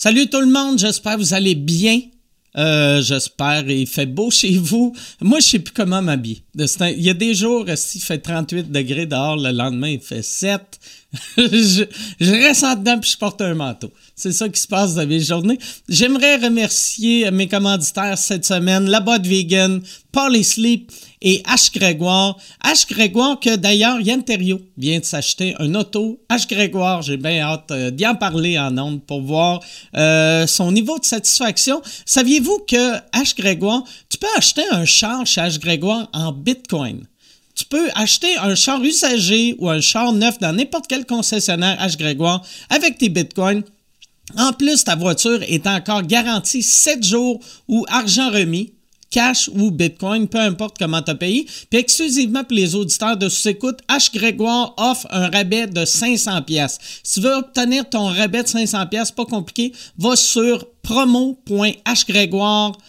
Salut tout le monde, j'espère que vous allez bien. Euh, j'espère il fait beau chez vous. Moi, je sais plus comment m'habiller. Il y a des jours, il fait 38 degrés dehors, le lendemain, il fait 7. Je, reste en dedans puis je porte un manteau. C'est ça qui se passe dans mes journées. J'aimerais remercier mes commanditaires cette semaine, La Boîte Vegan, Polly Sleep et H. Grégoire. H. Grégoire que d'ailleurs Yann Terrio vient de s'acheter un auto. H. Grégoire, j'ai bien hâte euh, d'y en parler en ondes pour voir euh, son niveau de satisfaction. Saviez-vous que H. Grégoire, tu peux acheter un char chez H. Grégoire en Bitcoin? Tu peux acheter un char usagé ou un char neuf dans n'importe quel concessionnaire H. Grégoire avec tes bitcoins. En plus, ta voiture est encore garantie 7 jours ou argent remis cash ou bitcoin, peu importe comment tu as payé. Puis exclusivement pour les auditeurs de sous-écoute, H. Grégoire offre un rabais de 500 pièces. Si tu veux obtenir ton rabais de 500 pièces, pas compliqué, va sur promo.hgrégoire.com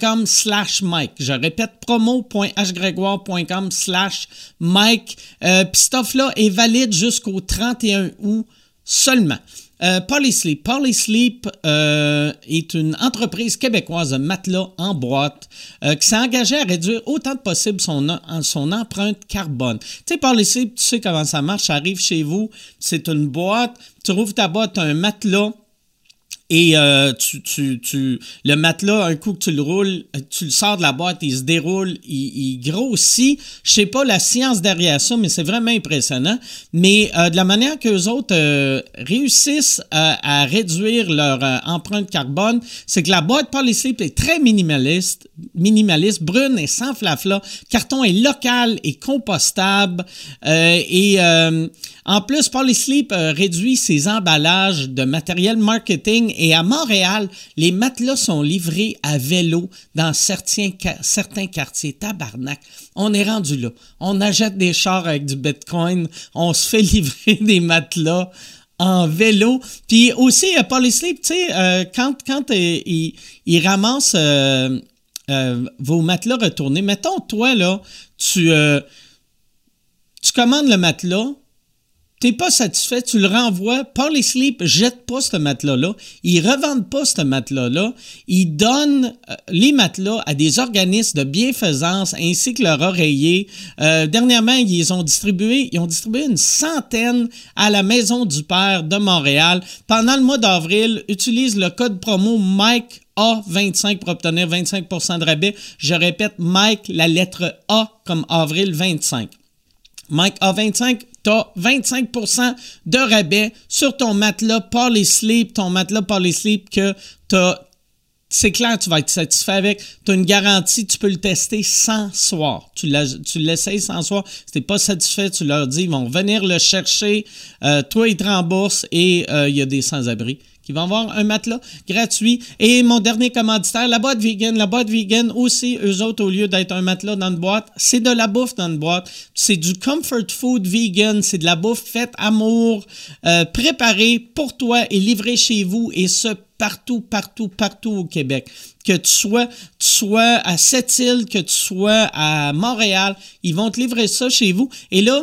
com slash Mike. Je répète promo.hgrégoire.com slash Mike. Euh, Puis cette offre-là est valide jusqu'au 31 août seulement. Euh, Polysleep. Polysleep euh, est une entreprise québécoise de matelas en boîte euh, qui s'est engagée à réduire autant que possible son, empreinte carbone. Tu sais, Polysleep, tu sais comment ça marche. Ça arrive chez vous, c'est une boîte, tu rouvres ta boîte, un matelas et euh, tu, tu, tu, le matelas, un coup que tu le roules, tu le sors de la boîte, il se déroule, il, il grossit. Je sais pas la science derrière ça, mais c'est vraiment impressionnant. Mais euh, de la manière que les autres euh, réussissent à, à, réduire leur empreinte carbone, c'est que la boîte Polyslip est très minimaliste, minimaliste, brune et sans flafla. Carton est local et compostable. et en plus, Polysleep réduit ses emballages de matériel marketing et à Montréal, les matelas sont livrés à vélo dans certains, certains quartiers. Tabarnak, on est rendu là. On achète des chars avec du Bitcoin, on se fait livrer des matelas en vélo. Puis aussi, euh, Polysleep, tu sais, euh, quand, quand euh, ils, ramassent vos matelas retournés, mettons, toi, là, tu, tu commandes le matelas, t'es pas satisfait, tu le renvoies. Parley Sleep jette pas ce matelas-là. Ils revendent pas ce matelas-là. Ils donnent euh, les matelas à des organismes de bienfaisance ainsi que leur oreiller. Euh, dernièrement, ils ont distribué, ils ont distribué une centaine à la Maison du Père de Montréal. Pendant le mois d'avril, utilise le code promo Mike A25 pour obtenir 25% de rabais. Je répète, Mike, la lettre A comme avril 25. Mike A25 tu as 25% de rabais sur ton matelas Poly Sleep, ton matelas Poly Sleep que tu c'est clair, tu vas être satisfait avec. Tu as une garantie, tu peux le tester sans soir. Tu l'essayes sans soir. Si tu n'es pas satisfait, tu leur dis, ils vont venir le chercher. Euh, toi, ils te remboursent et euh, il y a des sans-abri qui vont avoir un matelas gratuit. Et mon dernier commanditaire, la boîte vegan. La boîte vegan aussi, eux autres, au lieu d'être un matelas dans une boîte, c'est de la bouffe dans une boîte. C'est du comfort food vegan. C'est de la bouffe faite amour, euh, préparée pour toi et livrée chez vous. Et ce, partout, partout, partout au Québec. Que tu sois, tu sois à Sept-Îles, que tu sois à Montréal, ils vont te livrer ça chez vous. Et là,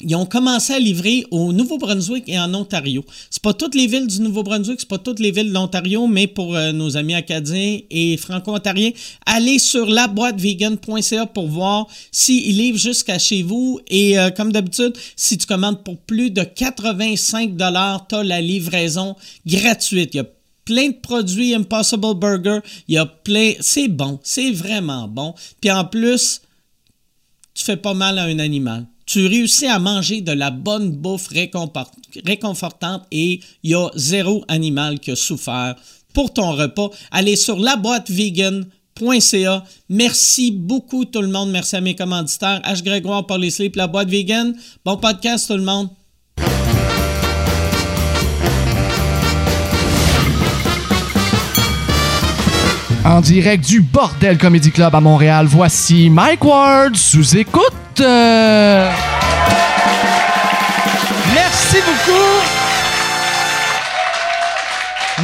ils ont commencé à livrer au Nouveau-Brunswick et en Ontario. C'est pas toutes les villes du Nouveau-Brunswick, c'est pas toutes les villes de l'Ontario, mais pour euh, nos amis acadiens et franco-ontariens, allez sur laboitevegan.ca pour voir s'ils livrent jusqu'à chez vous. Et euh, comme d'habitude, si tu commandes pour plus de 85 dollars, tu as la livraison gratuite. Il y a plein de produits Impossible Burger, il y a plein, c'est bon, c'est vraiment bon. Puis en plus, tu fais pas mal à un animal tu réussis à manger de la bonne bouffe réconfortante et il y a zéro animal qui a souffert pour ton repas. Allez sur laboitevegan.ca. Merci beaucoup tout le monde. Merci à mes commanditaires. H. Grégoire les Sleep, la boîte vegan. Bon podcast tout le monde. En direct du Bordel Comedy Club à Montréal, voici Mike Ward sous écoute. Merci beaucoup.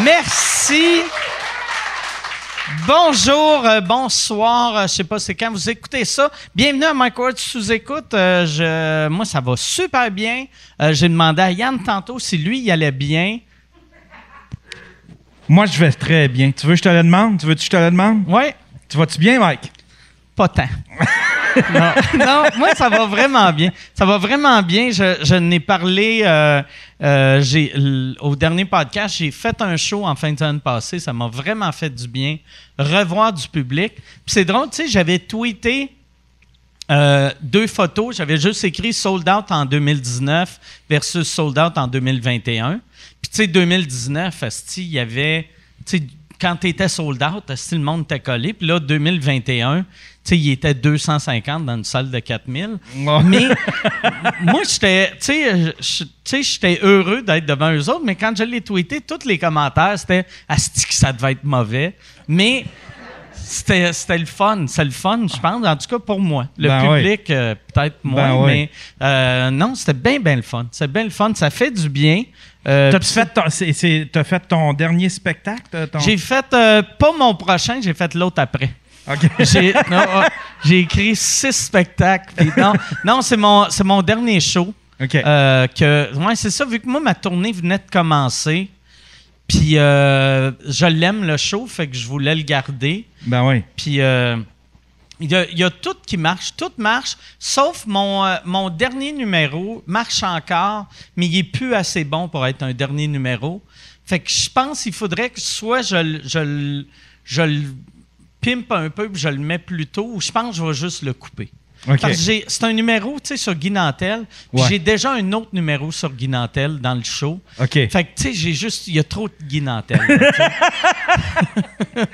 Merci. Bonjour, euh, bonsoir, euh, je sais pas c'est quand vous écoutez ça. Bienvenue à Mike Ward sous écoute. Euh, je, moi, ça va super bien. J'ai demandé à Yann tantôt si lui, il allait bien. Moi, je vais très bien. Tu veux que je te le demande? Tu veux que je te le demande? Ouais. Tu vas-tu bien, Mike? Pas tant. non, non, moi, ça va vraiment bien. Ça va vraiment bien. Je, je n'ai parlé euh, euh, j'ai, au dernier podcast. J'ai fait un show en fin de semaine passée. Ça m'a vraiment fait du bien. Revoir du public. Puis c'est drôle, tu sais, j'avais tweeté euh, deux photos. J'avais juste écrit sold out en 2019 versus sold out en 2021. Puis tu sais, 2019, asti, il y avait, tu sais, quand tu étais sold out, le monde était collé. Puis là, 2021, tu sais, il était 250 dans une salle de 4000. Ouais. Mais moi, j'étais, tu sais, j'étais heureux d'être devant eux autres, mais quand je l'ai tweeté, tous les commentaires, c'était Asti que ça devait être mauvais. Mais c'était, c'était le fun. C'est le fun, je pense, en tout cas pour moi. Le Ben oui. public, euh, peut-être moins, Ben oui. mais euh, non, c'était bien, bien le fun. C'est bien le fun. Ça fait du bien. Euh, T'as puis fait, ton- c'est- c'est- t'as fait ton dernier spectacle? ton- J'ai fait, euh, pas mon prochain, j'ai fait l'autre après. OK. J'ai, non, euh, j'ai écrit six spectacles. puis non, non c'est, mon, c'est mon dernier show. OK. Euh, que, ouais, c'est ça, vu que moi, ma tournée venait de commencer. Puis euh, je l'aime, le show, fait que je voulais le garder. ben oui. Puis euh, il y, a, il y a tout qui marche, tout marche, sauf mon, euh, mon dernier numéro marche encore, mais il est plus assez bon pour être un dernier numéro. Fait que je pense qu'il faudrait que soit je, le- je, je le pimpe un peu puis je le mets plus tôt, ou je pense que je vais juste le couper. OK. Parce que c'est un numéro, tu sais, sur Guy Nantel. puis Ouais. J'ai déjà un autre numéro sur Guy Nantel dans le show. OK. Fait que, tu sais, j'ai juste... Il y a trop de Guy Nantel. là.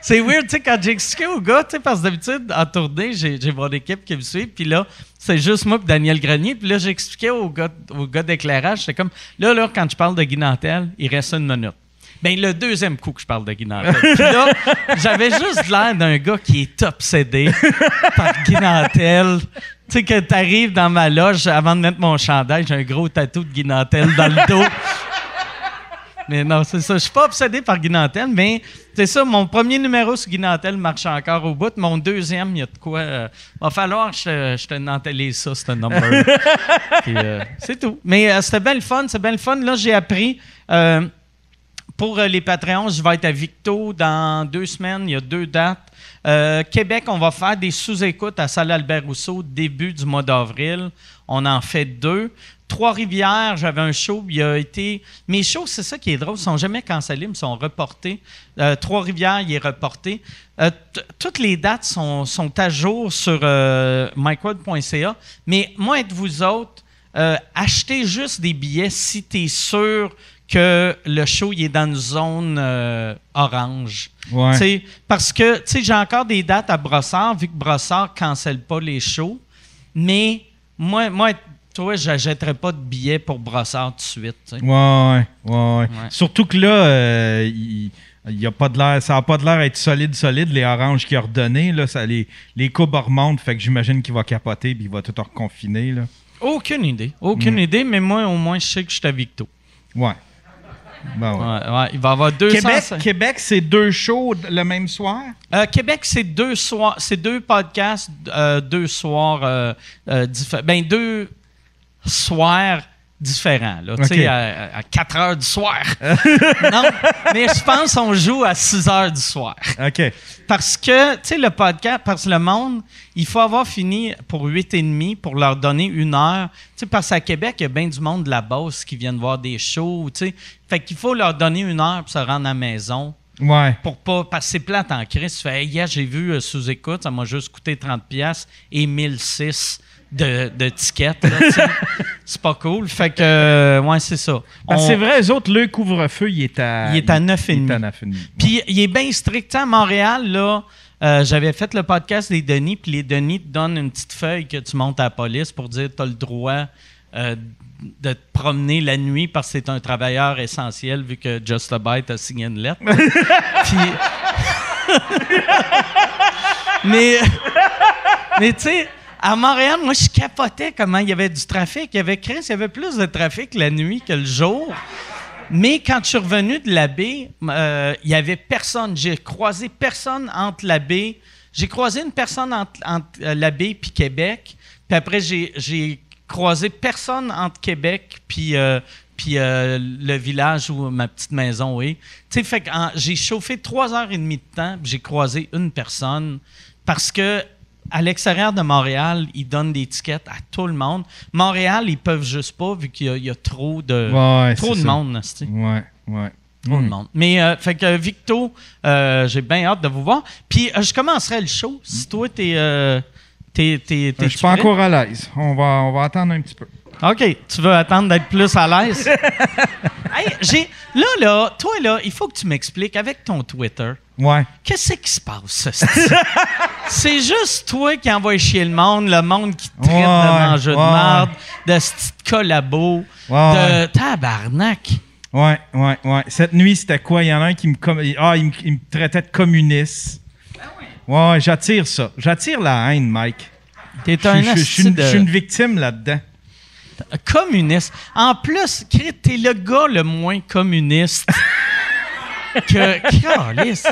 c'est weird, tu sais, quand j'ai expliqué au gars, tu sais, parce que d'habitude, en tournée, j'ai j'ai mon équipe qui me suit, puis là, c'est juste moi et Daniel Grenier, puis là, j'expliquais au gars, au gars d'éclairage, c'est comme, là, là, quand je parle de Guy Nantel, il reste une minute. Ben, le deuxième coup que je parle de Guy Nantel. Puis là, j'avais juste l'air d'un gars qui est obsédé par Guy Nantel. Tu sais, que t'arrives dans ma loge, avant de mettre mon chandail, j'ai un gros tatou de Guy Nantel dans le dos. Mais non, c'est ça. Je suis pas obsédé par Guy Nantel, mais c'est ça. Mon premier numéro sur Guy Nantel marche encore au bout. Mon deuxième, il y a de quoi. euh, va falloir que je, je te nantélise ça, ce number. Euh, c'est tout. Mais euh, c'était bien le fun. C'est bien le fun. Là, j'ai appris. euh, pour euh, les Patreons, je vais être à Victo dans deux semaines. Il y a deux dates. Québec, on va faire des sous-écoutes à Salle Albert Rousseau début du mois d'avril. On en fait deux. Trois-Rivières, j'avais un show. Il a été. Mes shows, c'est ça qui est drôle, ils sont jamais cancellés, mais sont reportés. Euh, Trois-Rivières, il est reporté. Euh, toutes les dates sont, sont à jour sur euh. Mais moi, et vous autres, euh, achetez juste des billets si tu es sûr que le show il est dans une zone euh, orange. Ouais. Parce que tu sais, j'ai encore des dates à Brossard, vu que Brossard ne cancelle pas les shows. Mais moi, moi toi, je n'achèterais pas de billets pour Brossard tout de suite. tu sais. Ouais, ouais, ouais. Surtout que là, euh, il, il a pas de l'air, ça n'a pas de l'air être solide, solide, les oranges qu'il a redonné. Là, ça, les, les courbes remontent, fait que j'imagine qu'il va capoter puis il va tout reconfiner. Là. Aucune idée. Aucune idée, mais moi, au moins, je sais que je suis à Victo. Ouais. Ben ouais. Ouais, ouais, il va y avoir 200... Québec, Québec c'est deux shows le même soir? Euh, Québec, c'est deux soirs, c'est deux podcasts, euh, deux soirs, euh, ben deux soirs différents, là, à, à 4 heures du soir. non, mais je pense qu'on joue à 6 heures du soir. OK. Parce que, tu sais, le podcast, parce que le monde, il faut avoir fini pour 8 et demi pour leur donner une heure. Tu sais, parce qu'à Québec, il y a bien du monde de la bosse qui viennent voir des shows, tu sais. Fait qu'il faut leur donner une heure pour se rendre à la maison Ouais. pour pas parce que c'est plate en crise. Tu fais hey, hier j'ai vu euh, sous écoute, ça m'a juste coûté 30 pièces et 1006 de, de tickets. c'est pas cool. Fait que euh, ouais, c'est ça. On- c'est vrai, eux autres, le couvre-feu, il est à. Il est à 9 et Il est à demi. 9 et demi. Puis il est bien strict. À Montréal, là, euh, j'avais fait le podcast des Denis, puis les Denis te donnent une petite feuille que tu montes à la police pour dire tu as le droit euh, de te promener la nuit parce que c'est un travailleur essentiel vu que Just a Byte a signé une lettre. Puis- mais mais tu sais, à Montréal, moi, je capotais comment il y avait du trafic. Il y avait Chris, il y avait plus de trafic la nuit que le jour. Mais quand je suis revenu de la baie, euh, il y avait personne. J'ai croisé personne entre la baie. J'ai croisé une personne entre, euh, la baie puis Québec. Puis après, j'ai, croisé personne entre Québec puis, euh, puis le village où ma petite maison est. Tu sais, fait j'ai chauffé trois heures et demie de temps, j'ai croisé une personne parce que à l'extérieur de Montréal, ils donnent des tickets à tout le monde. Montréal, ils peuvent juste pas vu qu'il y a- il y, a trop de Ouais, trop de ça. monde. Ouais, ouais. Trop de Hmm. monde. Mais euh, fait que Victo, euh, j'ai bien hâte de vous voir. Puis euh, je commencerai le show si toi t'es Euh, t'es Je suis pas encore à l'aise. On va, on va attendre un petit peu. OK, tu veux attendre d'être plus à l'aise? Hey, j'ai là là, toi là, il faut que tu m'expliques avec ton Twitter. Ouais. Qu'est-ce qui se passe? C'est juste toi qui envoie chier le monde, le monde qui te traite de Ouais, de ouais. marde, de ce petit collabo, Ouais, de tabarnak. Ouais, ouais, ouais. Cette nuit, c'était quoi? Il y en a un qui me, com- ah, il me, il me traitait de communiste. Ouais, ouais, j'attire ça. J'attire la haine, Mike. T'es un de- je suis une victime là-dedans. Communiste. En plus, Chris, t'es le gars le moins communiste que Calisse.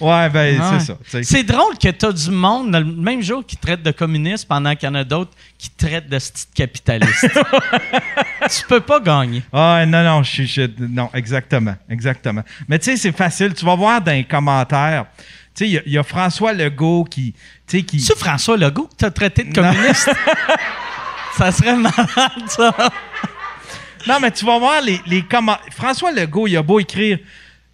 Ouais, ben, ouais. c'est ça. C'est drôle que t'as du monde le même jour qui traite de communiste pendant qu'il y en a d'autres qui traitent de style capitaliste. tu peux pas gagner. Ah, non, non, je suis. je- non, exactement. Exactement. Mais tu sais, c'est facile. Tu vas voir dans les commentaires. Tu sais, il y a- il y, a François Legault qui. Tu sais, qui. C'est François Legault que t'as traité de communiste? ça serait malade, ça. Non, mais tu vas voir les, les commentaires. François Legault, il a beau écrire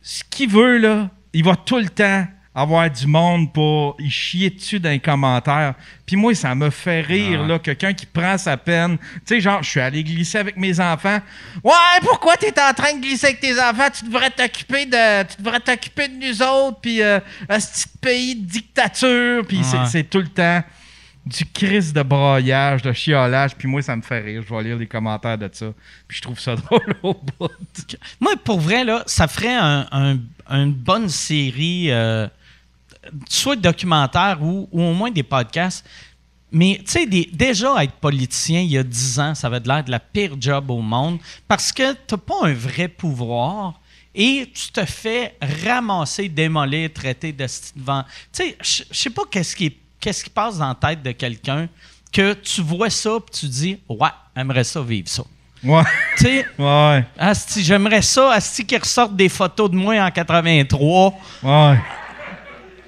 ce qu'il veut, là. Il va tout le temps avoir du monde pour y chier dessus dans les commentaires. Puis moi, ça me fait rire, Ah. là, quelqu'un qui prend sa peine. Tu sais, genre, je suis allé glisser avec mes enfants. Ouais, pourquoi t'es en train de glisser avec tes enfants? Tu devrais t'occuper de, tu devrais t'occuper de nous autres, puis euh, un petit pays de dictature. Puis c'est tout le temps du crise de broyage, de chiolage. Puis moi, ça me fait rire. Je vais lire les commentaires de ça. Puis je trouve ça drôle au bout. Moi, pour vrai, là, ça ferait un- un- une bonne série, euh, soit documentaire ou, ou au moins des podcasts. Mais, tu sais, déjà, être politicien il y a 10 ans, ça avait l'air de la pire job au monde parce que tu pas un vrai pouvoir et tu te fais ramasser, démolir, traiter de. Tu sais, je sais pas qu'est-ce qui, qu'est-ce qui passe dans la tête de quelqu'un que tu vois ça et tu dis, ouais, j'aimerais ça vivre ça. Ouais. Tu sais, Ouais. Asti, j'aimerais ça, Asti, qu'ils ressortent des photos de moi en 83. Ouais.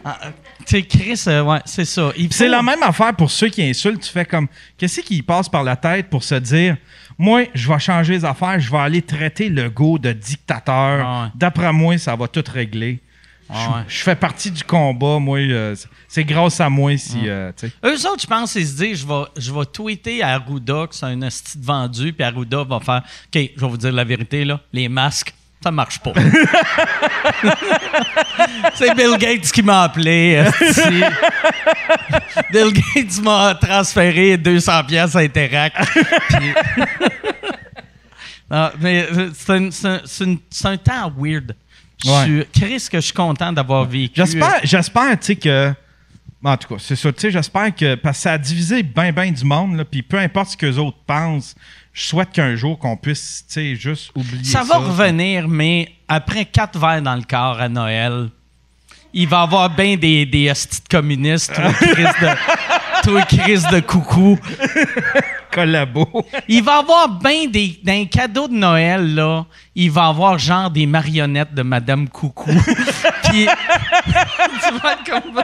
Ah, euh, tu sais, Chris, euh, ouais, c'est ça. Il c'est faut- la même affaire pour ceux qui insultent. Tu fais comme, qu'est-ce qui passe par la tête pour se dire, moi, je vais changer les affaires, je vais aller traiter le go de dictateur. Ah ouais. D'après moi, ça va tout régler. Ah je fais partie du combat, moi. euh, c'est- grâce à moi si. euh, tu sais. Eux autres, je pense, ils se disent, je vais, je vais tweeter à Arruda que c'est un asti de vendu, puis Arruda va faire, OK, je vais vous dire la vérité, là, les masques, ça marche pas. c'est Bill Gates qui m'a appelé. Bill Gates m'a transféré 200 pièces à Interact. Puis- Non, mais euh, c'est un, temps weird. Chris, que je suis content d'avoir vécu. J'espère, j'espère, tu sais, que. En tout cas, c'est ça. Tu sais, j'espère que. Parce que ça a divisé bien, bien du monde, là. Puis peu importe ce que les autres pensent, je souhaite qu'un jour qu'on puisse, tu sais, juste oublier ça. Ça va revenir, mais après quatre verres dans le corps à Noël, il va y avoir bien des, des hosties communistes, toi, Chris de, toi, Chris de coucou. Collabo. Il va y avoir bien des. Dans les cadeaux de Noël, là, il va y avoir genre des marionnettes de Madame Coucou. Puis. tu vas être comme.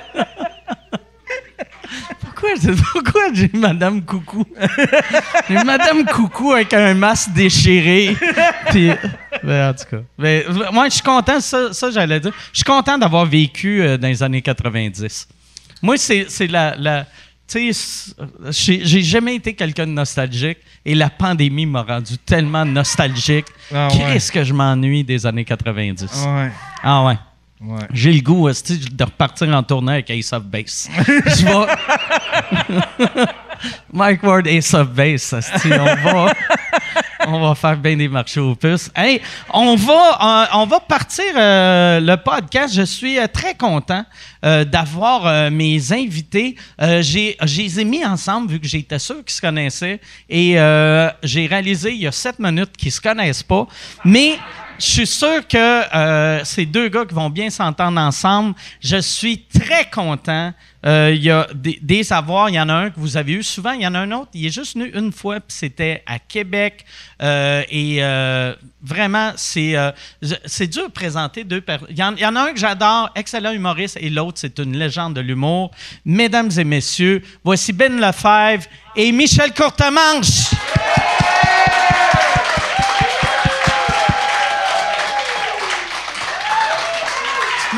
Pourquoi, pourquoi j'ai Madame Coucou? J'ai Madame Coucou avec un masque déchiré. Puis, ben, en tout cas. Mais, moi, je suis content, ça, ça j'allais dire. Je suis content d'avoir vécu euh, dans les années 90. Moi, c'est la. la tu sais, j'ai jamais été quelqu'un de nostalgique et la pandémie m'a rendu tellement nostalgique. Ah ouais. Qu'est-ce que je m'ennuie des années 90? Ouais. Ah ouais. Ouais. J'ai le goût esti, de repartir en tournée avec Ace of Base. Je vais. Mike Ward, Ace of Base. on va. On va faire bien des marchés aux puces. Hey, on va, euh, on va partir euh, le podcast. Je suis euh, très content d'avoir mes invités. J'ai, je les ai mis ensemble vu que j'étais sûr qu'ils se connaissaient. Et j'ai réalisé il y a sept minutes qu'ils se connaissent pas. Mais je suis sûr que euh, ces deux gars qui vont bien s'entendre ensemble. Je suis très content. Euh, Il y a des, des savoirs. Il y en a un que vous avez eu souvent. Il y en a un autre. Il est juste venu une fois, puis c'était à Québec. Euh, et euh, vraiment, c'est euh, c'est dur de présenter deux personnes. Il y, en- il y en a un que j'adore, excellent humoriste, et l'autre, c'est une légende de l'humour. Mesdames et messieurs, voici Ben Lefebvre et Michel Courtemanche.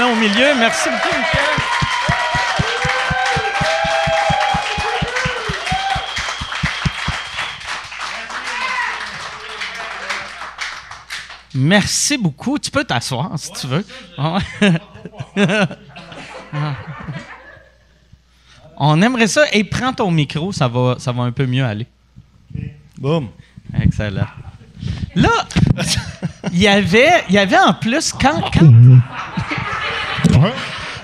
Au milieu. Merci beaucoup, Michel. Merci beaucoup. Tu peux t'asseoir si tu veux. On aimerait ça. Et prends ton micro, ça va, ça va un peu mieux aller. Boum. Excellent. Là, il y avait, il y avait en plus quand, quand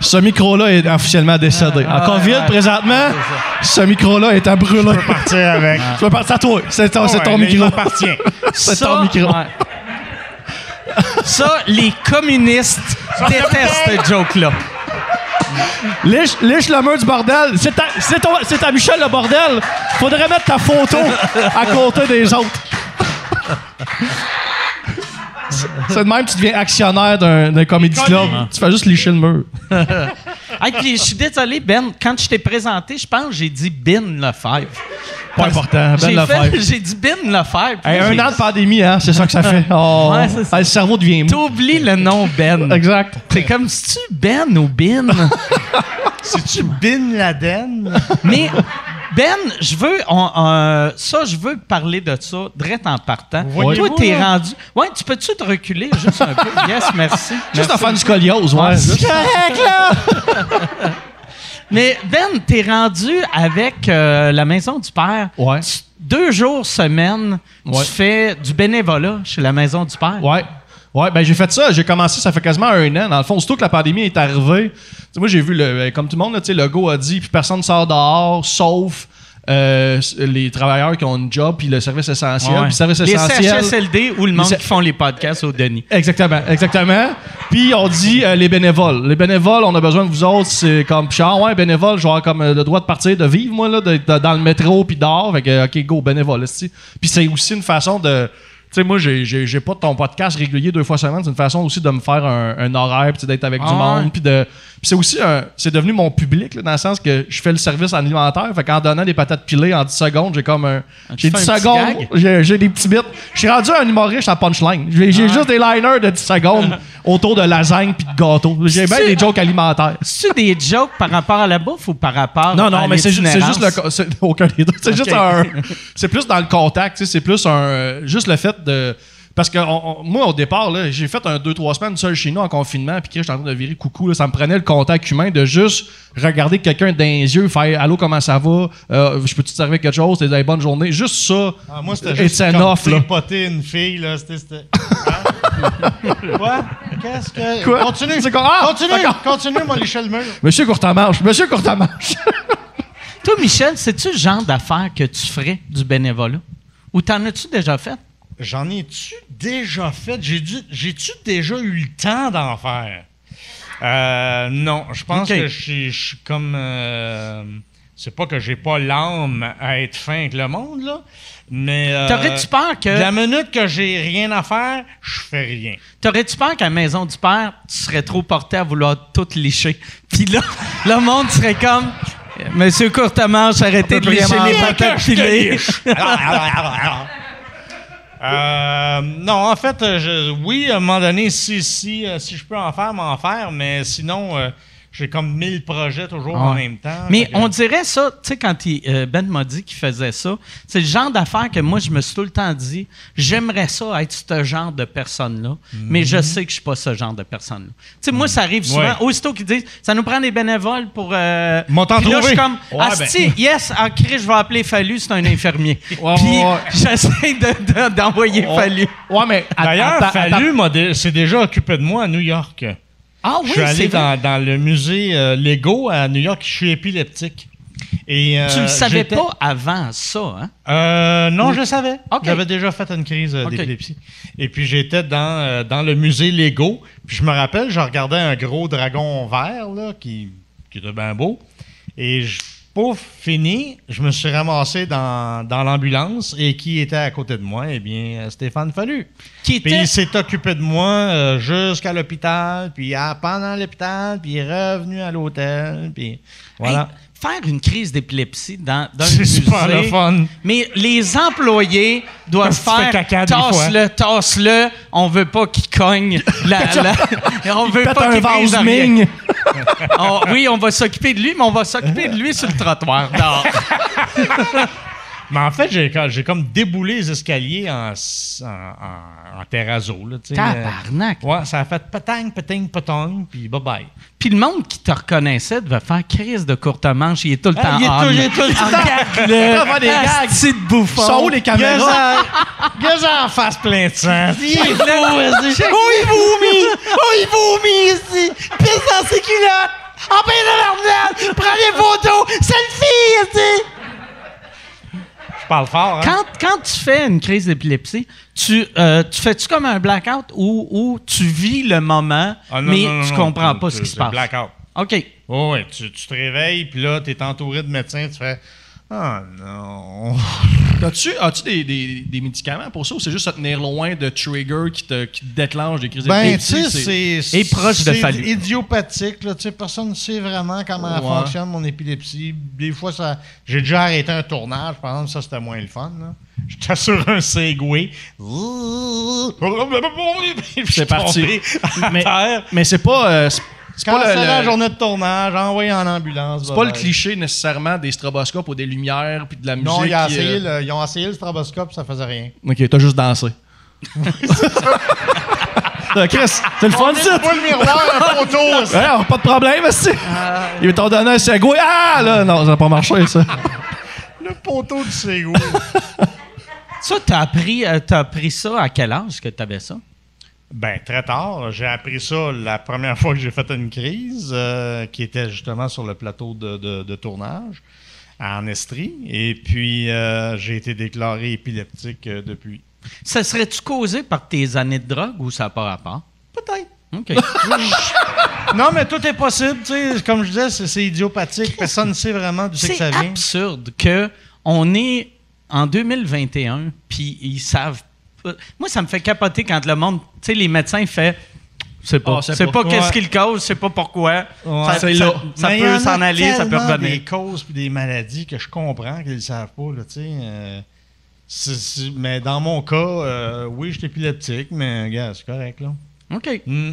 Ce micro-là est officiellement décédé. en COVID, présentement, ce micro-là est à brûler. partir avec. Tu vas partir à toi. C'est ton, il micro. C'est ça, ton micro. ouais. Ça, les communistes détestent cette joke-là. Liche, liche le mur du bordel. C'est ta Michel le bordel. Faudrait mettre ta photo à côté des autres. C'est de même que tu deviens actionnaire d'un, d'un comedy club. Tu fais juste licher le mur. Hey, puis je suis désolé, Ben, quand je t'ai présenté, je pense que j'ai dit Bin Lefebvre. Pas important. Ben J'ai le fait- faire. J'ai dit Bin Lefebvre. Hey, un an de pandémie, hein, c'est ça que ça fait. Oh, Ouais, ça. hey, le cerveau devient mou. T'oublies le nom Ben. Exact. C'est comme si tu Ben ou Bin. C'est-tu Bin Laden? Mais Ben, je veux, on- euh, ça, je veux parler de ça, direct en partant. voyez-vous, Toi, t'es rendu. Ouais, tu peux-tu te reculer juste un peu? Yes, merci. Juste à faire du scoliose, ouais. Ah, c'est correct, là! Mais Ben, t'es rendu avec euh, la Maison du Père. Ouais. Tu- Deux jours semaine, Ouais. tu fais du bénévolat chez la Maison du Père. Ouais. Ouais, ben j'ai fait ça. J'ai commencé, ça fait quasiment un an. Dans le fond, aussitôt que la pandémie est arrivée, tu sais, moi j'ai vu, le, ben, comme tout le monde, là, tu sais, le go a dit, puis personne ne sort dehors, sauf euh, les travailleurs qui ont une job, puis le service essentiel. Ouais. Puis le service les essentiel. CHSLD ou le monde qui font les podcasts au Denis. Exactement, exactement. Puis on dit euh, les bénévoles. Les bénévoles, on a besoin de vous autres. C'est comme, puis ah ouais, bénévole, avoir comme euh, le droit de partir, de vivre, moi, là, de- de- dans le métro, puis dehors. Fait que, OK, go, bénévole. Puis c'est aussi une façon de. Tu sais, moi, j'ai- pas ton podcast régulier deux fois semaine. C'est une façon aussi de me faire un, un horaire, puis d'être avec Ah du ouais. monde. Puis de. C'est aussi un. C'est devenu mon public, là, dans le sens que je fais le service alimentaire. Fait qu'en donnant des patates pilées en 10 secondes, j'ai comme un. J'ai fais 10 un petit secondes. J'ai j'ai des petits bits. Je suis rendu un humoriste à punchline. J'ai j'ai juste des liners de 10 secondes autour de lasagne puis de gâteau. J'ai bien C'est- des jokes alimentaires. C'est-tu des jokes par rapport à la bouffe ou par rapport Non, à non, mais c'est ju- c'est juste le. c'est- Aucun des deux. C'est juste un. C'est plus dans le contact, c'est plus un. Juste le fait de. Parce que on- on- moi, au départ, là, j'ai fait un 2-3 semaines seul chez nous en confinement, puis que j'étais en train de virer coucou. là, ça me prenait le contact humain de juste regarder quelqu'un dans les yeux, faire Allô, comment ça va? Euh, Je peux-tu te servir quelque chose? T'as des bonnes journées Juste ça. Ah, moi, c'était It's juste tripoter une fille, là. C'était... c'était- Hein? Quoi? Qu'est-ce que... Quoi? Continue. C'est quoi? Ah, continue, d'accord. continue, moi, licher le mur. Monsieur Courtamanche, Monsieur Courtamanche. Toi, Michel, c'est-tu le genre d'affaires que tu ferais du bénévolat? Ou t'en as-tu déjà fait? J'en ai-tu déjà fait? J'ai-tu déjà eu le temps d'en faire? Euh, non, je pense que je suis- comme... euh, c'est pas que j'ai pas l'âme à être fin avec le monde, là, mais... euh, T'aurais-tu peur que- La minute que j'ai rien à faire, je fais rien. T'aurais-tu peur qu'à la maison du père, tu serais trop porté à vouloir tout licher? Puis là, le monde serait comme... Monsieur Courtemanche, arrêtez de licher les patates pilées. Euh, non, en fait, euh, oui, à un moment donné, si, si, euh, si je peux en faire, m'en faire, mais sinon, j'ai comme mille projets toujours en même temps. Mais on dirait ça, tu sais, quand il- euh, Ben m'a dit qu'il faisait ça, c'est le genre d'affaire que moi, je me suis tout le temps dit, j'aimerais ça être ce genre de personne-là, mais je sais que je suis pas ce genre de personne-là. Tu sais, moi, ça arrive souvent, Ouais. aussitôt qu'ils disent, ça nous prend des bénévoles pour... Euh... Puis là, je suis comme, Ouais, Asti, yes, en cri, je vais appeler Fallu, c'est un infirmier. Ouais, Puis j'essaie de- de- d'envoyer Fallu. Ouais, mais. D'ailleurs, Fallu s'est déjà occupé de moi à New York. Ah oui, je suis allé dans, dans le musée euh, Lego à New York. Je suis épileptique. Et, euh, tu le savais pas avant ça, hein? Euh, non, je le savais. J'avais déjà fait une crise euh, d'épilepsie. Et puis j'étais dans, euh, dans le musée Lego. Puis je me rappelle, je regardais un gros dragon vert là, qui, qui était bien beau. Et je, pour fini, je me suis ramassé dans, dans l'ambulance. Et qui était à côté de moi? Eh bien, Stéphane Fallu. Qui Puis était. il s'est occupé de moi euh, jusqu'à l'hôpital, puis ah, pendant l'hôpital, puis il est revenu à l'hôtel, puis voilà. Hey, faire une crise d'épilepsie dans, dans C'est super le fun. Mais les employés doivent faire tasse-le, tasse-le. On veut pas qu'il cogne. La, la- on veut pas qu'il brise rien. On- oui, on va s'occuper de lui, mais on va s'occuper de lui sur le trottoir. Mais en fait, j'ai, j'ai comme déboulé les escaliers en, en, terrazzo. Là. Tabarnak. Euh, ouais, ça a fait patang, patang, patang, puis bye-bye. Puis le monde qui te reconnaissait devait faire crise de courte manche. Il est tout le Ah, temps il est tout- il est tout le temps- des gags. De bouffon. Sont où les caméras? Gars en face plein de sang. Il est fou. Oh, il vomit! Oh, il vomit ici! Pisse dans ses culottes! En paix de la Prends des photos! Selfie, ici! Je parle fort, hein? Quand, quand tu fais une crise d'épilepsie, tu, euh, tu fais-tu comme un blackout ou, ou tu vis le moment, Ah, non, mais non, non, tu comprends pas ce qui se passe? blackout. OK. Oh, ouais, tu, tu te réveilles, puis là, tu es entouré de médecins, tu fais Ah non. As-tu as-tu des, des, des médicaments pour ça ou c'est juste se tenir loin de trigger qui te, qui te déclenche des crises Ben, tu d'épilepsie? sais, c'est. Et proche de c'est Fallu. idiopathique, là. Personne ne sait vraiment comment Ouais. fonctionne mon épilepsie. Des fois, ça. J'ai déjà arrêté un tournage, par exemple, ça, c'était moins le fun, là. J'étais sur un Segway. C'est parti. Mais, Mais, c'est pas, euh, c'est- c'est quand c'est la journée de tournage, envoyé en ambulance. c'est pas le cliché nécessairement des stroboscopes ou des lumières puis de la musique. Non, il a qui, essayé euh, le- ils ont essayé le stroboscope, ça faisait rien. Ok, t'as juste dansé. Euh, Chris, c'est le fun, ça? Pas le miroir, la photo. Ouais, alors, pas de problème, aussi. Ils t'ont donné un segway. Ah, là, non, ça n'a pas marché, ça. le poteau du Segway. Ça, t'as appris, euh, t'as appris ça à quel âge que t'avais ça? Ben, très tard. J'ai appris ça la première fois que j'ai fait une crise, euh, qui était justement sur le plateau de, de- de tournage en Estrie. Et puis, euh, j'ai été déclaré épileptique euh, depuis. Ça serait-tu causé par tes années de drogue ou ça n'a pas rapport? Peut-être. OK. Non, mais tout est possible. tu sais. Comme je disais, c'est, c'est idiopathique. Personne ne sait vraiment c'est que C'est ça vient. absurde que on est en 2021 puis ils savent. Moi, ça me fait capoter quand le monde, tu sais, les médecins ils font c'est pas, Ah, c'est pas. qu'est-ce Ouais. qui le cause, c'est pas pourquoi. Ouais. Ça, là. ça peut s'en aller, ça peut revenir. des causes puis des maladies que je comprends qu'ils ne savent pas. Là, tu sais, euh, mais dans mon cas, euh, oui, je suis épileptique, mais gars, c'est correct. Là. OK. Hmm.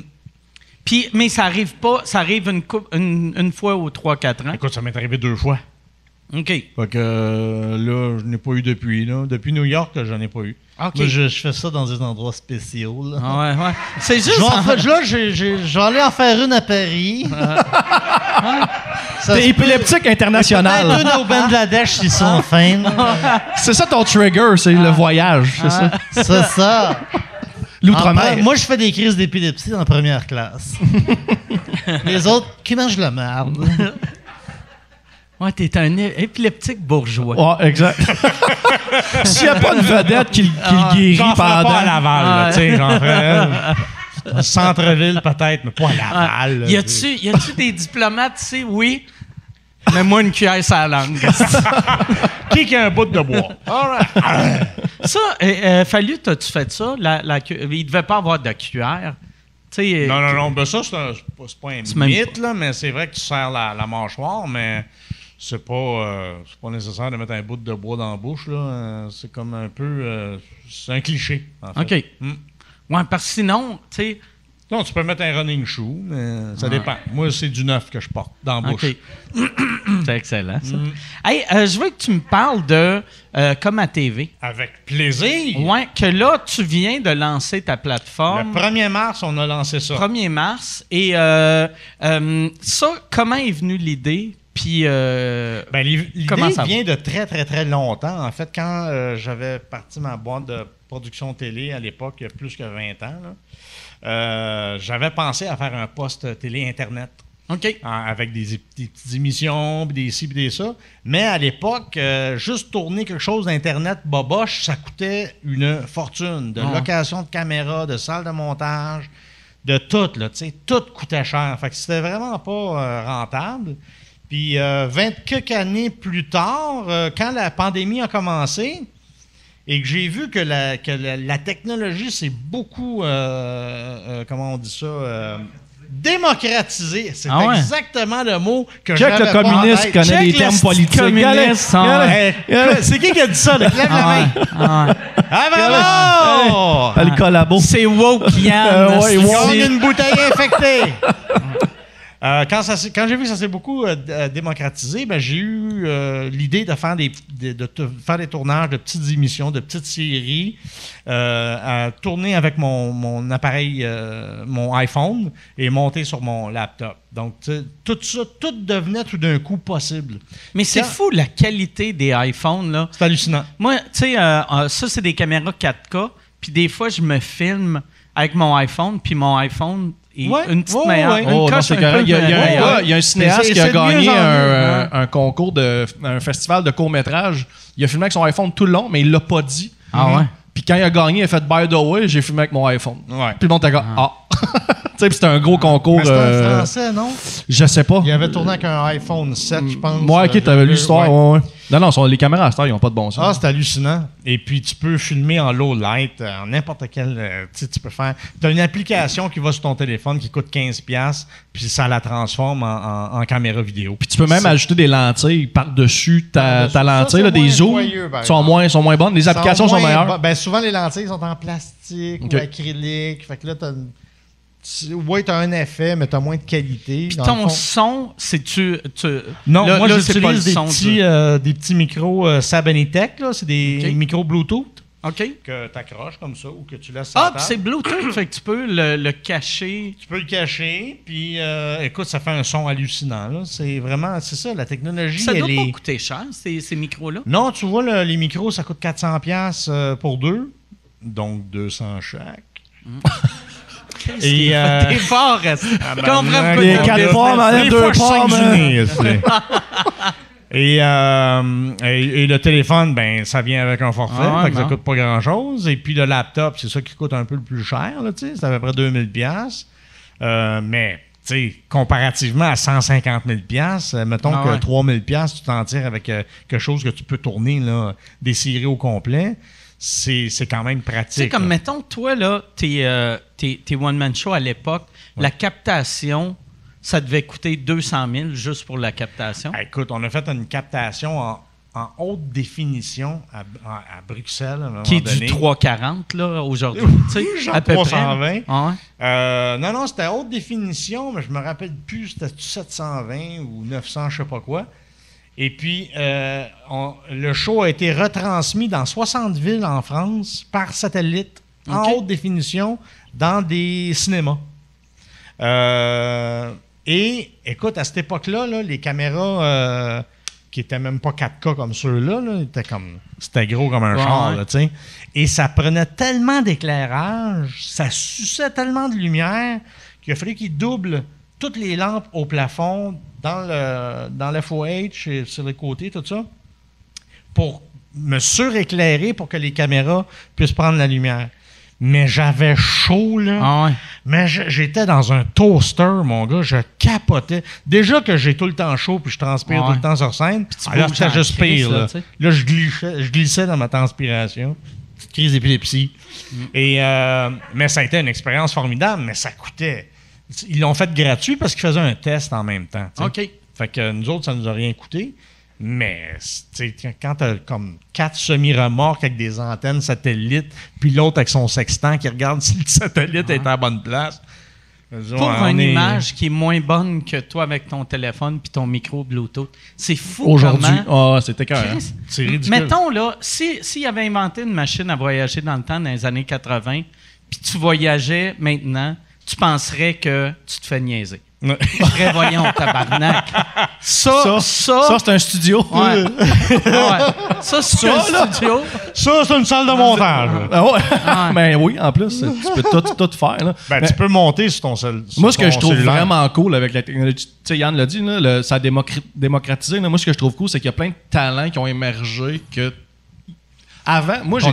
Puis, mais ça arrive pas, ça arrive une, coupe, une, une fois ou trois, quatre ans. Écoute, ça m'est arrivé deux fois. OK. Fait que euh, là, je n'ai pas eu depuis. Là. Depuis New York, je n'en ai pas eu. Moi, je, je fais ça dans des endroits spéciaux. Là. Ah ouais, ouais. C'est juste. Je vais en là, aller en faire une à Paris. T'es épileptique international. une au Bangladesh s'ils sont fins. C'est ça ton trigger, c'est le voyage, c'est ça? C'est ça. L'outre-mer. Moi, je fais des crises d'épilepsie en première classe. Les autres, qui mangent la merde? Ouais, t'es un épileptique bourgeois. Ouais, exact. S'il n'y a pas une vedette qui, le- qui Ah, le guérit pendant. pas à Laval, Ah, tu sais, j'en un centre-ville peut-être, mais pas à Laval. là. Y a-tu, y a-tu des diplomates ici? Oui. Mais moi, une cuillère sur la langue. Qui qui a un bout de bois? ça, euh, euh, Fallu, t'as-tu fait ça? La, la il devait pas avoir de cuillère. Tu sais, Non, euh, non, non, ben ça, c'est, pas, un mythe, là, mais c'est vrai que tu serres la, la mâchoire, mais c'est pas, euh, c'est pas nécessaire de mettre un bout de bois dans la bouche, là. Euh, C'est comme un peu... euh, c'est un cliché, en fait. OK. Hmm. Ouais, parce que sinon, tu sais. Non, tu peux mettre un running shoe, mais ça dépend. Moi, c'est du neuf que je porte dans la bouche. OK. C'est excellent, ça. Hey, euh, je veux que tu me parles de Comme à TV. Avec plaisir. Ouais, que là, tu viens de lancer ta Le plateforme. 1er mars, on a lancé ça. 1er mars. Et ça, comment est venue l'idée? Puis, euh, Ben, Comment ça va? vient de très, très, très longtemps. En fait, quand euh, j'avais parti ma boîte de production télé à l'époque, il y a plus que 20 ans, euh, j'avais pensé à faire un poste télé Internet. OK. en- avec des, des petites émissions, puis des ci, puis des ça. Mais à l'époque, euh, juste tourner quelque chose d'Internet boboche, ça coûtait une fortune. De Ah. location de caméra, de salle de montage, de tout, là, tu sais, tout coûtait cher. Fait que c'était vraiment pas rentable. Puis, euh, 20 quelques années plus tard, euh, quand la pandémie a commencé, et que j'ai vu que la, que la, la technologie s'est beaucoup, euh, euh, comment on dit ça, euh, démocratisée. C'est Ah ouais? exactement le mot que Check j'avais le pas en communiste connaît Check les le termes politiques. C'est qui qui a dit ça? Lève la Ah main. ah. Ah, bravo! Ah, le collabo. C'est woke, Yann. Ils ont une bouteille infectée. Euh, quand j'ai vu que ça s'est beaucoup euh, euh, démocratisé, ben, j'ai eu euh, l'idée de faire des de, de te- faire des tournages de petites émissions, de petites séries, à tourner avec mon, mon appareil, mon iPhone et monter sur mon laptop. Donc tout ça, tout devenait tout d'un coup possible. Mais c'est fou la qualité des iPhones, là. C'est hallucinant. Moi, tu sais, ça, c'est des caméras 4K. Puis des fois, je me filme avec mon iPhone, puis mon iPhone Ouais, une petite ouais, meilleure. ouais. Une Oh, coche c'est un Il y a, il y a un meilleure. gars- il y a un cinéaste qui a gagné un, hein. un concours de un festival de court-métrage. Il a filmé avec son iPhone tout le long, mais il l'a pas dit. Ah ouais? Puis quand il a gagné, il a fait By the way, j'ai filmé avec mon iPhone. Ouais. Puis le monde était comme Ah. tu sais, c'était un gros concours. C'était un euh, français, non? je sais pas. Il avait tourné avec un iPhone 7, je pense. Moi, ok, Euh, t'avais lu l'histoire. ouais. Ouais. Non, non, sont- les caméras à cette heure, ils ont pas de bon sens. Ah, c'est hallucinant. Et puis, tu peux filmer en low light, euh, en n'importe quel. euh, tu tu peux faire. Tu as une application qui va sur ton téléphone qui coûte 15$, puis ça la transforme en, en- en caméra vidéo. Puis tu peux même ajouter des lentilles par-dessus ta, ta lentille, là, des zooms. sont moins, sont moins bonnes. Les applications sont, meilleures. Ben, souvent, les lentilles sont en plastique ou acrylique. Fait que là, t'as. une- tu- Ouais, t'as un effet, mais t'as moins de qualité. Puis ton son, c'est-tu. tu- Non, là- moi, là, c'est pas le j'utilise des, petits, euh, des petits micros euh, Sabanitech, là. C'est des micros Bluetooth OK. que tu accroches comme ça ou que tu laisses Ah, c'est Bluetooth, fait que tu peux le, le cacher. Tu peux le cacher, puis euh, écoute, ça fait un son hallucinant. là. C'est vraiment, c'est ça, la technologie, Ça elle doit est... pas coûter cher, ces, ces micros-là. Non, tu vois, le- les micros, ça coûte 400$ piastres, euh, pour deux, donc 200 chaque. Et, euh, T'es fort, reste. Comprends Les quatre pommes, deux pommes. Et, euh, et, et le téléphone, ben, ça vient avec un forfait, Ah fait que ça coûte pas grand-chose. Et puis le laptop, c'est ça qui coûte un peu le plus cher, là, tu sais, c'est à peu près 2000 pièces. mais, tu sais, comparativement à 150 000 pièces, mettons Ah que ouais. 3 000 pièces, tu t'en tires avec euh, quelque chose que tu peux tourner, là, des séries au complet. C'est c'est quand même pratique. Tu sais, comme là. mettons, toi, là, tes, euh, tes, tes one-man show à l'époque, la captation, ça devait coûter 200 000 juste pour la captation. Ah, Écoute, on a fait une captation en, en haute définition à, à- à Bruxelles. À un moment qui est donné. du 340 là aujourd'hui, tu sais, Genre à peu 320. près. Ah ouais? Euh, non, non, c'était haute définition, mais je me rappelle plus, c'était 720 ou 900, je sais pas quoi. Et puis, euh, on- le show a été retransmis dans 60 villes en France par satellite, en haute définition, dans des cinémas. Euh, et, écoute, à cette époque-là, là, les caméras euh, qui étaient même pas 4K comme ceux-là, là, étaient comme, c'était gros comme un Ouais, char, là. Et ça prenait tellement d'éclairage, ça suçait tellement de lumière qu'il a fallu qu'ils doublent toutes les lampes au plafond dans le dans l'FOH et sur les côtés, tout ça, pour me suréclairer pour que les caméras puissent prendre la lumière. Mais j'avais chaud, là. Ah ouais. Mais j'étais dans un toaster, mon gars. Je capotais. Déjà que j'ai tout le temps chaud puis je transpire Ouais. tout le temps sur scène. Alors en juste pire. là. Là, je, glissais, je glissais dans ma transpiration. Petite crise d'épilepsie. Mm. Et, euh, mais ça a été une expérience formidable, mais ça coûtait. Ils l'ont fait gratuit parce qu'ils faisaient un test en même temps. OK. Fait que nous autres, ça nous a rien coûté. Mais quand tu as comme quatre semi-remorques avec des antennes satellites, puis l'autre avec son sextant qui regarde si le satellite est à la bonne place. Pour une est- image qui est moins bonne que toi avec ton téléphone puis ton micro Bluetooth, c'est fou Aujourd'hui. Ah, c'était carré. Chris, C'est ridicule. Mettons, là, si- s'il avait inventé une machine à voyager dans le temps dans les années 80, puis tu voyageais maintenant, tu penserais que tu te fais niaiser. Prévoyons, tabarnak. Ça, ça, Ça, c'est un studio. ouais. Ouais. Ça, c'est un studio. Ça, c'est une salle de montage. Ah ouais. ben oui, en plus, tu peux tout, tout faire. Là. Ben, Mais tu peux monter sur ton seul. moi, ce que je trouve vraiment cool avec la technologie, tu sais, Yann l'a dit, là, le- ça a démocr- démocratisé. là. moi, ce que je trouve cool, c'est qu'il y a plein de talents qui ont émergé que. Avant, moi, j'ai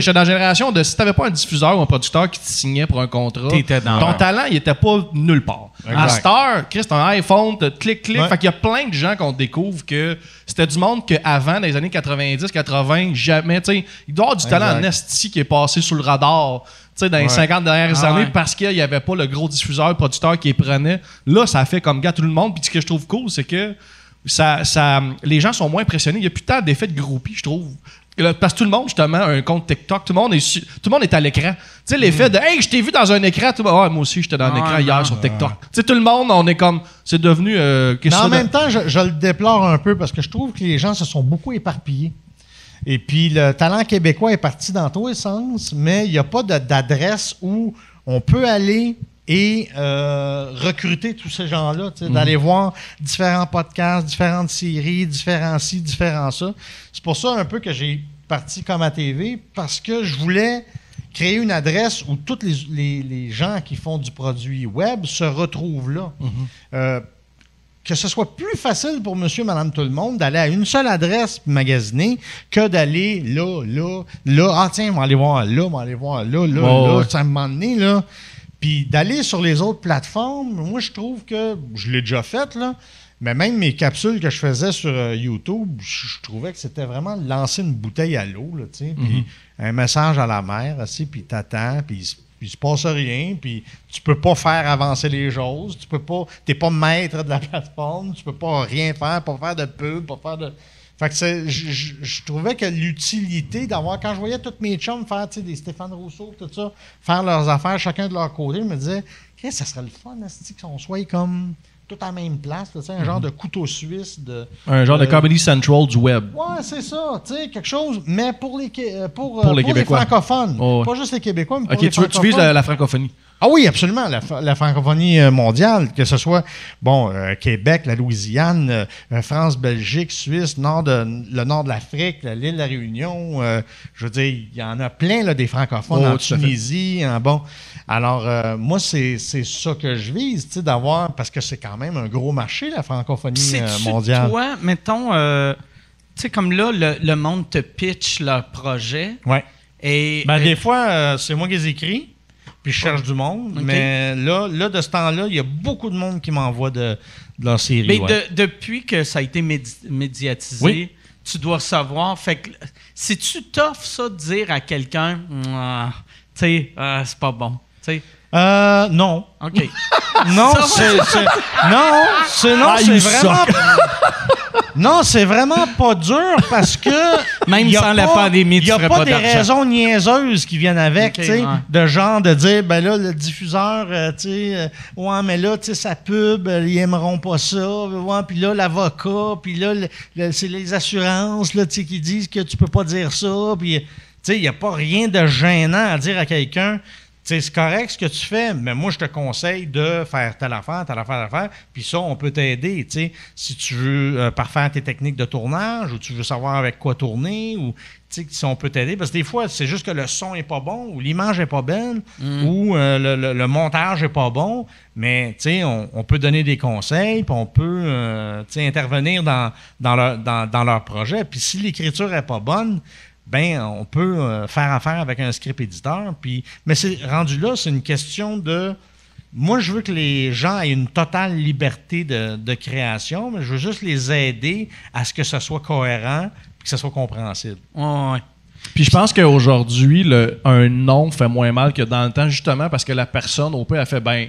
j'étais dans la génération de si t'avais pas un diffuseur ou un producteur qui te signait pour un contrat, dans- ton talent, il était pas nulle part. Exact. À Star, Chris, t'as un iPhone, t'as clic, clic. Ouais. Fait qu'il y a plein de gens qu'on découvre que c'était du monde qu'avant, dans les années 90, 80, jamais, tu sais, il doit y avoir du talent en esti qui est passé sous le radar, dans les Ouais. 50 dernières Ah années ouais. parce qu'il n'y avait pas le gros diffuseur, producteur qui les prenait. Là, ça fait comme gars tout le monde. Puis ce que je trouve cool, c'est que ça, ça, les gens sont moins impressionnés. Il y a plus tant d'effets de groupie, je trouve. Là, Parce que tout le monde, justement, a un compte TikTok. Tout le monde est, su- tout le monde est à l'écran. Tu sais, l'effet de Hey, je t'ai vu dans un écran. Tout le monde, Ah, moi aussi, j'étais dans un Ah, écran non, hier sur TikTok. Tu sais, tout le monde, on est comme. C'est devenu. euh, Mais en même temps, je, je le déplore un peu parce que je trouve que les gens se sont beaucoup éparpillés. Et puis, le talent québécois est parti dans tous les sens, mais il n'y a pas de- d'adresse où on peut aller et euh, recruter tous ces gens-là, tu sais, d'aller voir différents podcasts, différentes séries, différents ci, différents ça. C'est pour ça un peu que j'ai parti comme à TV, parce que je voulais créer une adresse où tous les, les- les gens qui font du produit web se retrouvent là. Euh, que ce soit plus facile pour monsieur, madame, tout le monde d'aller à une seule adresse magasiner que d'aller là, là, là. Ah, tiens, on va aller voir là, on va aller voir là, là, là. ouais. Ça me donné, là. Puis d'aller sur les autres plateformes, moi, je trouve que je l'ai déjà fait, là. Mais même mes capsules que je faisais sur euh, YouTube, je trouvais que c'était vraiment lancer une bouteille à l'eau, là, tu sais. Puis un message à la mer, aussi, puis t'attends, puis il se- passe rien, puis tu peux pas faire avancer les choses, tu peux pas, t'es pas maître de la plateforme, tu peux pas rien faire, pas faire de pub, pas faire de... Fait que c'est- je, je- trouvais que l'utilité d'avoir, quand je voyais tous mes chums faire, tu sais, des Stéphane Rousseau, tout ça, faire leurs affaires chacun de leur côté, je me disais, Chris, ça serait le fun, esti, qu'on soit comme tout à la même place, là, un genre de couteau suisse de... Un genre de Euh, Comedy Central du web. Ouais, c'est ça, tu sais, quelque chose, mais pour les, euh, pour, euh, Pour les Québécois. francophones. Oh, ouais. Pas juste les Québécois, mais pour les tu, veux- tu vises la, la francophonie. Ah oui, absolument, la, francophonie mondiale, que ce soit, bon, euh, Québec, la Louisiane, France, Belgique, Suisse, nord de, le nord de l'Afrique, la- l'île de la Réunion, je veux dire, il y en a plein, là, des francophones Oh, en. Tunisie, en bon. Alors, euh, moi, c'est c'est ça que je vise, tu sais, d'avoir, parce que c'est quand même un gros marché, la francophonie euh, C'est mondiale. toi, mettons, euh, tu sais, comme là, le, le monde te pitch leur projet. Ouais. Et, Ben, des fois, c'est moi qui les écris, puis je cherche du monde. Mais là, là, de ce temps-là, il y a beaucoup de monde qui m'envoie de, de leur série. Mais ouais. de- depuis que ça a été médi- médiatisé, Oui. tu dois savoir. Fait que si tu t'offres ça de dire à quelqu'un, Ah, tu sais, ah, c'est pas bon. Euh, non. OK. Non, c'est. Non, c'est non, Ah, c'est vraiment. Non, c'est vraiment pas dur parce que. Même y a sans la pandémie, tu Il n'y a pas, pas des raisons niaiseuses qui viennent avec, tu sais, ouais. de genre de dire, ben là, le diffuseur, euh, tu sais, euh, ouais, mais là, tu sais, sa pub, ils aimeront pas ça, ouais, puis là, l'avocat, puis là, le- le- c'est les assurances, là, tu sais, qui disent que tu peux pas dire ça, puis, tu sais, il n'y a pas rien de gênant à dire à quelqu'un, c'est correct ce que tu fais, mais moi, je te conseille de faire telle affaire, telle affaire, telle affaire, puis ça, on peut t'aider. Si tu veux euh, parfaire tes techniques de tournage, ou tu veux savoir avec quoi tourner, ou, tu sais, si on peut t'aider. Parce que des fois, c'est juste que le son est pas bon, ou l'image est pas belle, ou euh, le, le- le montage est pas bon, mais, on, on peut donner des conseils, puis on peut, euh, intervenir dans, dans, leur, dans, dans leur projet. Puis si l'écriture est pas bonne, ben on peut euh, faire affaire avec un script éditeur. Puis, mais c'est rendu là, c'est une question de. Moi, je veux que les gens aient une totale liberté de, de création, mais je veux juste les aider à ce que ça soit cohérent et que ça soit compréhensible. Ouais, ouais. Puis je pense qu'aujourd'hui, le- un nom fait moins mal que dans le temps, justement, parce que la personne, au peu, a fait ben,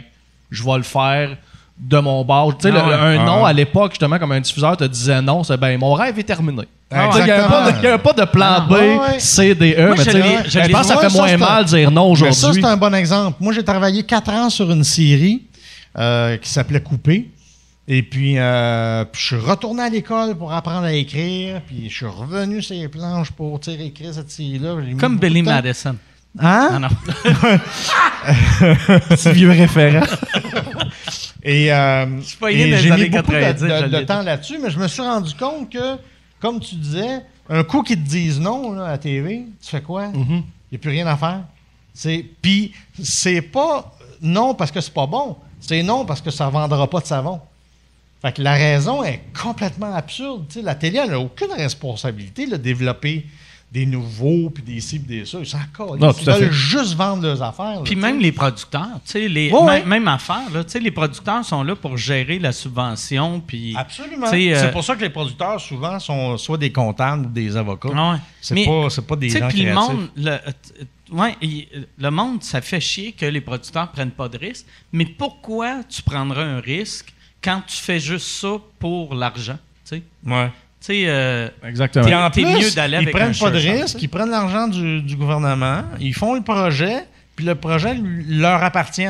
je vais le faire de mon bord. Tu sais, Ah ouais. un Ah nom à l'époque, justement, comme un diffuseur te disait non, c'est ben, mon rêve est terminé. Ah Il n'y avait, pas de- il y avait pas de plan B, Ah. C, D, E. Moi, mais je pense que ça fait ça, moins mal de dire non Mais ça, aujourd'hui. c'est un bon exemple. Moi, j'ai travaillé quatre ans sur une série euh, qui s'appelait Coupé. Et puis, euh, puis je suis retourné à l'école pour apprendre à écrire. Puis je suis revenu sur les planches pour écrire cette série-là. Comme Billy. Madison. Hein? Ah non. Petit vieux référent. Et, euh, et j'ai mis beaucoup de- 90, de, temps là-dessus, mais je me suis rendu compte que, comme tu disais, un coup qu'ils te disent non là, à la TV, tu fais quoi? Il Mhm. n'y a plus rien à faire. C'est- Puis, c'est pas non parce que c'est pas bon, c'est non parce que ça ne vendra pas de savon. Fait que la raison est complètement absurde. La télé, elle n'a aucune responsabilité de développer des nouveaux, puis des ci, puis des ça. Ils s'en Ils tout à veulent fait. juste vendre leurs affaires. là, Puis tu même les producteurs, tu sais, les, Ouais, même, ouais. même affaire, là, tu sais, les producteurs sont là pour gérer la subvention, puis... Absolument. Tu sais, euh, C'est pour ça que les producteurs, souvent, sont soit des comptables ou des avocats. Ouais. C'est Mais, pas, c'est pas des tu sais, gens puis le monde, le, euh, t- ouais, il- le monde, ça fait chier que les producteurs prennent pas de risques, mais pourquoi tu prendrais un risque quand tu fais juste ça pour l'argent, tu sais? Ouais. Tu sais, euh, Exactement. Puis en t'es plus, mieux d'aller ils avec prennent un pas de chercheur, risque, tu sais. ils prennent l'argent du, du gouvernement, ils font le projet, puis le projet lui- leur appartient.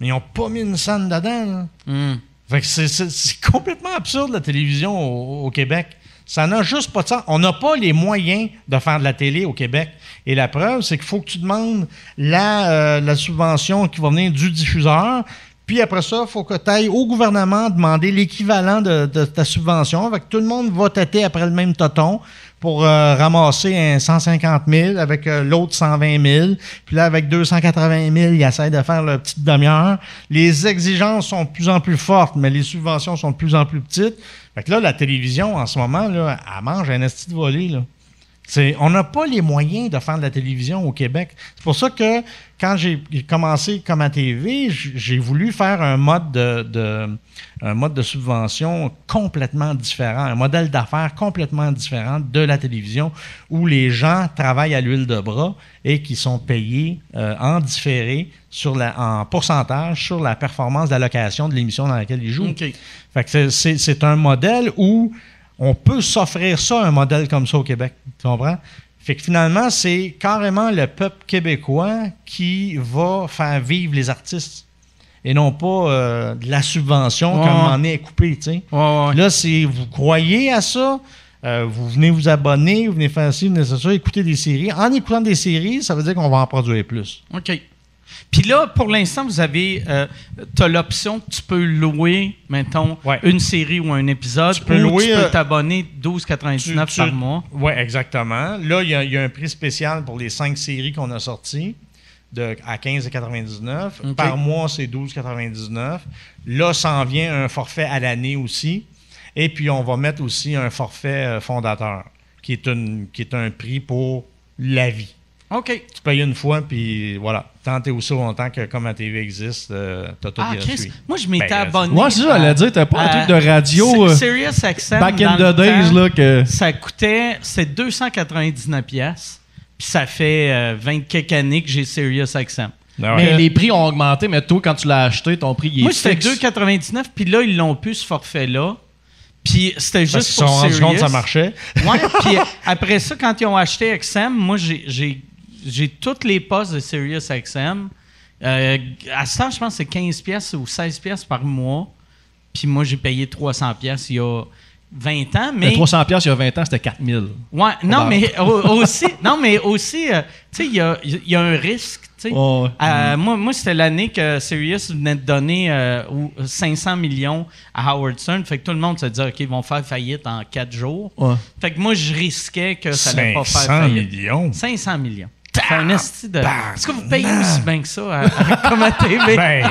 Mais ils n'ont pas mis une scène dedans. là. hum. Fait que c'est, c'est- c'est complètement absurde, la télévision au, au Québec. Ça n'a juste pas de sens. On n'a pas les moyens de faire de la télé au Québec. Et la preuve, c'est qu'il faut que tu demandes la, euh, la subvention qui va venir du diffuseur. Puis après ça, il faut que tu ailles au gouvernement demander l'équivalent de, ta subvention. Tout le monde va têter après le même toton pour euh, ramasser un 150 000 avec euh, l'autre 120 000. Puis là, avec 280 000, ils essayent de faire leur petite demi-heure. Les exigences sont de plus en plus fortes, mais les subventions sont de plus en plus petites. Fait que là, la télévision, en ce moment, là, elle mange un esti de volée. Là. On n'a pas les moyens de faire de la télévision au Québec. C'est pour ça que quand j'ai commencé comme à TV, j'ai voulu faire un mode de, de- un mode de subvention complètement différent, un modèle d'affaires complètement différent de la télévision où les gens travaillent à l'huile de bras et qui sont payés euh, en différé sur la, en pourcentage sur la performance d'allocation de l'émission dans laquelle ils jouent. Fait que c'est un modèle où on peut s'offrir ça, un modèle comme ça au Québec. Tu comprends? Fait que finalement, c'est carrément le peuple québécois qui va faire vivre les artistes et non pas euh, de la subvention Ouais. comme on est coupé, tu sais. Ouais, ouais. Là, si vous croyez à ça, euh, vous venez vous abonner, vous venez faire ci, vous venez faire ça, écouter des séries. En écoutant des séries, ça veut dire qu'on va en produire plus. OK. Puis là, pour l'instant, vous avez. tu as l'option que tu peux louer, mettons, Ouais. une série ou un épisode. Tu peux ou louer, tu peux euh, t'abonner 12,99 Tu- par mois. Oui, exactement. Là, il y, a- il y a un prix spécial pour les cinq séries qu'on a sorties de, à 15,99. OK. Par mois, c'est 12,99. Là, s'en vient un forfait à l'année aussi. Et puis, on va mettre aussi un forfait euh, fondateur, qui est, une, qui est un prix pour la vie. OK. Tu payes une fois, puis voilà. Tant et aussi longtemps que comme la TV existe, euh, t'as tout Ah, gratuit. Chris. Moi, je m'étais Ben, abonné. Ouais, c'est ça, j'allais dire, t'as pas un truc de radio euh, Sirius XM. back in the days, temps, là, que. Ça coûtait. C'était 299 pièces. Puis ça fait euh, 20 quelques années que j'ai Sirius XM. Ah ouais. Mais les prix ont augmenté, mais toi, quand tu l'as acheté, ton prix, il est Moi, c'était fixe. 2,99. Puis là, ils l'ont plus, ce forfait-là. Puis c'était Parce juste qu'ils se sont pour rendus compte que ça Sirius. marchait. Ouais, puis après ça, quand ils ont acheté XM, moi, j'ai- j'ai toutes les postes de Sirius XM. Euh, à ce temps, je pense que c'est 15 pièces ou 16 pièces par mois. Puis moi, j'ai payé 300 pièces il y a 20 ans. Mais Mais, 300 pièces il y a 20 ans, c'était 4000. ouais, non, mais au- aussi, non, mais aussi, euh, tu sais, il y a, il y a un risque. tu sais. Euh, Moi, moi c'était l'année que Sirius venait de donner euh, ou- 500 millions à Howard Stern. Fait que tout le monde se dit, OK, ils vont faire faillite en 4 jours. Ouais. Fait que moi, je risquais que ça allait pas faire 500 faillite. millions? 500 millions. C'est un esti de. Est-ce que vous payez aussi bien que ça à, à- comme à TV? Ben,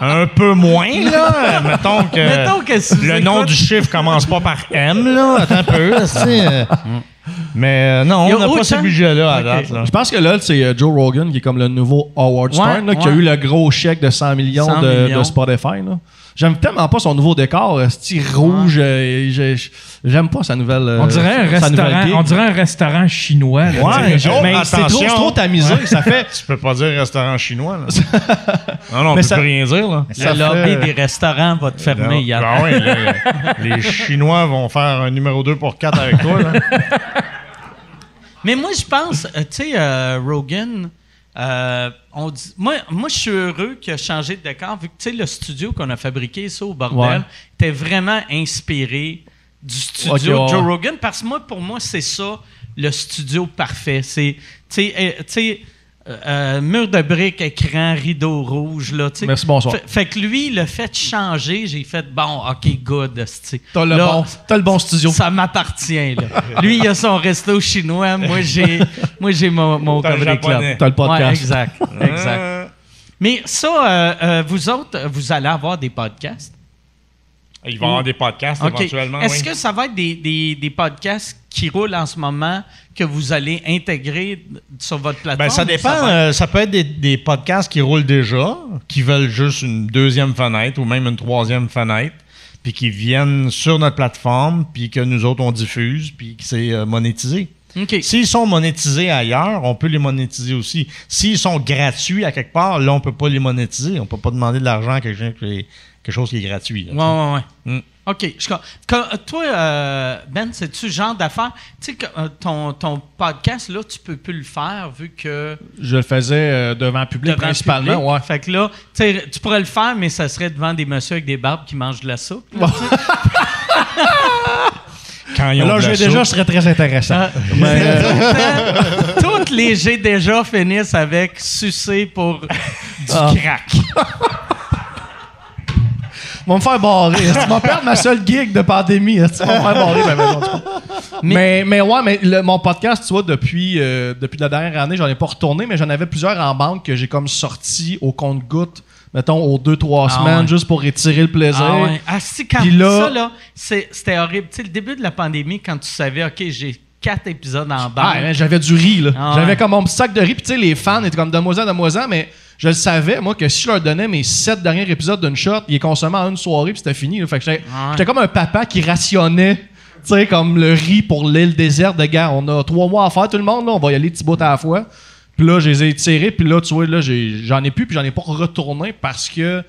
un peu moins, là. Mettons que, Mettons que si le nom écoute- du chiffre commence pas par M, là. Attends un peu, euh. Mais euh, non, Il y a on n'a pas ce budget-là à date, là. Je pense que là, c'est euh, Joe Rogan qui est comme le nouveau Howard Stern, Ouais, là, qui a eu le gros chèque de 100 millions, 100 de, millions. de Spotify. là. J'aime tellement pas son nouveau décor, euh, style rouge. euh, j'ai- j'aime pas sa nouvelle. euh, On dirait un restaurant, on dirait un restaurant chinois. là. Ouais, oh, mais c'est trop, attention. c'est trop tamisé. Ça fait. Tu peux pas dire restaurant chinois, là. non, non, on Mais peut ça- plus rien dire, là. Le ça lobby fait- des restaurants va te fermer, Yann. Ben ouais, les Chinois vont faire un numéro 2 pour 4 avec toi, là. Mais moi, je pense, euh, tu sais, euh, Rogan, euh, on dit, moi, moi, je suis heureux qu'il a changé de décor, vu que, le studio qu'on a fabriqué, ça, au bordel, Ouais. était vraiment inspiré du studio ouais. Joe Rogan, parce que moi, pour moi, c'est ça, le studio parfait. C'est, tu sais, euh, euh, mur de briques, écran, rideau rouge. Là. Merci, bonsoir. Fait, fait que lui, le fait changer, j'ai fait bon, ok, good. T'as le, bon, t'as le bon studio. Ça m'appartient. Là. Lui, il a son resto chinois. Moi, j'ai, moi, j'ai mon, mon T'as le comedy club. japonais. T'as le podcast. Ouais, exact. exact. Euh, Mais ça, euh, euh, vous autres, vous allez avoir des podcasts. Il va y avoir des podcasts éventuellement. Est-ce oui. que ça va être des, des, des podcasts qui roulent en ce moment que vous allez intégrer sur votre plateforme? Ben, ça ou dépend. euh, Ça, peut être des, des podcasts qui roulent déjà, qui veulent juste une deuxième fenêtre ou même une troisième fenêtre, puis qui viennent sur notre plateforme, puis que nous autres, on diffuse, puis que c'est euh, monétisé. S'ils sont monétisés ailleurs, on peut les monétiser aussi. S'ils sont gratuits à quelque part, là, on peut pas les monétiser. On peut pas demander de l'argent à quelqu'un qui est- quelque chose qui est gratuit. là, Ouais, ouais, ouais. Mm. OK. je que- toi, euh, Ben, c'est-tu le genre d'affaire? Tu sais, que, euh, ton, ton podcast, là, tu peux plus le faire vu que. Je le faisais euh, devant le public devant principalement, public. ouais. Fait que là, tu pourrais le faire, mais ça serait devant des messieurs avec des barbes qui mangent de la soupe. là. Quand ils ont Là, de la j'ai soupe. déjà, ce serait très intéressant. Ah, mais temps, toutes les j'ai déjà finissent avec sucer pour du Ah. crack. Vont me faire barrer. Tu vas perdre ma seule gig de pandémie. Tu vas me faire barrer tu vois. Mais, mais ouais, mais le- mon podcast, tu vois, depuis, euh, depuis la dernière année, j'en ai pas retourné, mais j'en avais plusieurs en banque que j'ai comme sorti au compte-goutte, mettons, aux deux, trois Ah semaines, ouais. juste pour étirer le plaisir. Ah, ouais. Ah, si, quand là- ça, là, c'est- c'était horrible. Tu sais, le début de la pandémie, quand tu savais, OK, j'ai quatre épisodes en Ah, banque. ouais, j'avais du riz, là. Ah, j'avais ouais. comme mon sac de riz, puis tu sais, les fans étaient comme demoiselle, demoiselle, mais je le savais, moi, que si je leur donnais mes sept derniers épisodes d'une shot, ils les consommaient en une soirée, puis c'était fini. là. Fait que j'étais ouais. comme un papa qui rationnait, tu sais, comme le riz pour l'île déserte de gars. On a trois mois à faire, tout le monde, là, on va y aller petit bout à la fois. Puis là, je les ai tirés, puis là, tu vois, là, j'en ai plus, puis j'en ai pas retourné parce que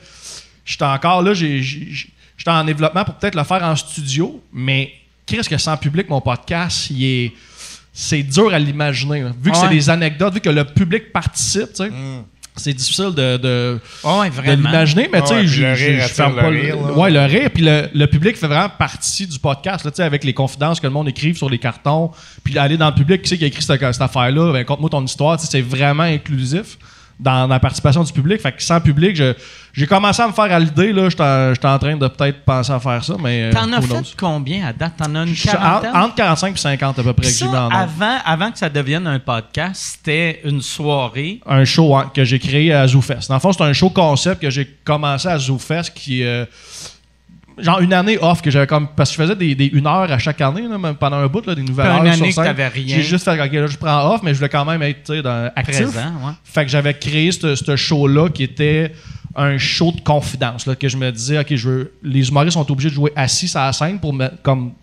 j'étais encore là, j'étais en développement pour peut-être le faire en studio, mais qu'est-ce que sans public, mon podcast, il est. C'est dur à l'imaginer. Vu que Ouais. c'est des anecdotes, vu que le public participe, tu sais, c'est difficile de, de, Ouais, de vraiment. l'imaginer, mais tu sais, je- le je rire je ferme le pas rire, là. Ouais, le rire, puis le, le public fait vraiment partie du podcast, là, tu sais, avec les confidences que le monde écrive sur les cartons, puis aller dans le public, qui c'est qui a écrit cette, cette affaire-là, ben, conte-moi ton histoire, tu sais, c'est vraiment inclusif dans la participation du public. Fait que sans public, je- j'ai commencé à me faire à l'idée, là, j'étais en train de peut-être penser à faire ça, mais. euh, T'en as fait combien à date? T'en as une quarantaine? entre 45 et 50 à peu près que ça, en avant, avant que ça devienne un podcast, c'était une soirée. un show hein, que j'ai créé à ZooFest. Dans le fond, c'est un show concept que j'ai commencé à ZooFest qui euh, genre une année off que j'avais comme parce que je faisais des, des une heure à chaque année là, même pendant un bout là, des nouvelles heures une sur année que scène. t'avais rien. J'ai juste fait ok là je prends off mais je voulais quand même être dans- actif. Présent, ouais. Fait que j'avais créé ce ce show-là qui était un show de confidence. Là, que je me disais, OK, je veux, les humoristes sont obligés de jouer assis à la scène pour me, comme,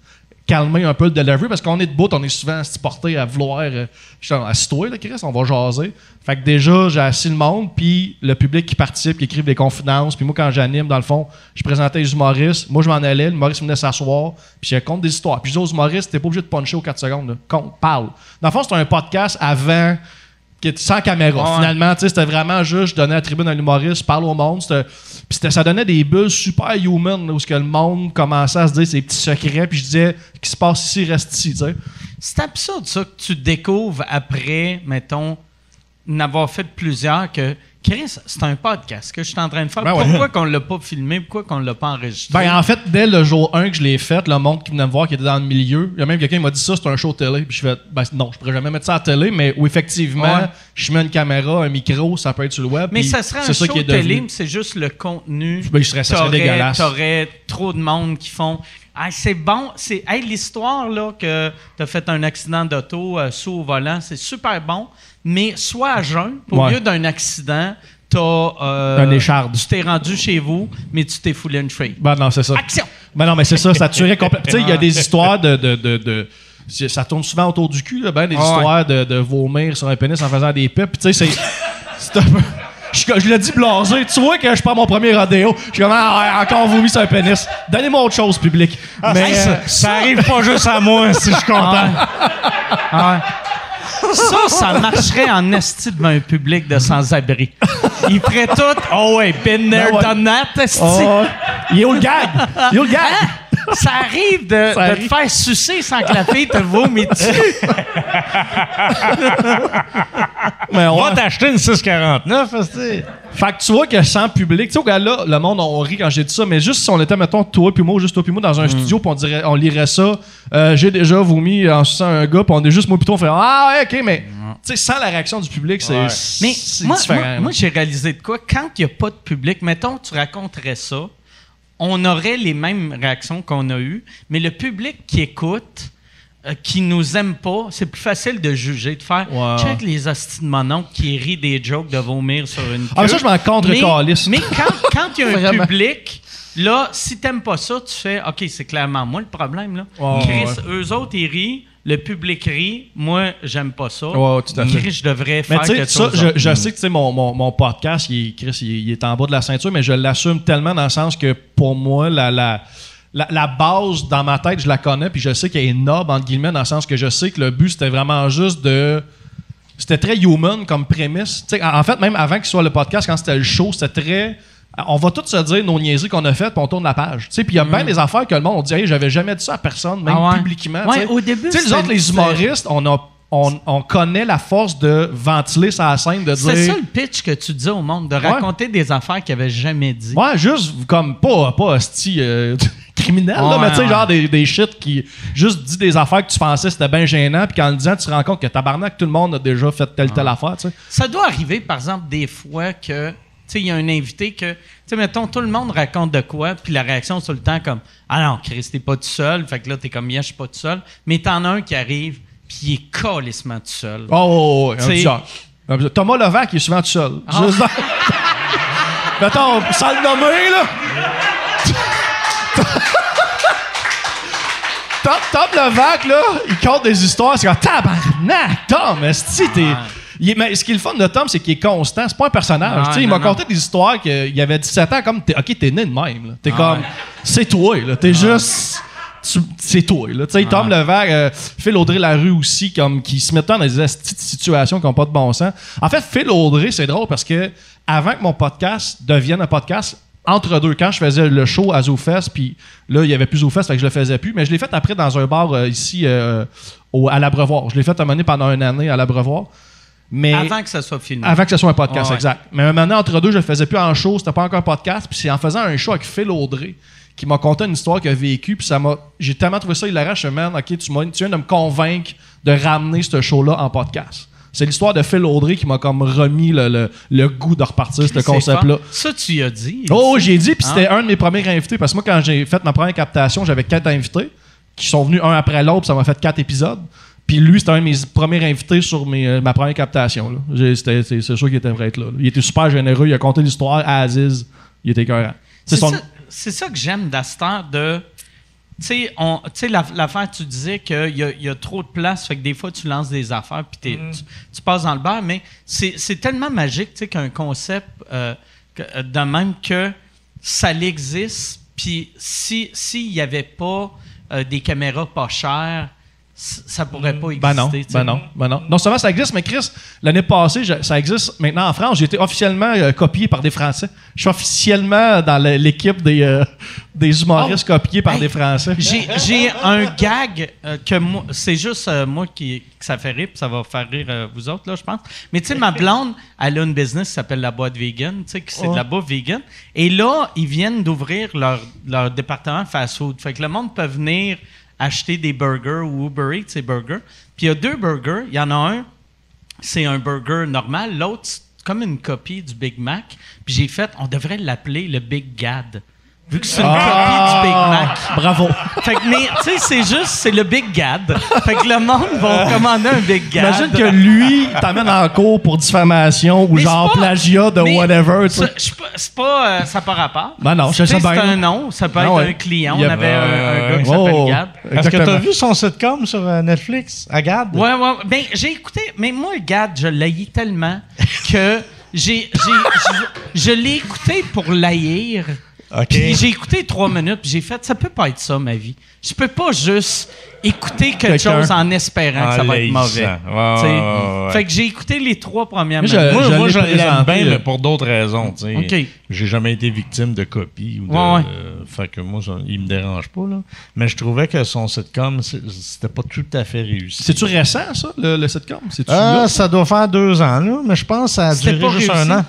calmer un peu le delivery parce qu'on est debout, on est souvent porté à vouloir. Euh, dis, assis-toi, là, Chris, on va jaser. Fait que déjà, j'ai assis le monde, puis le public qui participe, qui écrive des confidences. Puis moi, quand j'anime, dans le fond, je présentais les humoristes. Moi, je m'en allais, l'humoriste venait s'asseoir, puis je compte des histoires. Puis je dis aux humoristes, t'es pas obligé de puncher aux 4 secondes. Là. Compte, parle. Dans le fond, c'est un podcast avant sans caméra. Ouais. Finalement, c'était vraiment juste, je donnais la tribune à l'humoriste, je parle au monde. Puis ça donnait des bulles super human, là, où ce que le monde commençait à se dire ses petits secrets. Puis je disais, ce qui se passe ici, reste ici. C'est absurde, ça, que tu découvres après, mettons, n'avoir fait plusieurs, que Chris, c'est un podcast que je suis en train de faire. Ben ouais. Pourquoi qu'on l'a pas filmé? Pourquoi qu'on l'a pas enregistré? Ben, en fait, dès le jour 1 que je l'ai fait, le monde qui venait me voir, qui était dans le milieu, il y a même quelqu'un qui m'a dit ça, c'est un show télé. Puis je fais, ben non, je pourrais jamais mettre ça à la télé, mais où effectivement, Ouais. je mets une caméra, un micro, ça peut être sur le web. mais ça serait un show qui télé, mais c'est juste le contenu. Ben, je serais- ça serait dégueulasse. T'aurais trop de monde qui font. Ah, c'est bon. C'est hey, l'histoire là que t'as fait un accident d'auto euh, sous au volant, c'est super bon. Mais soit à jeun, au Ouais. lieu d'un accident, t'as euh, Un écharde. Tu t'es rendu chez vous, mais tu t'es foulé une free. Ben non, c'est ça. Action. Ben non, mais c'est ça, ça tuerait complètement. tu sais, il y a des histoires de. de, de, ça tourne souvent autour du cul, là, ben, des Ah ouais. histoires de, de vomir sur un pénis en faisant des pipes. Tu sais, c'est. c'est un peu- Je, je l'ai dit blasé. Tu vois que je prends mon premier rodéo. Je suis comme, ah, encore vomi sur un pénis. Donnez-moi autre chose, public. mais. Hey, ça, euh, ça arrive pas juste à moi si je suis content. Ça, ça marcherait en esti devant un public de sans-abri. Ils feraient tout. Oh ouais, been there, Ben done that, esti. oh, il est où le gag? Il est où le gag? Ça arrive de, Ça de arrive. te faire sucer sans que la fille te vomit dessus. Mais on Va t'acheter une 649, esti. Fait que tu vois que sans public, tu sais, au gars là, le monde, on rit quand j'ai dit ça, mais juste si on était, mettons, toi puis moi, juste toi puis moi dans un studio, puis on, dirait, on lirait ça, euh, j'ai déjà vomi en suçant un gars, puis on est juste moi puis toi, on fait Ah, ouais, ok, mais tu sais, sans la réaction du public, c'est Ouais. Mais c'est moi, différent. moi, moi, j'ai réalisé de quoi? Quand il n'y a pas de public, mettons, tu raconterais ça, on aurait les mêmes réactions qu'on a eues, mais le public qui écoute, euh, qui nous aime pas, c'est plus facile de juger, de faire Ouais. check les hosties de mon qui rit des jokes de vomir sur une Ah, mais ça, queue. je m'en contre Mais-. Mais quand il y a un public, là, si t'aimes pas ça, tu fais OK, c'est clairement moi le problème. Là. Chris, ouais. eux autres, ils rient, le public rit, moi, j'aime pas ça. Ouais, tout à fait. Chris, je devrais Mais faire quelque ça, chose. je, je sais que mon, mon, mon podcast, il Chris, il, est- il est en bas de la ceinture, mais je l'assume tellement dans le sens que pour moi, la, la, la, la base dans ma tête, je la connais, puis je sais qu'elle est noble, entre guillemets, dans le sens que je sais que le but, c'était vraiment juste de. C'était très human comme prémisse. En fait, même avant qu'il soit le podcast, quand c'était le show, c'était très. On va tous se dire nos niaiseries qu'on a faites, puis on tourne la page. Puis il y a bien des affaires que le monde on dit, hey, j'avais jamais dit ça à personne, même Mm. Ah ouais. publiquement. Ouais, au début, Tu sais, les autres, les humoristes, on a. On, on connaît la force de ventiler sa scène, de dire. C'est ça le pitch que tu dis au monde, de raconter des affaires qu'ils n'avaient jamais dit. Ouais, juste comme pas, pas hostie euh, criminel, là, mais tu sais, ouais. genre des, des shit qui juste dit des affaires que tu pensais c'était bien gênant, puis qu'en le disant, tu te rends compte que tabarnak, tout le monde a déjà fait telle telle affaire, tu sais. Ça doit arriver, par exemple, des fois que, il y a un invité que, tu sais, mettons, tout le monde raconte de quoi, puis la réaction, c'est tout le temps comme, ah non, Chris, t'es pas tout seul, fait que là, t'es comme, yeah, je suis pas tout seul, mais t'en as un qui arrive, puis il est calissement tout seul. Oh, oh, oh, un bizarre. Un bizarre. Thomas Levac, il est souvent tout seul. Ah. Juste dans- Mettons, sans le nommer, là. Tom, Tom Levac, là, il compte des histoires, c'est comme tabarnak, Tom, esti, t'es. Il mais ce qui est le fun de Tom, c'est qu'il est constant. C'est pas un personnage. Il m'a conté des histoires qu'il avait 17 ans, comme, t'es- OK, t'es né de même. T'es Ah comme, ouais. c'est toi, là. T'es juste. C'est toi, là. Tu sais, Tom Levac, euh, Phil Audrey Larue aussi, comme, qui se mettent dans des situations qui n'ont pas de bon sens. En fait, Phil Audrey, c'est drôle parce que avant que mon podcast devienne un podcast, entre deux, quand je faisais le show à ZooFest, puis là, il y avait plus ZooFest, fait que je le faisais plus, mais je l'ai fait après dans un bar euh, ici euh, au- à l'Abreuvoir. Je l'ai fait un moment donné pendant une année à l'Abreuvoir. Mais Avant que ça soit filmé. avant que ce soit un podcast, Ah ouais. exact. Mais un moment entre deux, je le faisais plus en show, c'était pas encore un podcast. Puis c'est en faisant un show avec Phil Audrey qui m'a conté une histoire qu'il a vécue. Puis ça m'a. J'ai tellement trouvé ça hilarant, je me ok, tu, tu viens de me convaincre de ramener ce show-là en podcast. C'est l'histoire de Phil Audrey qui m'a comme remis le, le- le goût de repartir ce concept-là. Ça, tu y as dit. Oh, j'ai dit, puis Ah. c'était un de mes premiers invités. Parce que moi, quand j'ai fait ma première captation, j'avais quatre invités qui sont venus un après l'autre, puis ça m'a fait quatre épisodes. Puis lui, c'était un de mes premiers invités sur mes, euh, ma première captation. C'est sûr qu'il était vrai être là, là. Il était super généreux, il a conté l'histoire à Aziz. Il était écœurant. C'est son. ça, que j'aime d'Astor de. Tu sais, l'affaire, tu disais qu'il y, y a trop de place, fait que des fois, tu lances des affaires, puis t'es- tu, tu passes dans le bar, mais c'est tellement magique, tu sais, qu'un concept euh, que- euh, de même que ça l'existe, puis si- s'il n'y avait pas euh, des caméras pas chères, ça pourrait pas exister. Ben non, ben non, ben non. Non seulement ça existe, mais Chris, l'année passée, je- ça existe maintenant en France. J'ai été officiellement euh, copié par des Français. Je suis officiellement dans l'équipe des, euh, des humoristes copiés par Oh! Hey, des Français. J'ai un gag euh, que moi, c'est juste moi qui que ça fait rire, puis ça va faire rire vous autres, là, je pense. Mais tu sais, ma blonde, elle a une business qui s'appelle La Boîte Vegan, tu sais, c'est de la bouffe vegan. Et là, ils viennent d'ouvrir leur, leur département fast-food. Fait que le monde peut venir acheter des burgers ou Uber Eats, ces burgers. Puis il y a deux burgers. Il y en a un, c'est un burger normal. L'autre, c'est comme une copie du Big Mac. Puis j'ai fait, on devrait l'appeler le Big Gad. Vu que c'est une copie du Big Mac. Bravo. Fait que, mais, tu sais, c'est juste, c'est le Big Gad. Fait que le monde va commander un Big Gad. Imagine que lui t'amène en cours pour diffamation ou Mais genre pas- plagiat de mais whatever. c'est- pas- C'est pas, euh, ça n'a pas rapport. Ben non, je sais bien, C'est un nom, ça peut Ah être ouais. un client. On avait un, un gars qui Oh, s'appelle Gad. Est-ce que tu as exactement. vu son sitcom sur euh, Netflix, Agad? Ouais, ouais. Ben, j'ai écouté, mais moi, Gad, je l'haïs tellement que j'ai, j'ai- je, je l'ai écouté pour l'haïr. OK. Puis j'ai écouté trois minutes, puis j'ai fait, ça peut pas être ça, ma vie. Je peux pas juste écouter quelque chose en espérant que ça va être mauvais. Ouais, ouais. Fait que j'ai écouté les trois premières minutes. Moi, je moi, je l'aime bien, mais pour d'autres raisons. tu sais. OK. J'ai jamais été victime de copies ou de. Ouais, ouais. euh, fait que moi, ça, il me dérange pas, là. Mais je trouvais que son sitcom, c'était pas tout à fait réussi. C'est-tu récent, ça, le, le sitcom? Ah, là? ça doit faire deux ans, là. Mais je pense que ça a duré juste réussi. un an.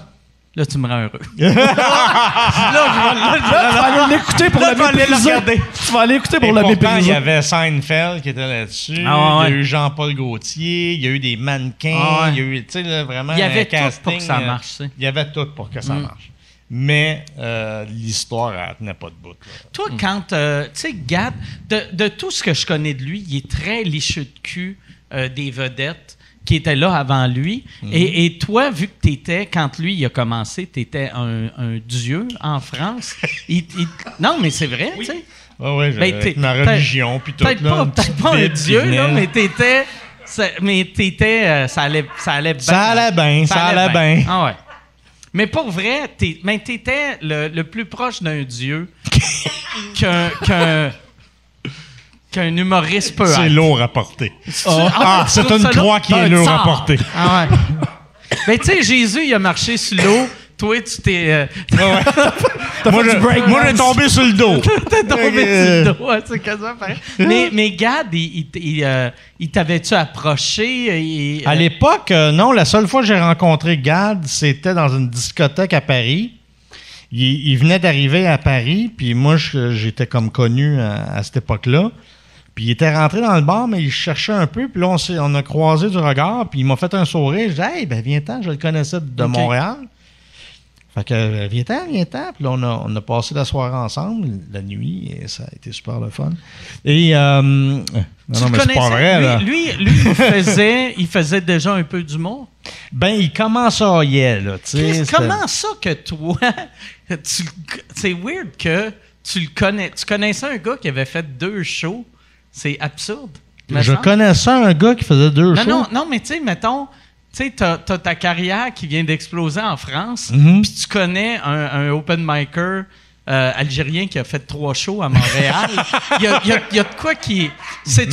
Là, tu me rends heureux. là, je vais, là, je vais- Tu vas aller l'écouter pour Là, le mépriser. regarder. Tu vas aller écouter pour Et le pourtant, il y avait Seinfeld qui était là-dessus. Ah ouais, Il y a eu Jean-Paul Gaultier. Il y a eu des mannequins. Ah ouais. Il y a eu, tu sais, là, vraiment Il y avait un tout casting. pour que ça euh, marche. Il y avait tout pour que ça Mm. marche. Mais euh, l'histoire, elle tenait pas de bout. là. Toi, quand. euh, tu sais, Gad, de, de tout ce que je connais de lui, il est très licheux de cul euh, des vedettes qui étaient là avant lui. et, et toi, vu que tu étais, quand lui il a commencé, tu étais un, un dieu en France. Il- il- non, mais c'est vrai, tu sais. Ouais, ouais, Ben, avec t'es- ma religion, puis tout. Peut-être pas, pas un dieu, là, mais t'étais. ça- Mais t'étais. euh, ça allait, ça allait bien. Ça allait bien, ça allait bien. Ah ouais. Mais pour vrai, t'étais le, le plus proche d'un dieu qu'un, qu'un, qu'un humoriste peut C'est être. lourd à porter. Ah, Ah, c'est une lourd? croix qui est lourde à porter. Ah ouais. Ben, tu sais, Jésus, il a marché sur l'eau. Toi, tu t'es. euh, moi, je- moi, j'ai tombé sur le dos. T'es tombé Euh, sur le dos, ouais, c'est quasiment pareil. Mais, mais Gad, il, il, il, euh, il t'avait-tu approché? À euh, l'époque, euh, non. La seule fois que j'ai rencontré Gad, c'était dans une discothèque à Paris. Il, venait d'arriver à Paris, puis moi, j'étais comme connu à, à cette époque-là. Puis il était rentré dans le bar, mais il cherchait un peu. Puis là, on, s'est- on a croisé du regard, puis il m'a fait un sourire. Je dis Hey, ben viens-t'en, je le connaissais de. Montréal. Fait que euh, viens-t'en, viens-t'en. Puis là, on a, on a passé la soirée ensemble, la nuit, et ça a été super le fun. Et. euh, non, non, le mais c'est pas vrai, là. Lui, lui, lui, il, faisait, il faisait déjà un peu d'humour? Ben, il commence à y est, là. Chris, comment ça que toi, c'est weird que tu le connais, tu connaissais un gars qui avait fait deux shows, c'est absurde. Je connaissais un gars qui faisait deux Non, shows. non, non, mais tu sais, mettons, tu sais, t'as, t'as ta carrière qui vient d'exploser en France, Mhm. puis tu connais un, un open micer euh, algérien qui a fait trois shows à Montréal. Il y, a, y y de quoi qui.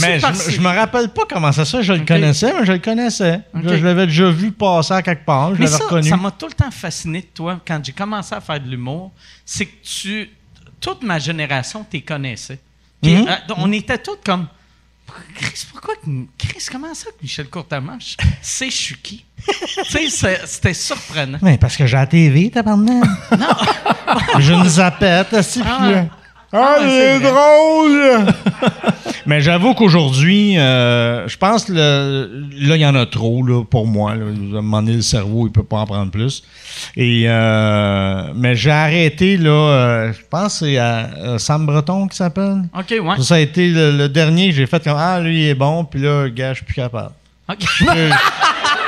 Mais je, me- je me rappelle pas comment ça, ça je le connaissais, mais je le connaissais. Je, je l'avais déjà vu passer à quelque part, je l'avais ça, reconnu. ça m'a tout le temps fasciné de toi quand j'ai commencé à faire de l'humour. C'est que tu. Toute ma génération t'es connaissait. Puis, Mhm. euh, on était tous comme. Chris, pourquoi. Chris, comment ça que Michel je suis qui? tu sais, c'est- c'était surprenant. Mais parce que j'ai la TV, tabarnak. Non! je nous zapette, aussi. Ah. Ah, Ah c'est drôle! Mais j'avoue qu'aujourd'hui, euh, je pense que là, il y en a trop là, pour moi. Là. À un moment donné, le cerveau, il peut pas en prendre plus. Et, euh, mais j'ai arrêté, là, euh, je pense que c'est à, Sam Breton qui s'appelle. OK, ouais. Ça, ça a été le, le dernier que j'ai fait comme Ah, lui, il est bon, puis là, gars, je suis plus capable. OK.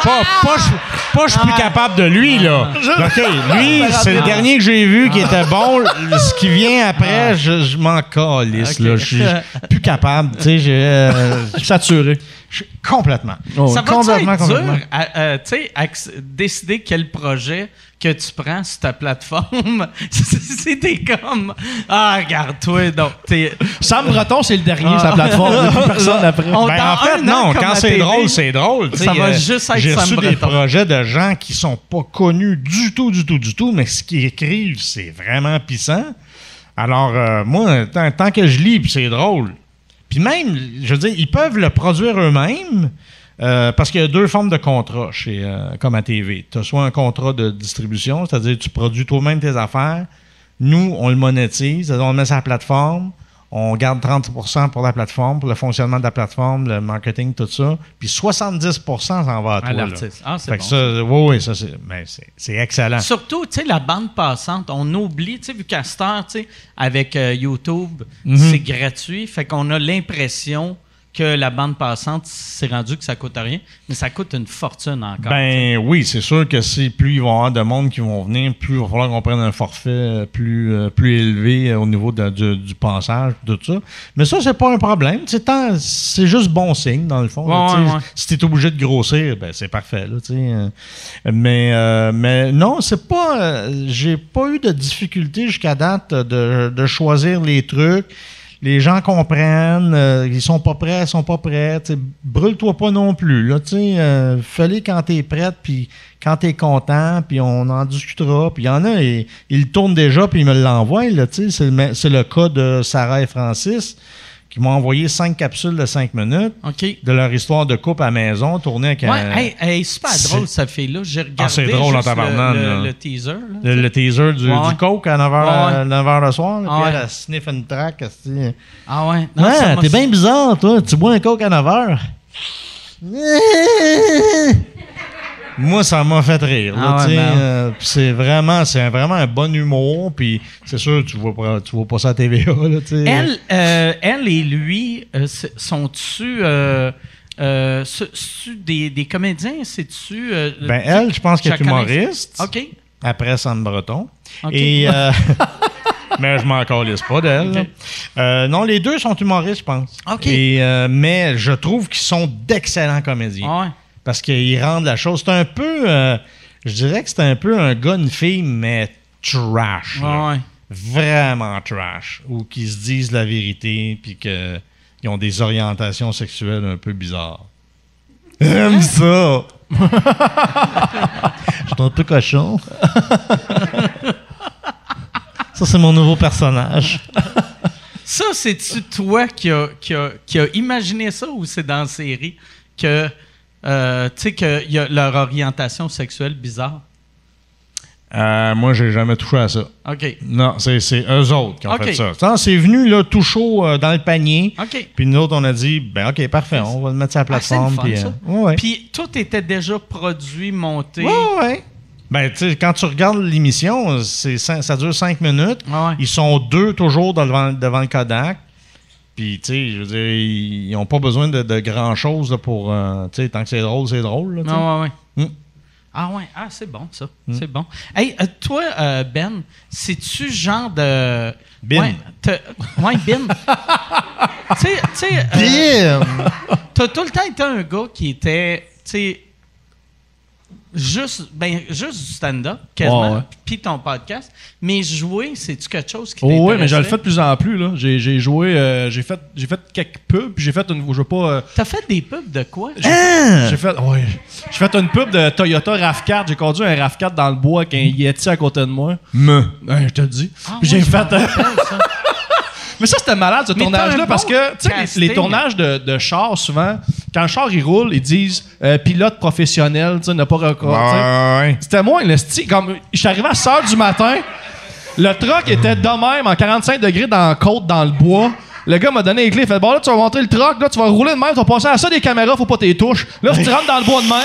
Euh, pas, pas, je- pas je suis plus capable de lui, là. OK, lui, c'est le dernier que j'ai vu qui était bon. Ce qui vient après, je, je m'en calisse, là. Je suis plus capable, tu sais, j'ai... euh, Saturé. je complètement. Ça va complètement, être dur complètement. à, euh, sais, à ex- décider quel projet que tu prends sur ta plateforme. C'était comme Ah, regarde-toi, donc t'es. Sam Breton, c'est le dernier sur la plateforme. Plus personne après. Ben, en fait, an, non, quand c'est drôle, c'est drôle. tu sais, ça va euh, juste être J'ai Sam reçu des Breton. projets de gens qui sont pas connus du tout, du tout, du tout, mais ce qu'ils écrivent, c'est vraiment puissant. Alors, euh, moi, tant, tant que je lis, c'est drôle. Puis même, je veux dire, ils peuvent le produire eux-mêmes. Euh, parce qu'il y a deux formes de contrat chez, euh, comme à TV. Tu as soit un contrat de distribution, c'est-à-dire tu produis toi-même tes affaires. Nous, on le monétise, c'est-à-dire on le met sur la plateforme. On garde 30% pour la plateforme, pour le fonctionnement de la plateforme, le marketing, tout ça. Puis 70% s'en va à toi. À là. l'artiste. Ah, c'est bon. ça, oui, oui, ça, c'est, mais c'est, c'est excellent. Surtout, tu sais, la bande passante, on oublie, tu sais, vu qu'à tu sais, avec euh, YouTube, Mhm. c'est gratuit, fait qu'on a l'impression que la bande passante, c'est rendu que ça coûte rien, mais ça coûte une fortune encore. Ben oui, c'est sûr que si plus il va y avoir de monde qui vont venir, plus il va falloir qu'on prenne un forfait euh, plus, euh, plus élevé euh, au niveau de- du, du passage, tout ça. Mais ça, c'est pas un problème. C'est, juste bon signe, dans le fond. là, Ouais, ouais. Si tu es obligé de grossir, ben c'est parfait. Là, euh. mais, euh, mais non, c'est pas. euh, j'ai pas eu de difficulté jusqu'à date de, de choisir les trucs. Les gens comprennent, euh, ils sont pas prêts, ils sont pas prêts. Brûle-toi pas non plus. Là, euh, fais-les quand t'es prête, puis quand t'es content, puis on en discutera. Puis il y en a, ils, ils le tournent déjà, puis ils me l'envoient. C'est le, le cas de Sarah et Francis, qui m'ont envoyé cinq capsules de cinq minutes de leur histoire de couple à la maison, tournée avec Ouais, un- hey, hey, super drôle, cette fille-là. J'ai regardé Ah, c'est drôle en le- teaser. là. le, le teaser du, Ouais. du coke à 9h, Ouais, ouais. 9h le soir. Là, puis elle, elle sniff une track. Ah ouais? Non, Ouais, ça t'es bien bizarre, toi. Tu bois un coke à 9h. Moi, ça m'a fait rire. Ah ouais, ben. euh, c'est vraiment, c'est vraiment un bon humour. Puis c'est sûr, tu vois pas, tu vois pas ça à TVA. Là. Elle, euh, elle et lui, euh, sont-tu des, des comédiens? C'est-tu. Ben, elle, je pense qu'elle est humoriste. OK. Après Sam Breton. Et, mais je m'en calisse pas d'elle. Euh, non, les deux sont humoristes, je pense. Et, euh, mais je trouve qu'ils sont d'excellents comédiens. Ah ouais. Parce qu'ils rendent la chose. C'est un peu. euh, je dirais que c'est un peu un gars, une fille, mais trash. ouais. Vraiment trash. Ou qui se disent la vérité, puis qu'ils ont des orientations sexuelles un peu bizarres. J'aime ça! Je suis un peu cochon. Ça, c'est mon nouveau personnage. Ça, c'est-tu toi qui a, qui, a, qui a imaginé ça ou c'est dans la série que. Euh, tu sais, qu'il y a leur orientation sexuelle bizarre? Euh, moi, j'ai jamais touché à ça. OK. Non, c'est, c'est eux autres qui ont fait ça. Ça, c'est venu là, tout chaud euh, dans le panier. OK. Puis nous autres, on a dit, ben OK, parfait, on va le mettre sur la Ah, plateforme. fun, puis, euh, ouais. Puis tout était déjà produit, monté. Ouais, ouais. Ben, tu sais, quand tu regardes l'émission, c'est, ça dure cinq minutes. Ah ouais. Ils sont deux toujours devant, devant le Kodak. Puis, tu sais, je veux dire, ils n'ont pas besoin de, de grand-chose pour. euh, tu sais, tant que c'est drôle, c'est drôle. là. Ah ouais, ouais. Mm. Ah ouais, ah c'est bon ça, c'est bon. Hey, euh, toi euh, Ben, c'est-tu genre de Bin. Ouais, ouais Ben. tu sais, tu sais, euh, Bim! t'as tout le temps été un gars qui était, tu sais, juste, ben, juste du stand-up, quasiment, Ouais, ouais. puis ton podcast. Mais jouer, c'est-tu quelque chose qui Oh, oui, mais je le fais de plus en plus. là. J'ai j'ai joué, euh, j'ai fait, j'ai fait quelques pubs, puis j'ai fait une. Je veux pas. euh, T'as fait des pubs de quoi? J'ai fait, ouais. J'ai fait une pub de Toyota RAV4. J'ai conduit un RAV4 dans le bois avec un Yeti à côté de moi. Me. Ouais, je te le dis. Ah Puis ouais, j'ai fait. ça. Mais ça, c'était malade, ce tournage-là, parce bon que, tu sais, les- les, casting. tournages de, de chars, souvent, quand le char, il roule, ils disent euh, pilote professionnel, tu sais, n'a pas recours. tu sais. ouais. C'était moi, le style. Comme, je suis arrivé à 6 h du matin, le truck était de même, en 45 degrés dans la côte, dans le bois. Le gars m'a donné les clés, il fait Bon, là, tu vas montrer le truck, là, tu vas rouler de même, tu vas passer à ça des caméras, faut pas t'y touches. Là, si tu rentres dans le bois de même,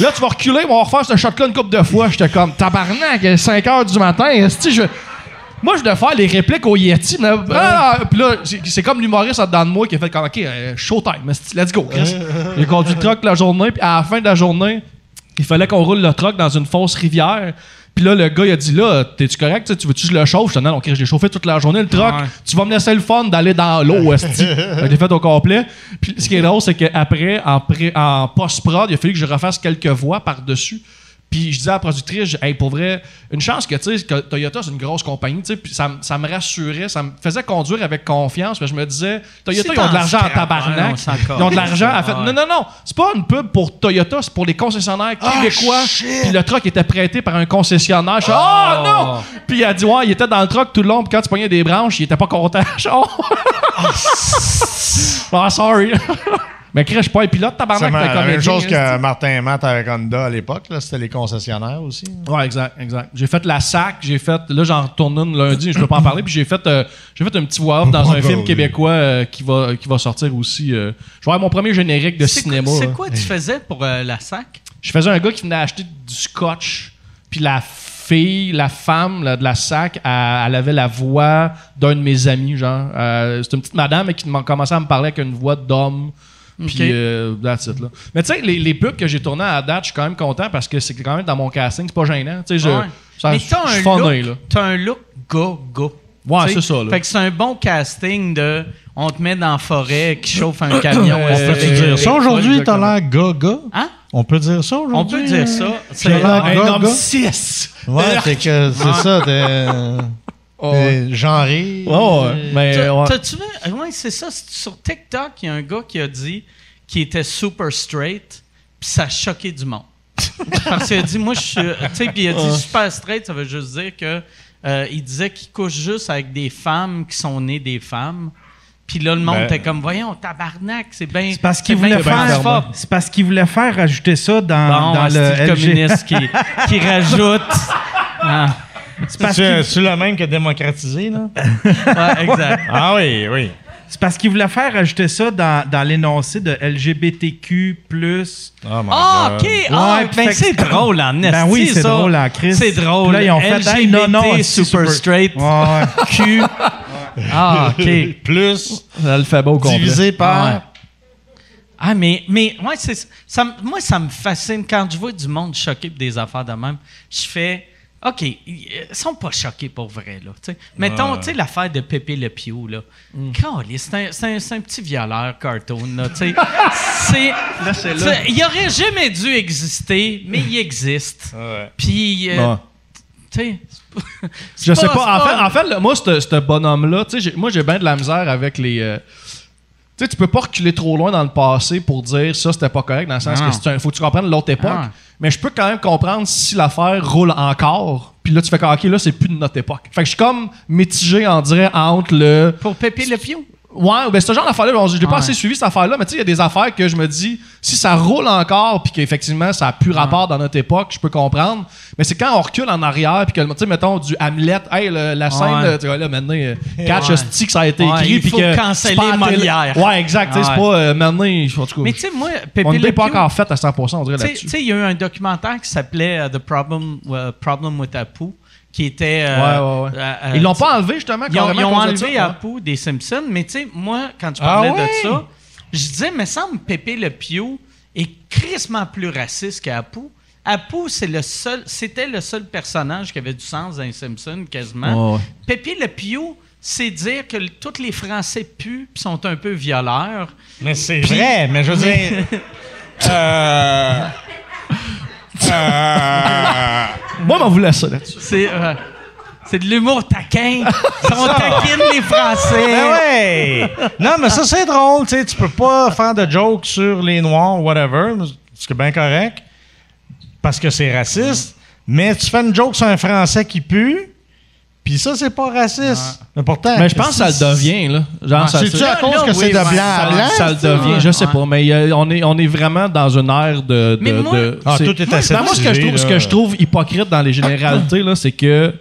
là, tu vas reculer, on va refaire ce shot-là une couple de fois. J'étais comme Tabarnak, 5 h du matin, esti, je. Moi, je devais faire les répliques au Yeti. mais- Ah, puis là, c'est comme l'humoriste en dedans de moi qui a fait comme, OK, euh, showtime, let's go, Chris. J'ai conduit le truck la journée, puis à la fin de la journée, il fallait qu'on roule le truck dans une fausse rivière. Puis là, le gars, il a dit là, t'es-tu correct? Tu veux-tu que je le chauffe? Je dis non, ok, je l'ai chauffé toute la journée, le truck. Ouais. Tu vas me laisser le fun d'aller dans l'eau, esti. Je l'ai fait au complet. Puis ce qui est drôle, c'est qu'après, en, en post-prod, il a fallu que je refasse quelques voix par-dessus. Puis je disais à la productrice, hey, pour vrai, une chance que, tu sais, que Toyota, c'est une grosse compagnie, tu sais, puis ça, ça me rassurait, ça me faisait conduire avec confiance, je me disais, Toyota, ils ont de en l'argent en tabarnak. s'en ils ont de l'argent. Elle fait, ouais. non, non, non, c'est pas une pub pour Toyota, c'est pour les concessionnaires québécois. Puis le truck était prêté par un concessionnaire. Je oh, non! Puis il a dit, ouais, il était dans le truck tout le long, puis quand tu pognais des branches, il était pas content. Oh! Ah, sorry. Mais suis pas un pilote, tabarnak, ma- t'es la même chose que esti. Martin et Matt avec Honda à l'époque. là, C'était les concessionnaires aussi. Ouais, exact, exact. J'ai fait la SAC, j'ai fait. Là, j'en retourne une lundi, je peux pas en parler. Puis j'ai fait, euh, j'ai fait un petit voix off dans un film québécois euh, qui, va, qui va sortir aussi. euh. je vais avoir mon premier générique de C'est quoi- cinéma. C'est quoi tu faisais pour euh, la SAC? Je faisais un gars qui venait acheter du scotch, puis la fille, la femme là, de la SAC, elle, elle avait la voix d'un de mes amis, genre. Euh, C'était une petite madame mais qui m'a commencé à me parler avec une voix d'homme. Puis, euh, that's it, là. Mais tu sais, les, les pubs que j'ai tournées à date, je suis quand même content parce que c'est quand même dans mon casting, c'est pas gênant. Tu sais, je, Ouais. ça- Mais je t'as un, funny, là. look, t'as un look gars. Ouais, c'est ça, là. Fait que c'est un bon casting de on te met dans la forêt qui chauffe un camion. On On euh, dire ça aujourd'hui? T'as l'air gaga? Hein? On peut dire ça aujourd'hui? On peut dire ça. C'est l'air Un gaga? homme 6! Ouais, c'est que c'est ça. Euh, genré. Ouais, ouais. Mais, T'as- ouais. T'as-tu vu? euh, Ouais, c'est ça. Sur TikTok, il y a un gars qui a dit qu'il était super straight, puis ça a choqué du monde. Parce qu'il a dit, moi, je suis. Tu sais, puis il a dit super straight, ça veut juste dire que. euh, il disait qu'il couche juste avec des femmes qui sont nées des femmes. Puis là, le monde Ben- était comme, voyons, tabarnak, c'est bien. C'est parce qu'il voulait faire. C'est parce qu'il voulait faire rajouter ça dans, Bon, dans c'est le communiste qui, qui rajoute. Ah, C'est parce le même que démocratisé, là? ouais, exact. ah oui, oui. c'est parce qu'il voulait faire rajouter ça dans, dans l'énoncé de LGBTQ+. Oh Ah, God. OK. Ah, Ouais, ben c'est drôle en Ben oui, c'est drôle en Christ. C'est drôle. Puis là, ils ont fait, hey, non, non, super, super- straight, Ouais, ouais. Q. Ah, OK. Plus L'alphabet au complet. divisé par. Ouais. Ah, mais, mais ouais, ça, moi, ça me fascine. Quand je vois du monde choqué pour des affaires de même, je fais OK, ils ils sont pas choqués pour vrai. Là, tu sais. Mettons, tu sais, l'affaire de Pépé Le Pew. Là. Caliste, C'est, un, c'est, un, c'est un petit violeur cartoon. Là, tu sais. c'est, tu sais, il aurait jamais dû exister, mais il existe. Ouais. Puis, euh, tu sais. Je sais c'est pas. En fait, en fait, moi, ce ce bonhomme-là, tu sais, j'ai- moi, j'ai bien de la misère avec les. euh, tu sais, tu peux pas reculer trop loin dans le passé pour dire ça, c'était pas correct, dans le sens Non. que c'est un- faut que tu comprennes l'autre époque. Ah. Mais je peux quand même comprendre si l'affaire roule encore. Puis là, tu fais OK, là, c'est plus de notre époque. Fait que je suis comme mitigé, en dirait, entre le. Pour Pépé Le Pew. Ouais, ben ce genre d'affaire-là, bon, je l'ai pas Ouais. assez suivi cette affaire-là, mais tu sais, il y a des affaires que je me dis, si ça roule encore, puis qu'effectivement, ça a plus rapport dans notre époque, je peux comprendre. Mais c'est quand on recule en arrière, puis que, tu sais, mettons, du Hamlet, hey, le- la scène, Ouais. tu vois, là, maintenant, euh, catch Ouais. a stick, ça a été écrit, puis que. canceller. Molière. Ouais, exact, c'est pas, euh, maintenant, en tout cas. Mais tu sais, moi, Pépé on n'est pas encore fait à 100%, on dirait Tu sais- là-dessus. tu sais, il y a eu un documentaire qui s'appelait euh, The Problem, euh, Problem with Apu, qui était. euh, Ouais, ouais, ouais. euh, euh, Ils l'ont pas enlevé, justement, Ils ont, ils ont enlevé ça, ouais. Apu des Simpsons, mais tu sais, moi, quand je Ah parlais ouais? de ça, je disais, me semble Pépé Le Pew est crissement plus raciste qu'Apu. Apu, c'est le seul, c'était le seul personnage qui avait du sens dans les Simpsons, quasiment. Ouais, ouais. Pépé Le Pew, c'est dire que tous les Français puent pis sont un peu violeurs. Mais c'est vrai, mais je veux dire. euh, euh, Moi, on vous laisse ça là-dessus. C'est euh, c'est de l'humour taquin. On taquine les Français. Ben ouais! Non, mais ça, c'est drôle, tu. Tu peux pas faire de jokes sur les Noirs, whatever, ce qui est bien correct, parce que c'est raciste. Mais tu fais une joke sur un Français qui pue, puis ça, c'est pas raciste. Mais pourtant. Mais je pense que ça le devient, là. Genre, ça, C'est-tu ça- à cause que oui, c'est de blanc à ça- blanc? ça le devient, je sais pas, mais euh, on, est, on est vraiment dans une ère de. de- Mais moi- de- Ah, c'est- tout est moi, aseptisé, moi, ce que, je trouve, ce que là. je trouve hypocrite dans les généralités, là, c'est que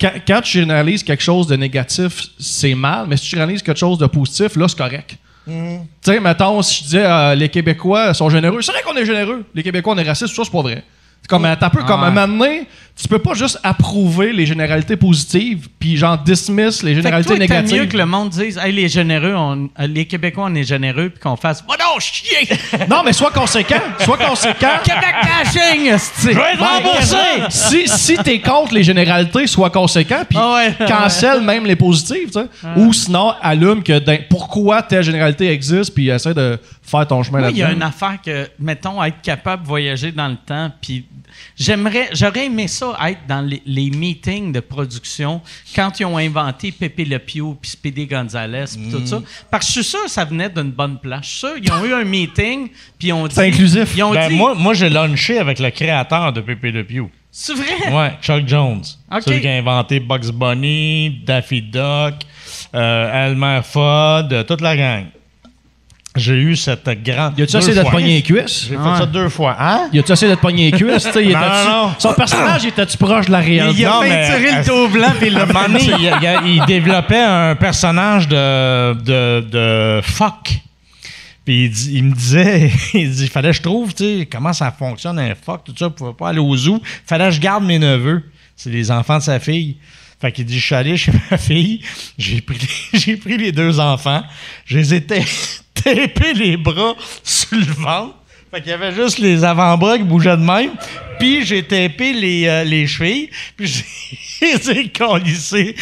quand, quand tu généralises quelque chose de négatif, c'est mal, mais si tu généralises quelque chose de positif, là, c'est correct. Mhm. Tu sais, mettons, si je disais euh, les Québécois sont généreux, c'est vrai qu'on est généreux. Les Québécois, on est racistes, ça, c'est pas vrai. C'est Comme, t'as un peu comme un moment donné, tu peux pas juste approuver les généralités positives, puis genre dismiss les Fait que généralités toi, négatives. mieux que le monde dise hey, les généreux, on- euh, les Québécois, on est généreux, puis qu'on fasse Va donc chier! Non, mais sois conséquent. Sois conséquent. Québec. Ben, Si, si t'es contre les généralités, sois conséquent, puis Ah ouais, cancelle même les positives, tu sais. Ou sinon, allume que d'un- pourquoi telle généralité existe, puis essaie de faire ton chemin Moi, il y là-dedans. a une affaire que, mettons, être capable de voyager dans le temps, puis j'aimerais, j'aurais aimé ça être dans les, les meetings de production quand ils ont inventé Pepe Le Pew puis Speedy Gonzalez puis Mm. tout ça. Parce que je suis sûr que ça venait d'une bonne place. Je suis sûr ils ont eu un meeting puis ils ont dit... C'est inclusif. Ils ont Ben, dit... moi, moi j'ai lunché avec le créateur de Pépé Le Pew. C'est vrai? Ouais, Chuck Jones. Ok. Celui qui a inventé Bugs Bunny, Daffy Duck, euh, Elmer Fudd, toute la gang. J'ai eu cette grande. Y a-tu essayé de te pogner les cuisses? J'ai fait ça deux fois. Hein? Y a-tu essayé de te pogner les cuisses? Non, non, non. Son personnage était-tu proche de la réalité? Il a Non, mais- peinturé le dos blanc puis moment donné, il, il- il développait un personnage de, de, de fuck. Puis il, dit- il me disait, il dit, fallait que je trouve, tu sais, comment ça fonctionne un fuck, tout ça, pour pouvait pas aller au zoo. Fallait que je garde mes neveux. C'est les enfants de sa fille. Fait qu'il dit, je suis allé chez ma fille, j'ai pris, j'ai pris les deux enfants, je les ai ta- tapés les bras sur le ventre. Fait qu'il y avait juste les avant-bras qui bougeaient de même. Puis j'ai tapé les, euh, les chevilles. Puis j'ai les ai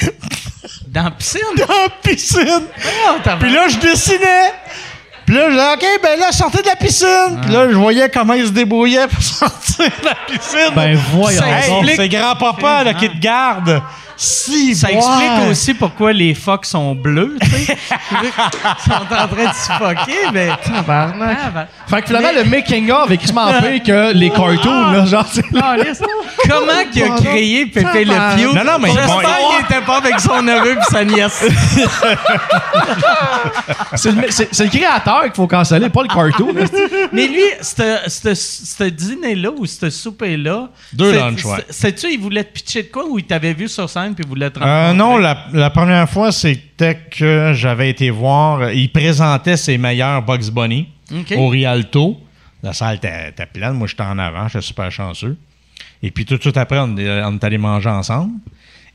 Dans la piscine? dans la piscine. Oh, t'as- Puis là, je dessinais. Puis là, je disais, OK, ben là, sortez de la piscine. Puis là, je voyais comment ils se débrouillaient pour sortir de la piscine. Ben voyons Hey, c'est grand-papa là, qui te garde. Si, Ça boy! explique aussi pourquoi les phoques sont bleus, tu sais. Ils sont en train de suffoquer, mais. Tabarnak. Ah, ben, Fait que finalement, le making-of est quasiment pire que les cartoons, là. Genre, c'est là. Calisse. Comment qu'il a créé Pépé le Pew? Non, non, mais J'espère bon, qu'il était pas avec son neveu et sa nièce. C'est le, c'est- c'est le créateur qu'il faut canceller, pas le cartoon. là. Mais lui, ce- ce ce dîner-là ou ce souper-là. Deux lunchs, ouais. c'est- Sais-tu, il voulait te pitcher de quoi ou il t'avait vu sur scène? Puis Euh, non, la, la première fois, c'était que j'avais été voir. euh, Il présentait ses meilleurs Bugs Bunny au Rialto. La salle était, pleine. Moi, j'étais en avant. J'étais super chanceux. Et puis, tout de suite après, on, on est allé manger ensemble.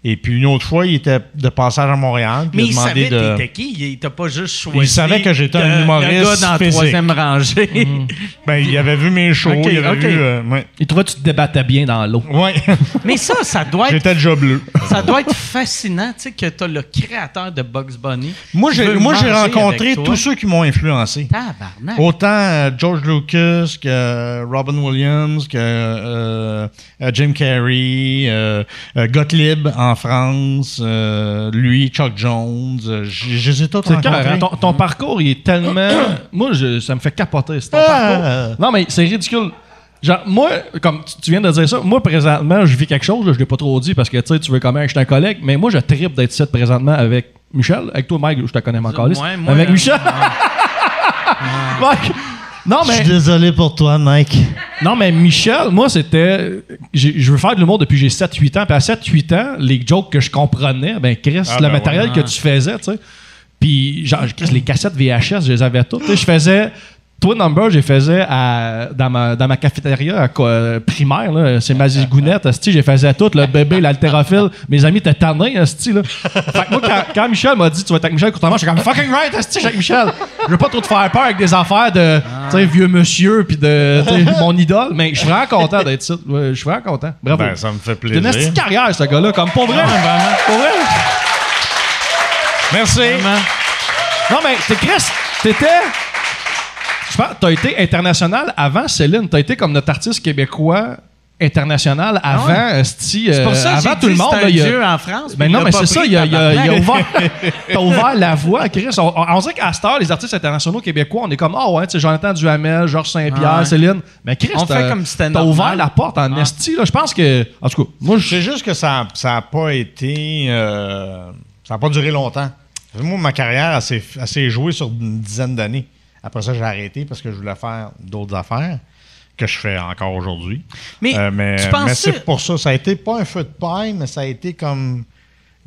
Et puis, une autre fois, il était de passage à Montréal. Mais il il a demandé savait de. t'étais qui? Il t'a pas juste choisi. Il savait que j'étais un humoriste Le gars dans la troisième rangée. Ben, il avait vu mes shows. Il avait vu. euh, ouais. Il trouvait que tu te débattais bien dans l'eau. Ouais. Mais ça, ça doit être, J'étais déjà bleu. ça doit être fascinant, tu sais, que t'as le créateur de Bugs Bunny. Moi, j'ai, moi, rencontré tous ceux qui m'ont influencé. Tabarnak. Autant euh, George Lucas que euh, Robin Williams, que euh, euh, Jim Carrey, euh, euh, Gottlieb en France, euh, lui, Chuck Jones. euh, je je les ai tous C'est rencontrés. clair, ton, ton parcours, il est tellement. moi, je- ça me fait capoter, c'est ton Ah. parcours. Non, mais c'est ridicule. Genre, moi, comme tu, tu viens de dire ça, moi, présentement, je vis quelque chose, là, je l'ai pas trop dit parce que, tu sais, tu veux quand même acheter un collègue, mais moi, je tripe d'être ici présentement avec Michel. Avec toi, Mike, je te connais encore. Ouais, moi, avec euh, Michel. Mike. Non, Je suis mais, désolé pour toi, Mike. non, mais Michel, moi, c'était. Je veux faire de l'humour depuis que j'ai 7-8 ans. Puis à 7-8 ans, les jokes que je comprenais, ben, Chris, Ah, le ben matériel ouais. que tu faisais, tu sais. Puis, genre, Chris, les cassettes VHS, je les avais toutes. Tu sais, je faisais. Toi, Number, je les faisais à- dans, ma, dans ma cafétéria euh, primaire. là. C'est ma zigounette. asti, Je les faisais toutes. Le bébé, l'haltérophile. Mes amis étaient tannés. asti, là. Fait que moi, quand, quand Michel m'a dit Tu vas être avec Michel Courtremont, j'étais comme fucking right, asti, avec Michel. Je veux pas trop te faire peur avec des affaires de tu sais, vieux monsieur puis de mon idole. Mais je suis vraiment content d'être ici. Ouais, Je suis vraiment content. Bravo. Ben, ça me fait C'est une plaisir. petite carrière, ce gars-là. Comme pour vrai. Pour vrai. Merci. Non, mais c'est Chris, t'étais. Je pense t'as été international avant Céline. T'as été comme notre artiste québécois international avant, esti, C'est pour euh, ça que avant tout le monde. c'est là, un il y a- dieu en France. Ben puis non, il mais c'est ça, il a, il a- il a tabarnak. ouvert, t'as ouvert la voie, Chris. On, on dirait qu'à cette heure, les artistes internationaux québécois, on est comme, ah ouais, tu sais, Jonathan Duhamel, Georges Saint-Pierre, Ouais. Céline. Mais Chris, On fait t'as- ouvert la porte en esti, là. Je pense que, en tout cas, moi, je C'est juste que ça n'a pas été. euh, ça n'a pas duré longtemps. Moi, ma carrière, elle s'est jouée sur une dizaine d'années. Après ça, j'ai arrêté parce que je voulais faire d'autres affaires que je fais encore aujourd'hui. Mais Euh, mais tu mais c'est pour ça. Ça a été pas un feu de paille, mais ça a été comme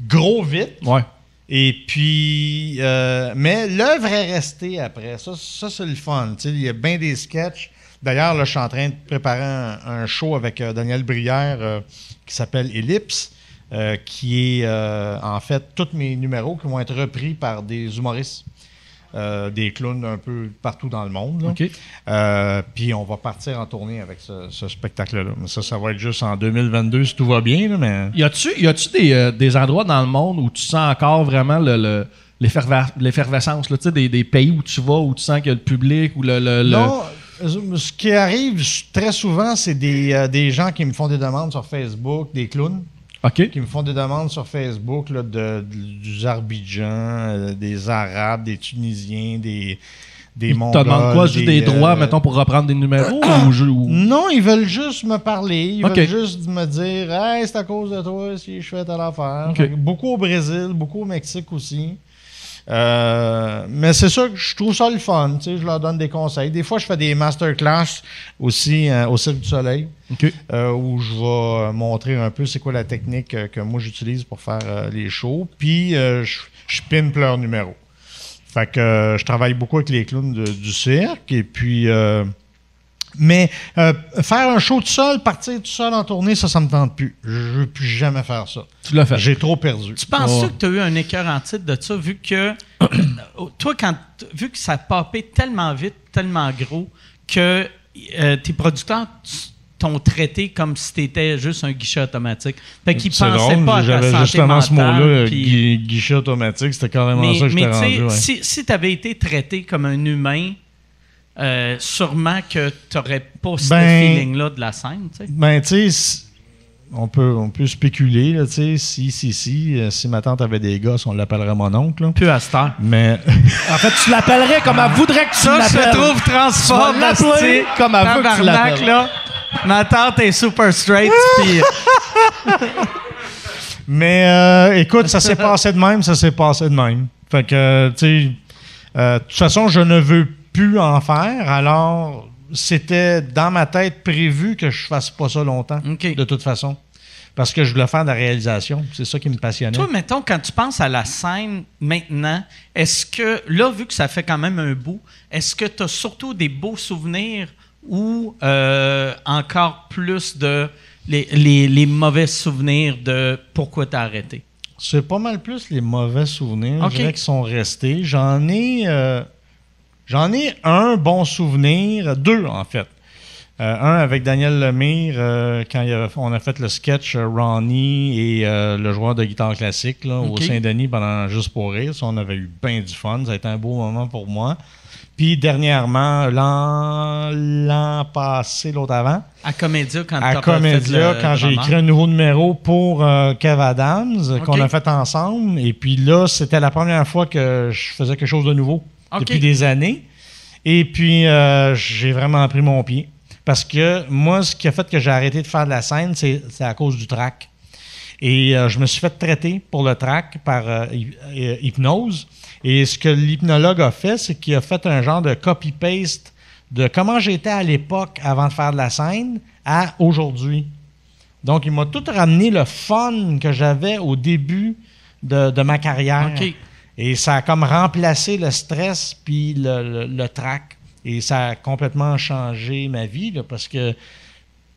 gros vite. Ouais. Et puis, euh, mais l'œuvre est restée après. Ça, ça c'est le fun. Tu sais, Il y a bien des sketchs. D'ailleurs, là, je suis en train de préparer un, un show avec euh, Daniel Brière euh, qui s'appelle Ellipse, euh, qui est euh, en fait tous mes numéros qui vont être repris par des humoristes, euh, des clowns un peu partout dans le monde. Euh, puis on va partir en tournée avec ce, ce spectacle-là. Mais ça, ça va être juste en 2022 si tout va bien. là, mais... Y a-tu, y des, euh, des endroits dans le monde où tu sens encore vraiment le, le- l'efferva- l'effervescence, là, des, des pays où tu vas, où tu sens que le public ou le. Non, ce qui arrive très souvent, c'est des, euh, des gens qui me font des demandes sur Facebook, des clowns, OK. qui me font des demandes sur Facebook là, de, du euh, des Arabes, des Tunisiens, des, des Ils te demandent quoi, juste des, euh, droits, mettons, pour reprendre des numéros ou, je- ou- Non, ils veulent juste me parler. Ils veulent juste me dire Hey, c'est à cause de toi si je fais telle affaire. Ok. Fait que Beaucoup au Brésil, beaucoup au Mexique aussi. Euh, mais c'est ça que je trouve ça le fun. tu sais, Je leur donne des conseils. Des fois, je fais des masterclass aussi euh, au Cirque du Soleil euh, où je vais montrer un peu c'est quoi la technique que moi j'utilise pour faire les shows. Puis je, je pimpe leurs numéros. Fait que je travaille beaucoup avec les clowns de- du cirque. Et puis. Mais euh, faire un show tout seul, partir tout seul en tournée, ça, ça me tente plus. Je veux plus jamais faire ça. Tu l'as fait. J'ai trop perdu. Tu penses Ouais. que tu as eu un écœur en titre de ça, vu que toi, quand vu que ça a popé tellement vite, tellement gros, que euh, tes producteurs t'ont traité comme si t'étais juste un guichet automatique. Fait qu'ils C'est pensaient drôle, pas à ta j'avais santé justement ce mot-là, puis- guichet automatique, c'était carrément mais, ça que mais j'étais tu sais, rendu. ouais. si, si tu avais été traité comme un humain, euh, sûrement que tu n'aurais pas ce Ben, feeling-là de la scène. tu sais. Ben, tu sais, on peut, on peut spéculer, là, tu sais, si, si, si, euh, si ma tante avait des gosses, on l'appellerait mon oncle. là. Plus à cette heure. Mais En fait, tu l'appellerais comme elle voudrait que tu Ça, je l'appelles. trouve l'appeler comme elle veut que tu l'appelles. là. Ma tante est super straight, puis Mais euh, écoute, ça s'est passé de même, ça s'est passé de même. Fait que, euh, tu sais, euh, de toute façon, je ne veux plus en faire. Alors, c'était dans ma tête prévu que je fasse pas ça longtemps, de toute façon. Parce que je voulais faire de la réalisation. C'est ça qui me passionnait. Toi, mettons, quand tu penses à la scène maintenant, est-ce que, là, vu que ça fait quand même un bout, est-ce que tu as surtout des beaux souvenirs ou euh, encore plus de les, les- les mauvais souvenirs de pourquoi tu as arrêté? C'est pas mal plus les mauvais souvenirs, OK. je dirais, qui sont restés. J'en ai, euh, j'en ai un bon souvenir, deux en fait. Euh, un avec Daniel Lemire, euh, quand il on a fait le sketch euh, Ronnie et le joueur de guitare classique là, au. Saint-Denis pendant Juste pour rire. Ça, on avait eu bien du fun. Ça a été un beau moment pour moi. Puis dernièrement, l'an, l'an passé, l'autre avant, À Comédia, quand à fait Comédia, le quand j'ai écrit un nouveau numéro pour Kev Adams, qu'on a fait ensemble. Et puis là, c'était la première fois que je faisais quelque chose de nouveau Depuis des années. Et puis, euh, j'ai vraiment pris mon pied. Parce que moi, ce qui a fait que j'ai arrêté de faire de la scène, c'est à cause du track. Et euh, je me suis fait traiter pour le track par euh, hy- hypnose. Et ce que l'hypnologue a fait, c'est qu'il a fait un genre de copy-paste de comment j'étais à l'époque avant de faire de la scène à aujourd'hui. Donc, il m'a tout ramené le fun que j'avais au début de, de ma carrière. Et ça a comme remplacé le stress puis le, le, le trac. Et ça a complètement changé ma vie là, parce que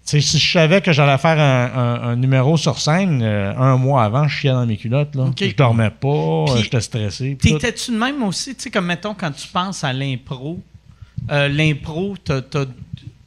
si je savais que j'allais faire un, un- un numéro sur scène, euh, un mois avant, je chiais dans mes culottes. Là. OK. Je dormais pas, euh, j'étais stressé. T'étais-tu de même aussi, tu sais, comme mettons, quand tu penses à l'impro, euh, l'impro, t'as-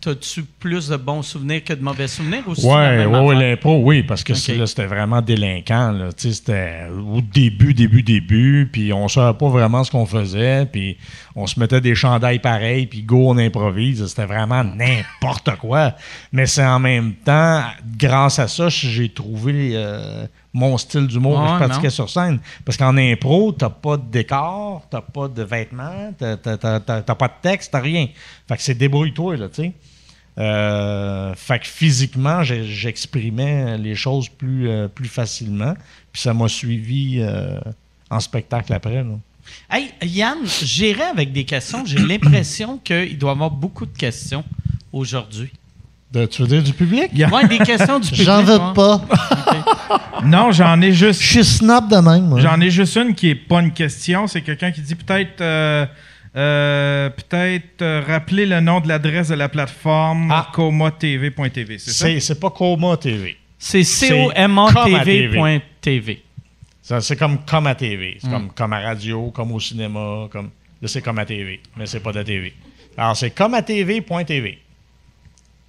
t'as-tu plus de bons souvenirs que de mauvais souvenirs la Ouais, ouais, l'impro, oui, parce que c'était vraiment délinquant. Là. C'était au début, début, début, puis on savait pas vraiment ce qu'on faisait, puis on se mettait des chandails pareils, puis go, on improvise. C'était vraiment n'importe quoi. Mais c'est en même temps, grâce à ça, j'ai trouvé euh, mon style d'humour que je pratiquais non. sur scène. Parce qu'en impro, t'as pas de décor, t'as pas de vêtements, t'as- t'as- t'as pas de texte, t'as rien. Fait que c'est débrouille-toi, là, tu sais. Euh, fait que physiquement, j'ai- j'exprimais les choses plus, euh, plus facilement. Puis ça m'a suivi euh, en spectacle après. là. Hey, Yann, j'irai avec des questions. J'ai l'impression qu'il doit y avoir beaucoup de questions aujourd'hui. De- tu veux dire du public? Ouais, des questions du public. J'en veux pas. Non, j'en ai juste. Je suis snob de même. moi. J'en ai juste une qui est pas une question. C'est quelqu'un qui dit peut-être euh, peut-être euh, rappeler le nom de l'adresse de la plateforme Ah. comatv.tv, c'est ça? C'est pas Coma TV. C'est comatv.tv. Ça, C'est comme comme à TV. Hmm. C'est comme, comme à radio, comme au cinéma. Comme... Là, c'est comme à TV, mais c'est pas de la TV. Alors, c'est comme à TV.tv.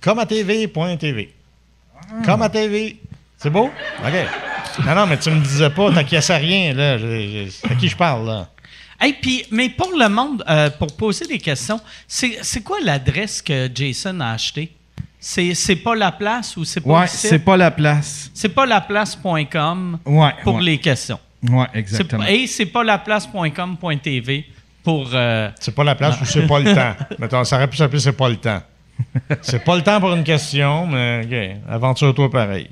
Comme à TV.tv. Comme à TV. C'est beau? OK. Non, non, mais tu me disais pas, t'inquiètes rien, là. Je- je- à qui je parle, là? Hey, puis, mais pour le monde, euh, pour poser des questions, c'est quoi l'adresse que Jason a achetée? C'est pas la place ou c'est pas Ouais, le site? c'est pas la place. C'est pas laplace.com Ouais. pour ouais. les questions. Ouais, C'est exactement. Et c'est pas laplace.com.tv pour. euh, C'est pas la place ou c'est pas le temps. Mettons, ça aurait pu s'appeler c'est pas le temps. C'est pas le temps pour une question, mais OK. Aventure-toi pareil.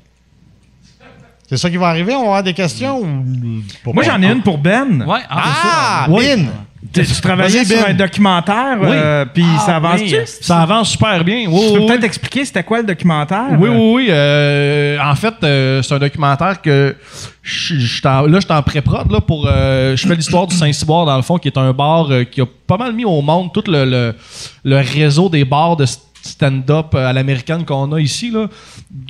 C'est ça qui va arriver? On va avoir des questions ou. pour Moi, j'en ai une pour Ben. Ouais, ah, Ah! Oui. Bin! Tu, tu travaillais sur Ben. un documentaire, Oui. euh, puis Ah, ça avance-tu? oui. Ça avance super bien. Oui, Tu peux oui. peut-être expliquer c'était quoi le documentaire? Oui, oui, oui. euh, en fait, euh, c'est un documentaire que je là, je suis en pré-prod là, pour. euh, je fais l'histoire du Saint-Cyboire, dans le fond, qui est un bar euh, qui a pas mal mis au monde tout le, le, le réseau des bars de stand-up euh, à l'américaine qu'on a ici, là,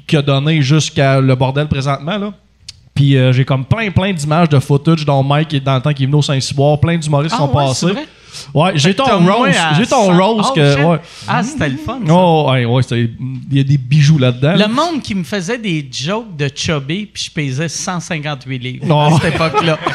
qui a donné jusqu'à le bordel présentement. Là. Puis euh, j'ai comme plein, plein d'images de footage dont Mike est dans le temps qui est venu au Saint-Cyboire, plein d'humoristes Ah sont ouais, passés. Ouais, j'ai ton rose. J'ai ton 100. rose Oh, que. Ouais. Ah, c'était le fun. ça. Oh, ouais, ouais, il y a des bijoux là-dedans. Le monde qui me faisait des jokes de chubby, puis je pesais 158 livres Non. à cette époque-là.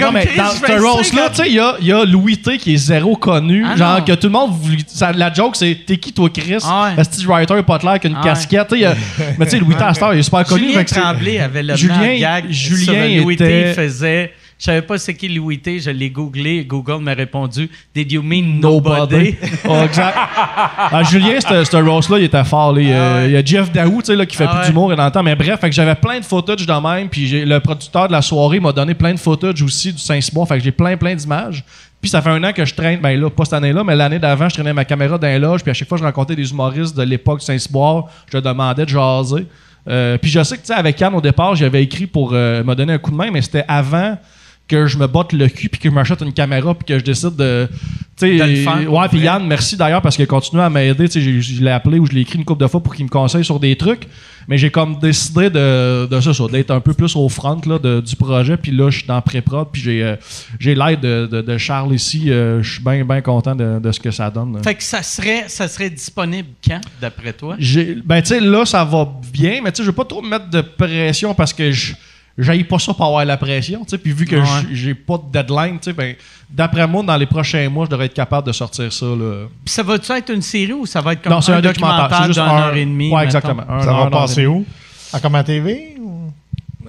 Non, mais dans ce rose-là, 50 tu sais, il y a, il y a Louis T qui est zéro connu. Ah, genre, non. que tout le monde. voulait- ça- la joke, c'est T'es qui, toi, Chris? Ah ouais. Le Steve Writer, pas clair, qui a une Ah casquette. mais tu sais, Louis T, à il est super connu. Julien Tremblay avait le Julien- gag Julien sur Louis T. faisait... Je savais pas c'est qui Louis T. Je l'ai googlé. Google m'a répondu « Did you mean Nobody. nobody? Oh, exact. Ah, Julien, ce rose-là, il était fort. là. Il, il y a Jeff Daou, tu sais, là, qui fait Ah plus ouais. d'humour dans le temps. Mais bref, fait que j'avais plein de footage de même. Puis le producteur de la soirée m'a donné plein de footage aussi du Saint-Cyboire. Fait que j'ai plein, plein d'images. Puis ça fait un an que je traîne, ben là, pas cette année-là, mais l'année d'avant, je traînais ma caméra dans les loges. Puis à chaque fois, je rencontrais des humoristes de l'époque Saint-Cyboire. Je demandais de jaser. Euh, puis je sais que, tu sais, avec Yann, au départ, j'avais écrit pour euh, me donner un coup de main, mais c'était avant que je me botte le cul puis que je m'achète une caméra puis que je décide de tu sais ouais puis. Yann merci d'ailleurs parce qu'il a continué à m'aider tu sais je l'ai appelé ou je l'ai écrit une couple de fois pour qu'il me conseille sur des trucs mais j'ai comme décidé de de ça, ça, d'être un peu plus au front là, de- du projet puis là je suis dans pré-prod puis j'ai euh, j'ai l'aide de, de- de Charles ici euh, je suis bien bien content de, de ce que ça donne là. Fait que ça serait, ça serait disponible quand, d'après toi? J'ai- ben, tu sais, là, ça va bien, mais tu sais, je veux pas trop me mettre de pression parce que je j'aille pas ça pour avoir la pression, tu sais. Puis vu que Ouais. j'ai pas de deadline, tu sais, ben, d'après moi, dans les prochains mois, je devrais être capable de sortir ça, là. Puis ça va-tu être une série ou ça va être comme non, c'est un, documentaire. C'est juste d'une un- heure et demie? Ouais, exactement. Un Ça va une passer où? À comme à TV? ou-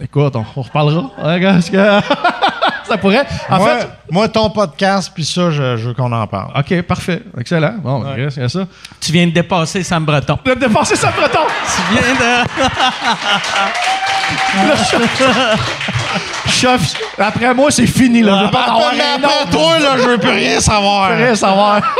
Écoute, on, on reparlera. Que- ça pourrait. En moi, fait. moi, ton podcast, puis ça, je, je veux qu'on en parle. Ok, parfait. Excellent. Bon, Ouais. reste, il y a ça. Tu viens de dépasser Sam Breton. De dépasser ça, breton! Tu viens de... Chef, après moi, c'est fini, là. Je veux pas avoir mais après toi, là, je veux plus rien savoir. Je veux rien savoir.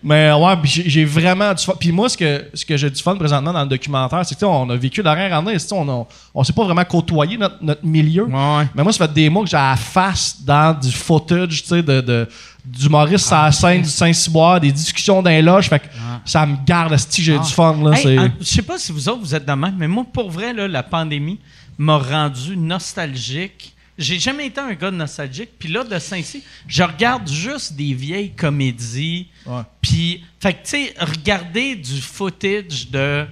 Mais ouais, j'ai vraiment du fun. Puis moi, ce que, ce que j'ai du fun présentement dans le documentaire, c'est que on a vécu l'arrière année, on a- on s'est pas vraiment côtoyé notre, notre milieu. Ouais. Mais moi, ça fait des mois que j'ai la face dans du footage, tu sais, de, de, d'humoristes à la scène du Saint-Cyboire, des discussions dans les loges. Fait que ça me garde, si j'ai du fun, là. Hey, en- je sais pas si vous autres, vous êtes de même, mais moi, pour vrai, là, la pandémie m'a rendu nostalgique. J'ai jamais été un gars nostalgique. Puis là, de Saint-Cy, je regarde juste des vieilles comédies. Ouais. Puis, fait que, tu sais, regarder du footage de,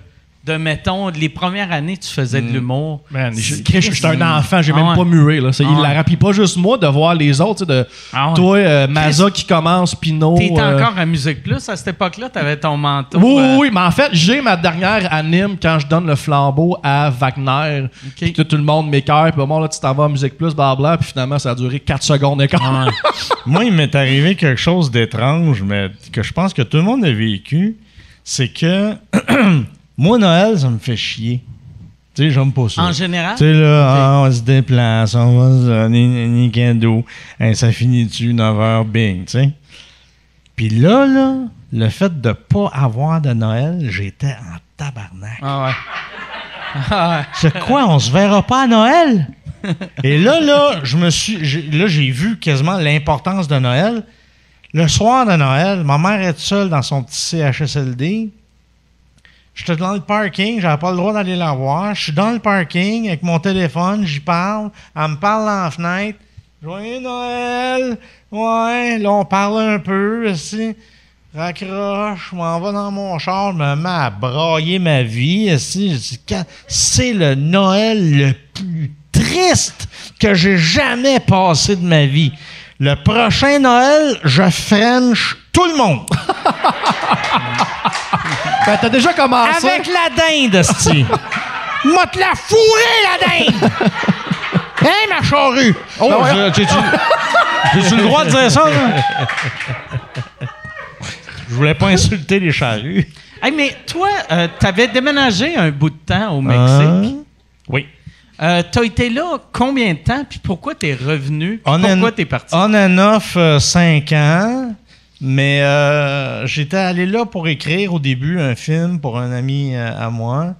de, mettons, les premières années, tu faisais de l'humour. Man, je C'est- je- je suis un enfant, j'ai Ah même pas mué. Là. C'est Ah il ouais. la Puis pas juste moi de voir les autres, tu sais, de Ah toi, euh, Maza qui commence, Pinot. T'étais euh, encore à Musique Plus. À cette époque-là, t'avais ton manteau. Oui, euh, oui, oui, mais en fait, j'ai ma dernière anime quand je donne le flambeau à Wagner. Puis que tout le monde m'écœure, puis bon, là, tu t'en vas à Musique Plus, blabla, puis finalement, ça a duré 4 secondes et quart. Moi, il m'est arrivé quelque chose d'étrange, mais que je pense que tout le monde a vécu. C'est que moi, Noël, ça me fait chier. Tu sais, j'aime pas ça. En général? Tu sais, là, ah, on se déplace, on va se donner un cadeau. Hein, ça finit-tu 9h, bing, tu sais. Puis là, là, le fait de pas avoir de Noël, j'étais en tabarnak. Ah ouais. Ah ouais. C'est quoi, on se verra pas à Noël? Et là, là, je me suis. Là, j'ai vu quasiment l'importance de Noël. Le soir de Noël, ma mère est seule dans son petit CHSLD. J'étais dans le parking, j'avais pas le droit d'aller la voir. Je suis dans le parking avec mon téléphone, j'y parle. Elle me parle la fenêtre. Joyeux Noël! Ouais, là, on parle un peu, aussi. Raccroche, je m'en vais dans mon char, je me mets à brailler ma vie. Quand- C'est le Noël le plus triste que j'ai jamais passé de ma vie. Le prochain Noël, je French tout le monde. ben, t'as déjà commencé. Avec la dinde, esti. M'a te la fourré, la dinde! Hein, ma charrue? Oh, je- j'ai-tu j'ai-tu le droit de dire ça, là? Je voulais pas insulter les charrues. Hey, mais toi, euh, t'avais déménagé un bout de temps au Hein? Mexique. Oui. Euh, T'as été là combien de temps? Puis pourquoi t'es revenu? Puis On pourquoi t'es parti? On and off 5 ans. Mais euh, j'étais allé là pour écrire au début un film pour un ami euh, à moi.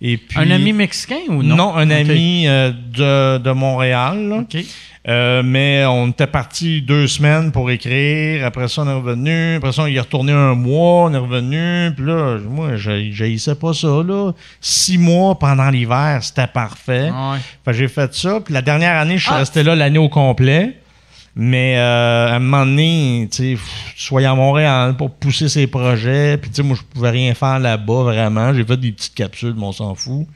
Et puis, Un ami mexicain ou non? Non, un ami euh, de, de Montréal. Euh, mais on était parti deux semaines pour écrire. Après ça, on est revenu. Après ça, on est retourné un mois. On est revenu. Puis là, moi, je pas ça. Là. Six mois pendant l'hiver, c'était parfait. Ah ouais. J'ai fait ça. Puis la dernière année, je suis Ah. resté là l'année au complet. Mais euh, à un moment donné, tu sois à Montréal pour pousser ses projets. Puis, tu sais, moi, je pouvais rien faire là-bas, vraiment. J'ai fait des petites capsules, mais on s'en fout.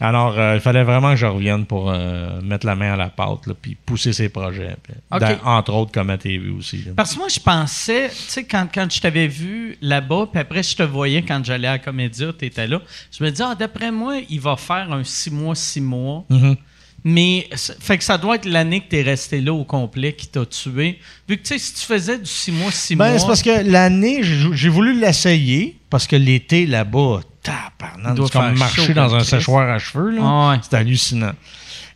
Alors, euh, il fallait vraiment que je revienne pour euh, mettre la main à la pâte, là, puis pousser ses projets. Puis, OK. dans- entre autres, comme à TV aussi. là. Parce que moi, je pensais, tu sais, quand, quand je t'avais vu là-bas, puis après, je te voyais quand j'allais à la Comédia, tu étais là, je me disais, ah, d'après moi, il va faire un six mois, six mois. Mhm. Mais, ça- fait que ça doit être l'année que tu es resté là au complet qui t'a tué. Vu que, tu sais, si tu faisais du six mois, six Ben, mois. c'est parce que l'année, j'ai voulu l'essayer parce que l'été là-bas, c'est comme marcher dans un Christ. séchoir à cheveux. là. Ah ouais. C'est hallucinant.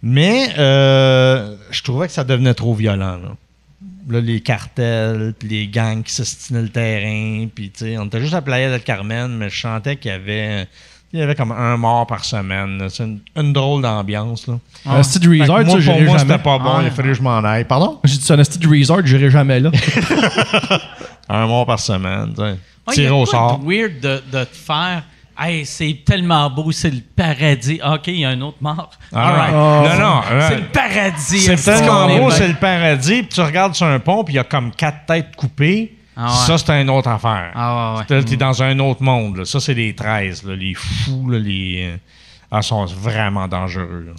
Mais euh, je trouvais que ça devenait trop violent. Là, Là, les cartels, puis les gangs qui s'estinaient le terrain. Puis, tu sais, on était juste à Playa del Carmen, mais je sentais qu'il y avait, il y avait comme un mort par semaine. C'est une, une drôle d'ambiance. là. Un style Fait que resort, moi, ça, pour moi, jamais. c'était pas bon. Il a fallu que je m'en aille. Pardon? J'ai dit, c'est un style resort, j'irai jamais là. Un mort par semaine. tu sais. Ouais, il Tirer au sort. de weird de, de te faire. Hey, c'est tellement beau, c'est le paradis. OK, il y a un autre mort. Ah, All right. Non, non. C'est le paradis. C'est tellement beau, c'est le paradis. Puis tu regardes sur un pont, puis il y a comme quatre têtes coupées. Ah ouais. Ça, c'est une autre affaire. Ah ouais, ouais. T'es- T'es dans un autre monde. là. Ça, c'est les 13, là, les fous, là, les. euh, Ah, sont vraiment dangereux.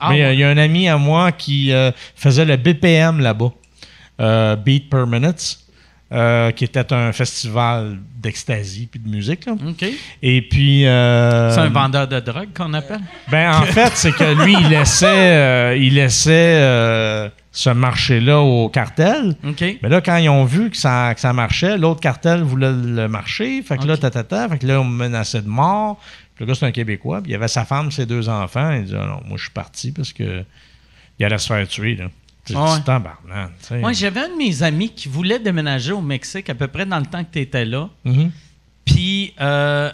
Ah Mais euh, il ouais. y a un ami à moi qui euh, faisait le BPM là-bas, euh, Beat Per Minute, euh, qui était un festival d'ecstasy puis de musique. là. Et puis. euh, C'est un vendeur de drogue qu'on appelle? ben, en fait, c'est que lui, il laissait, euh, il laissait euh, ce marché-là au cartel. Mais là, quand ils ont vu que ça, que ça marchait, l'autre cartel voulait le marcher. Fait que là, tatata, fait que là, on me menaçait de mort. Puis le gars, c'est un Québécois. Puis il y avait sa femme, ses deux enfants. Il dit, Ah non, moi, je suis parti parce que il allait se faire tuer, là. C'est Ah ouais. Moi, j'avais un de mes amis qui voulait déménager au Mexique à peu près dans le temps que tu étais là. Mhm. Puis, euh,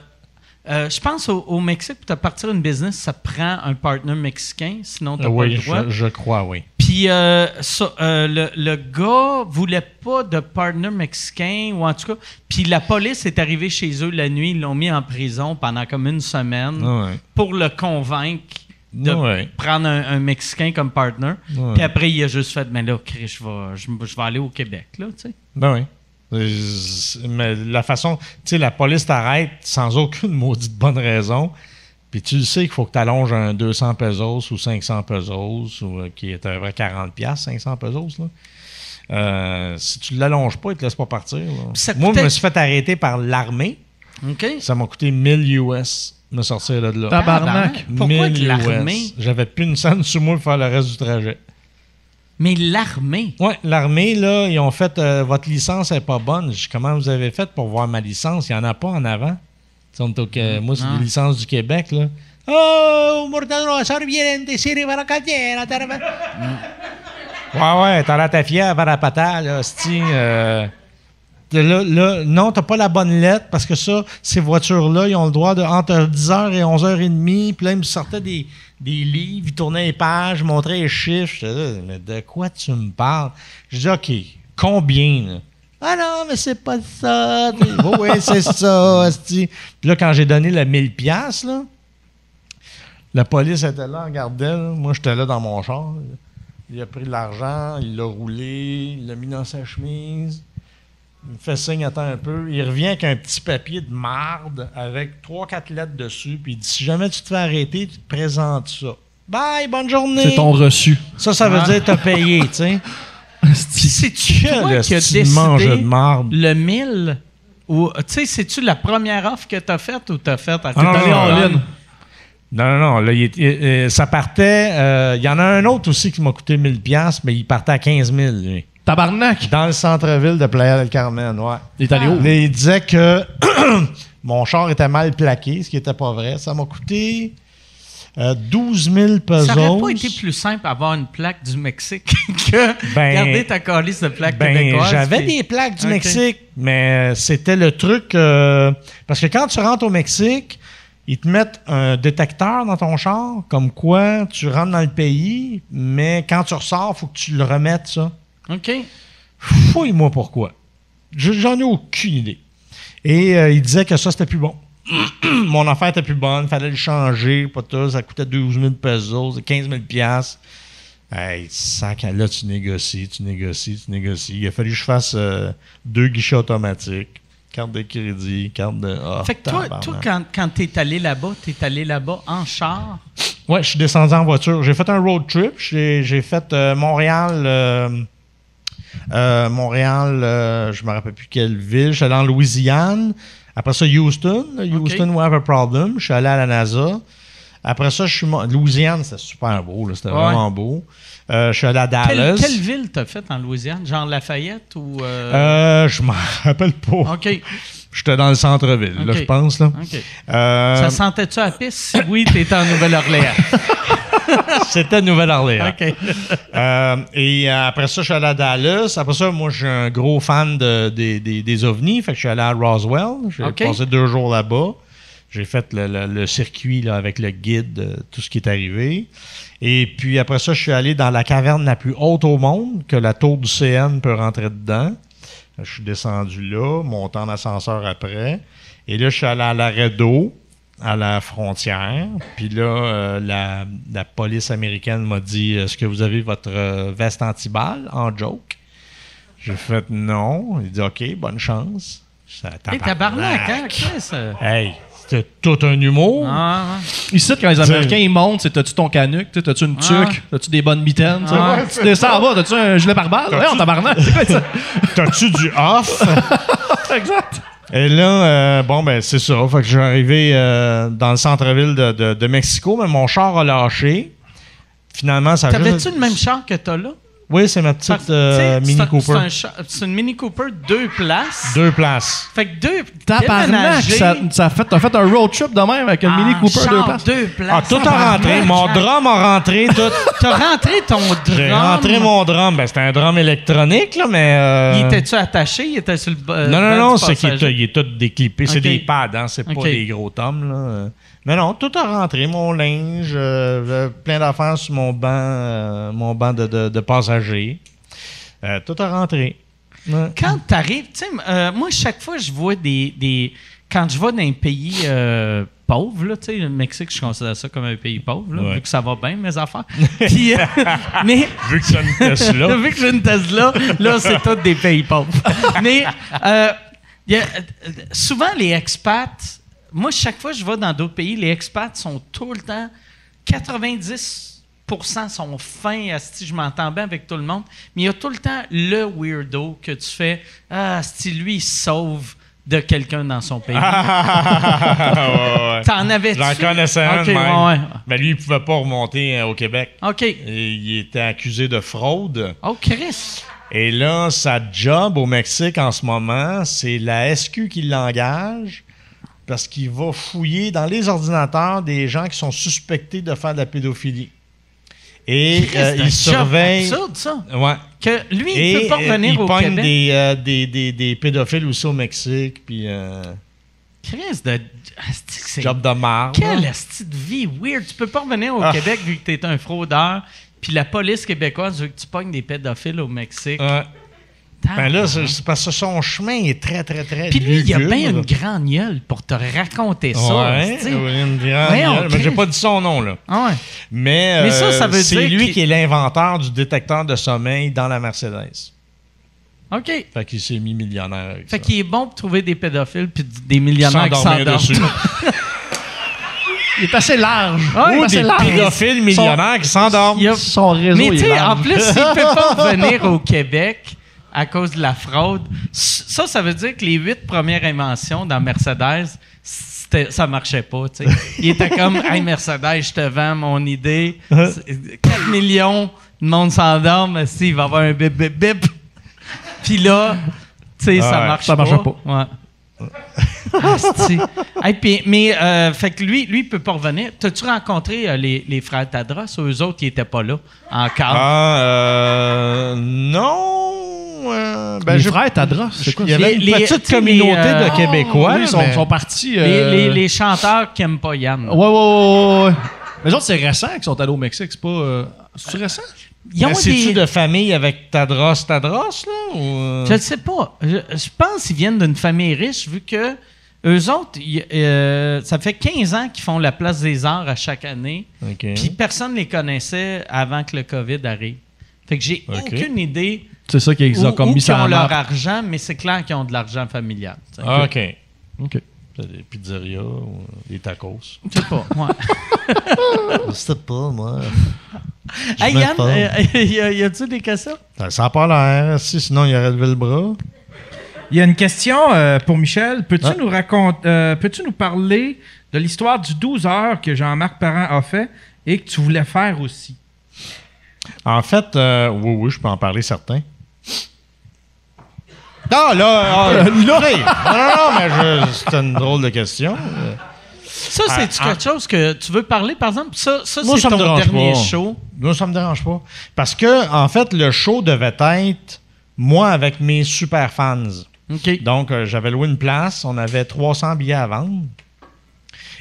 euh, je pense au, au Mexique, pour te partir une business, ça prend un partner mexicain, sinon tu n'as pas Oui, le droit. je, je crois, oui. Puis, euh, ça, euh, le, le gars voulait pas de partner mexicain, ou en tout cas. Puis, la police est arrivée chez eux la nuit, ils l'ont mis en prison pendant comme une semaine Ah ouais. pour le convaincre de Ouais. prendre un, un Mexicain comme partner. Ouais. Puis après, il a juste fait, mais là, Chris, je vais, je, je vais aller au Québec, là, tu sais. Ben oui. Euh, Mais la façon, tu sais, la police t'arrête sans aucune maudite bonne raison. Puis tu le sais qu'il faut que tu allonges un 200 pesos ou 500 pesos, ou, euh, qui est à peu près 40 piastres, 500 pesos. Là. Euh, si tu ne l'allonges pas, ils te laissent pas partir. Moi, je me suis fait arrêter par l'armée. Ça m'a coûté 1000 US de me sortir de là. Tabarnak. Pourquoi 1000 de l'armée? US. J'avais plus une scène sur moi pour faire le reste du trajet. Mais l'armée? Oui, l'armée, là, ils ont fait euh, votre licence n'est pas bonne. Je comment vous avez fait pour voir ma licence? Il n'y en a pas en avant. Au Qué- moi, c'est Ah. des licences du Québec, là. Oh, Mortadelo, sorbiente, siri para caldiera, taraba. Ouais, ouais, t'as la ta fière par la patate, là, c'ti, euh, de là, là, non, t'as pas la bonne lettre parce que ça, ces voitures-là, ils ont le droit de entre 10h et 11h30. Puis là, ils me sortaient des, des livres, ils tournaient les pages, montraient les chiffres. Là, mais de quoi tu me parles? Je dis, OK, combien? là? Ah non, mais c'est pas ça. oui, oui, c'est ça. Puis là, quand j'ai donné le 1000$, piastres, là, la police était là, regardait. là. Moi, j'étais là dans mon char. Il a pris de l'argent, il l'a roulé, il l'a mis dans sa chemise. Il me fait signe, attends un peu. Il revient avec un petit papier de marde avec trois, quatre lettres dessus. Puis il dit si jamais tu te fais arrêter, tu te présentes ça. Bye, bonne journée. C'est ton reçu. Ça, ça veut Ah. dire t'as payé, tu sais. C'est-tu toi qui as décidé de marde. le 1000? Ou, tu sais, c'est-tu la première offre que tu as faite ou tu as faite à Ah, non, non, non. Non, non, non. là, il est- il- euh, ça partait. euh, Il y en a un autre aussi qui m'a coûté 1000$, piastres, mais il partait à 15 000, lui. Tabarnak. Dans le centre-ville de Playa del Carmen, ouais. Il est allé où? Mais il disait que mon char était mal plaqué, ce qui n'était pas vrai. Ça m'a coûté euh, 12 000 pesos. Ça aurait pas été plus simple avoir une plaque du Mexique que Ben- garder ta calice de plaque Ben, québécoise. j'avais puis- des plaques du. Mexique, mais c'était le truc. euh, parce que quand tu rentres au Mexique, ils te mettent un détecteur dans ton char, comme quoi tu rentres dans le pays, mais quand tu ressors, il faut que tu le remettes, ça. OK. Fouille-moi pourquoi. Je- J'en ai aucune idée. Et euh, il disait que ça, c'était plus bon. Mon affaire était plus bonne, fallait le changer, pas tout, ça coûtait 12 000 pesos, 15 000 piastres. Hey, sac, là, tu négocies, tu négocies, tu négocies. Il a fallu que je fasse euh, deux guichets automatiques, carte de crédit, carte de. Ah, Fait que toi, toi quand, quand t'es allé là-bas, t'es allé là-bas en char? Ouais, je suis descendu en voiture. J'ai fait un road trip. J'ai fait euh, Montréal. euh, euh, Montréal, euh, je me rappelle plus quelle ville. Allé en Louisiane. Après ça, Houston. Houston, we have a problem. Je suis allé à la NASA. Après ça, je suis. Louisiane, c'était super beau. là. C'était Ouais. vraiment beau. Euh, je suis allé à Dallas. quelle ville t'as fait en Louisiane? Genre Lafayette ou. euh, Euh, je m'en rappelle pas. OK. J'étais dans le centre-ville, je pense. Là. Euh, Ça sentait-tu à la piste? Si oui, t'étais en Nouvelle-Orléans. C'était Nouvelle-Orléans. Euh, et après ça, je suis allé à Dallas. Après ça, moi, je suis un gros fan de- des, ovnis. Fait que je suis allé à Roswell. J'ai passé deux jours là-bas. J'ai fait le, le- le circuit là, avec le guide, euh, tout ce qui est arrivé. Et puis après ça, je suis allé dans la caverne la plus haute au monde, que la tour du CN peut rentrer dedans. Je suis descendu là, monté en ascenseur après. Et là, je suis allé à l'arrêt d'eau, à la frontière. Puis là, euh, la, la police américaine m'a dit Est-ce que vous avez votre euh, veste antiballe en joke? J'ai fait non. Il dit OK, bonne chance. Ça, Hey, tabarnak, hein, Chris? Hey, c'était tout un humour. Ah, ah. Ici, quand les Américains ils montent, c'est t'as-tu ton canuc, t'as-tu une tuque, t'as-tu des bonnes mitaines? Ah. Ouais, tu descends en bas, t'as-tu un gilet pare-balles? Ouais, on tabarnak. T'as-tu du off? Exact. Et là, euh, bon, ben, c'est ça. Fait que je suis arrivé euh, dans le centre-ville de, de- de Mexico, mais mon char a lâché. Finalement, ça a T'avais-tu juste- le même char que t'as là? Oui, c'est ma petite euh, Mini Cooper. C'est un une Mini Cooper deux places. Deux places. Fait que deux. Tabarnak, ça, fait, t'as fait un road trip de même avec une en Mini Cooper deux places. deux places. Ah, tout a rentré. Mon drum a rentré. Tout. T'as rentré ton drum? J'ai rentré mon drum. Ben, c'était un drum électronique, là, mais. euh, Il était-tu attaché? Il était sur le. euh, Non, non, non, c'est qu'il est, passager? il est tout déclippé. C'est des pads, hein, c'est pas des gros tomes. Là. Euh, Mais non, tout a rentré. Mon linge, euh, j'avais plein d'affaires sur mon banc, euh, mon banc de, de, de passagers. Euh, tout a rentré. Quand t'arrives, tu sais, euh, moi, chaque fois, je vois des. des quand je vais dans un pays euh, pauvre, là, tu sais, le Mexique, je considère ça comme un pays pauvre, là, Ouais. vu que ça va bien, mes affaires. Puis, euh, mais. Vu que c'est une Tesla. Vu que j'ai une Tesla, là, c'est tous des pays pauvres. Mais euh, y a- euh, souvent, les expats, moi, chaque fois que je vais dans d'autres pays, les expats sont tout le temps 90% sont fins, asti, je m'entends bien avec tout le monde, mais il y a tout le temps le weirdo que tu fais, ah, si lui, il sauve de quelqu'un dans son pays. Ah, ouais, ouais. T'en avais J'en connaissais un même. ouais, ouais. Mais lui, il pouvait pas remonter euh, au Québec. OK. Et il était accusé de fraude. Oh, Chris. Et là, sa job au Mexique en ce moment, c'est la SQ qui l'engage parce qu'il va fouiller dans les ordinateurs des gens qui sont suspectés de faire de la pédophilie. Et euh, c'est il surveille. absurde, ça. Ouais. Que lui, il Et peut pas euh, revenir il au Québec. des, euh, des, des, des pédophiles aussi au Mexique. Puis, euh, Chris de. asti c'est- job de marde. Quelle asti de vie weird. Tu peux pas revenir au Ah. Québec vu que tu es un fraudeur. Puis la police québécoise veut que tu pognes des pédophiles au Mexique. Ben là, c'est c'est parce que son chemin est très, très, très. Puis lui, il a lugubre. bien une grande gueule pour te raconter ça. Ouais, une grande gueule. Mais j'ai pas dit son nom, là. Ah ouais. Mais, Mais ça, euh, ça veut c'est dire lui qui est l'inventeur du détecteur de sommeil dans la Mercedes. OK. Fait qu'il s'est mis millionnaire avec Fait ça. qu'il est bon pour trouver des pédophiles puis des millionnaires qui s'endorment. Il est assez large. Ouais, il est Ou assez des large. pédophiles millionnaires qui s'endorment. Il a- Son réseau Mais il tu sais, en plus, s'il ne peut pas revenir au Québec à cause de la fraude, ça, ça veut dire que les huit premières inventions dans Mercedes, ça marchait pas. Il était comme Hey Mercedes, je te vends mon idée. C'est- 4 millions de monde s'endorme, si, il va y avoir un bip bip bip. Puis là, tu sais, ça Ouais, marche ça pas. marchait pas. Ouais. Hey, puis- mais, euh, fait que lui, lui, il peut pas revenir. T'as-tu rencontré euh, les, les frères Tadros? Eux autres, ils étaient pas là encore. Ah, euh, non. euh, ben, Les frères Tadros, c'est quoi? Il y ça? avait une Les- les- petite communauté les, euh, de Québécois. Oui, ils sont, mais- sont partis. Les, euh, les- les chanteurs qui aiment pas Yann. Ouais, ouais, ouais, ouais. Les autres, c'est récent qu'ils sont allés au Mexique. C'est pas. euh, C'est récent? Ils ont des... de famille avec Tadros, Tadros, là? Ou... euh? Je ne sais pas. Je, je pense qu'ils viennent d'une famille riche, vu que Eux autres, y- euh, ça fait 15 ans qu'ils font la place des arts à chaque année. Puis personne ne les connaissait avant que le COVID arrive. Fait que j'ai aucune idée C'est ça qu'ils ont comme mis ça ont en leur argent, mais c'est clair qu'ils ont de l'argent familial. Ah, OK. OK. Des pizzerias ou des tacos. Je sais pas. ouais. Je sais pas, moi. Hey Yann, euh, y, a- y a-tu des questions? Ça ça a pas l'air. Si, sinon, il aurait levé le bras. Il y a une question euh, pour Michel. Peux-tu Ah. nous raconter, euh, peux-tu nous parler de l'histoire du 12 heures que Jean-Marc Parent a fait et que tu voulais faire aussi? En fait, euh, oui, oui, je peux en parler certains. Ah, là, ah, là. Non, non, non, mais c'était une drôle de question. Ça, Ah, quelque chose que tu veux parler, par exemple? Ça, ça c'est ton dernier pas. show. Moi, ça me dérange pas. Parce que, en fait, le show devait être moi avec mes super fans. Donc, euh, j'avais loué une place. On avait 300 billets à vendre.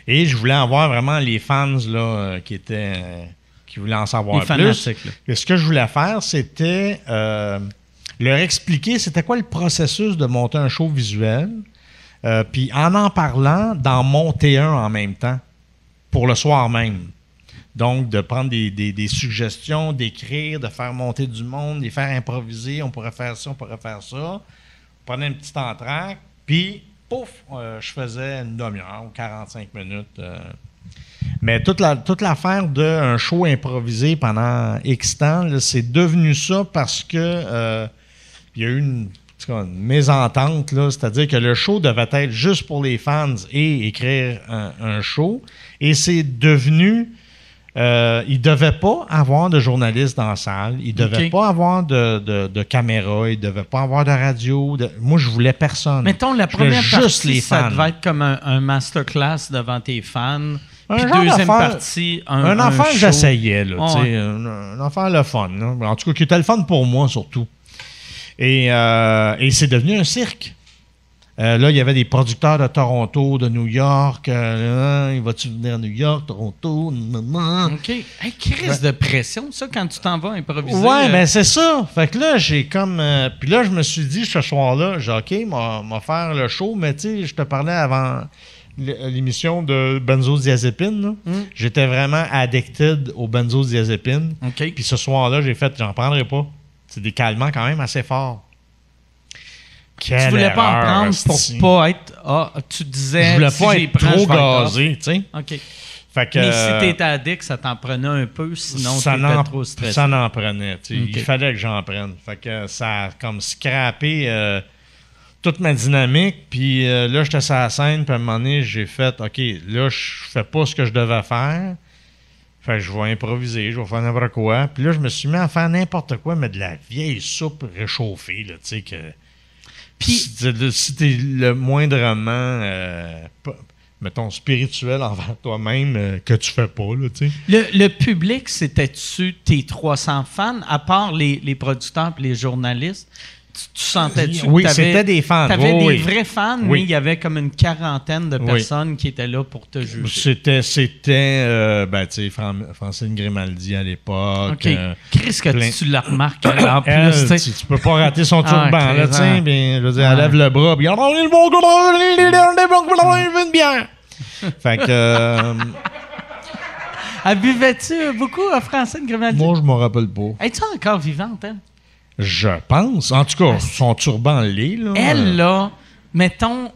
Et je voulais avoir vraiment les fans là, euh, qui étaient. euh, qui voulaient en savoir Les plus. Et ce que je voulais faire, c'était leur expliquer c'était quoi le processus de monter un show visuel. Euh, puis en en parlant, d'en monter un en même temps, pour le soir même. Donc, de prendre des, suggestions, d'écrire, de faire monter du monde, les faire improviser. On pourrait faire ça, on pourrait faire ça. On prenait une petite entraque, puis, pouf, euh, je faisais une demi-heure ou 45 minutes. euh. Mais toute, toute l'affaire d'un show improvisé pendant X temps, c'est devenu ça parce que il y a eu une, cas, une mésentente, là, c'est-à-dire que le show devait être juste pour les fans et écrire un, un show. Et c'est devenu. euh, il ne devait pas avoir de journalistes dans la salle. Il ne devait pas avoir de, de, de caméra. Il ne devait pas avoir de radio. de- Moi, je voulais personne. Mettons, la Je première juste partie, les ça devait être comme un, un masterclass devant tes fans. Un Puis deuxième partie, un, un enfant que j'essayais, là, ouais. un, un enfant le fun, là. en tout cas, qui était le fun pour moi, surtout. Et, euh, et c'est devenu un cirque. Euh, là, il y avait des producteurs de Toronto, de New York. Euh, hein, il va-tu venir à New York, Toronto? Nanana. OK. Hey, crise de pression, ça, quand tu t'en vas improviser. Ouais, euh, ben c'est ça. Fait que là, j'ai comme. puis là, je me suis dit ce soir-là, j'ai OK, m'a faire le show, mais tu sais, je te parlais avant l'émission de benzodiazépine. Mm. J'étais vraiment addicted aux benzodiazépines. OK. Puis ce soir-là, j'ai fait, j'en prendrai pas. C'est des calmants quand même assez forts. tu voulais pas en prendre pour pas être. Ah, tu disais. Je voulais si pas être prends, trop gazé, tu sais. OK. Fait que, Mais euh, si t'étais addict, ça t'en prenait un peu, sinon ça t'étais n'en- trop stressé. Ça n'en prenait. Il fallait que j'en prenne. Fait que ça a comme scrappé euh, toute ma dynamique. Puis euh, là, j'étais sur la scène. Puis à un moment donné, j'ai fait OK, là, je fais pas ce que je devais faire. Fait que je vais improviser, je vais faire n'importe quoi. Puis là, je me suis mis à faire n'importe quoi, mais de la vieille soupe réchauffée, là, tu sais, que. Puis- si, t'es- le moindrement, euh, mettons, spirituel envers toi-même, euh, que tu fais pas, là, tu sais. Le, le public, c'était-tu tes 300 fans, à part les, les producteurs et les journalistes? Tu, tu sentais-tu Oui, c'était des fans. T'avais Oui, des oui. vrais fans, Oui. mais il y avait comme une quarantaine de personnes qui étaient là pour te juger. C'était, c'était, euh, ben, tu sais, Fran- Francine Grimaldi à l'époque. OK. euh, Chris, que plein- tu la remarques en plus. elle, tu sais. tu, tu peux pas rater son Ah, turban, là, tu sais. Bien, Je veux dire, elle lève le bras, puis on est le bon gars, une bière. Fait que, euh, Elle buvait-tu beaucoup à Francine Grimaldi? moi, je m'en rappelle pas. Es-tu encore vivante, elle? Je pense. En tout cas, son turban l'est, là. Elle, là, mettons,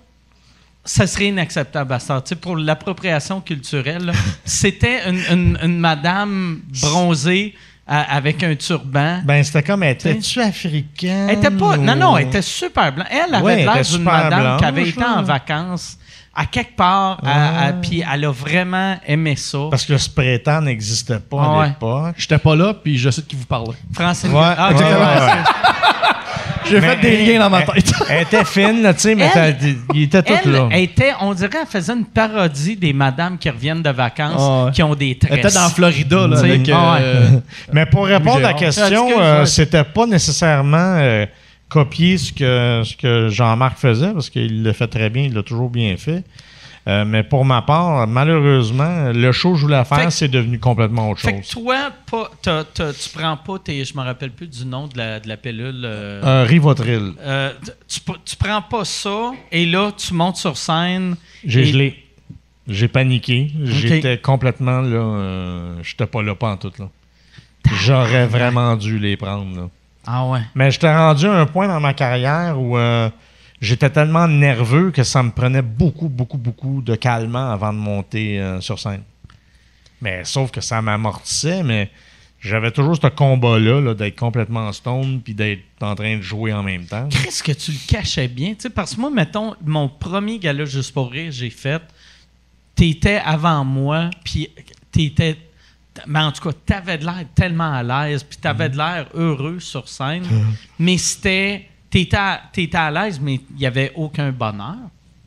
ça serait inacceptable à ça. Tu sais, pour l'appropriation culturelle, là, c'était une, une- une madame bronzée à- avec un turban. Ben, c'était comme, étais-tu africaine? Elle était pas. Non, ou- non, elle était super blanche. Elle avait Ouais, l'air d'une madame qui avait été là. en vacances à quelque part, à- puis elle a vraiment aimé ça. Parce que le spray tan n'existait pas Ah à l'époque. J'étais pas là, puis je sais de qui vous parlez. Francine. Ouais, Ah, ouais, ok, ouais, ouais. ouais. J'ai fait des liens dans ma elle- tête. Elle était fine, là, tu sais, mais Elle- il était tout Elle là. était, on dirait, elle faisait une parodie des madames qui reviennent de vacances, Ah ouais. qui ont des Elle tresses. était dans Florida, là, Tu sais, avec... ah ouais. euh, Mais pour répondre à la question, euh, c'était pas nécessairement euh, copier ce que, ce que Jean-Marc faisait, parce qu'il le fait très bien, il l'a toujours bien fait. Euh, mais pour ma part, malheureusement, le show que je voulais faire, que- c'est devenu complètement autre Fait que chose. toi, pas, tu prends pas tes. Je me rappelle plus du nom de la, de la pilule. euh, Un Rivotril. euh, tu, tu prends pas ça et là, tu montes sur scène. J'ai gelé. J'ai paniqué. J'étais complètement là. euh, J'étais pas là pas en tout là. J'aurais vraiment dû les prendre. Là. Ah ouais. Mais j'étais rendu à un point dans ma carrière où euh, j'étais tellement nerveux que ça me prenait beaucoup, beaucoup, beaucoup de calmant avant de monter euh, sur scène. Mais sauf que ça m'amortissait, mais j'avais toujours ce combat-là là, d'être complètement stone puis d'être en train de jouer en même temps. Qu'est-ce que tu le cachais bien? Tu sais, parce que moi, mettons, mon premier gala juste pour rire, j'ai fait. T'étais avant moi, puis t'étais. Mais en tout cas, t'avais de l'air tellement à l'aise, puis t'avais de l'air heureux sur scène. mais c'était. T'étais à, t'étais à l'aise, mais il n'y avait aucun bonheur?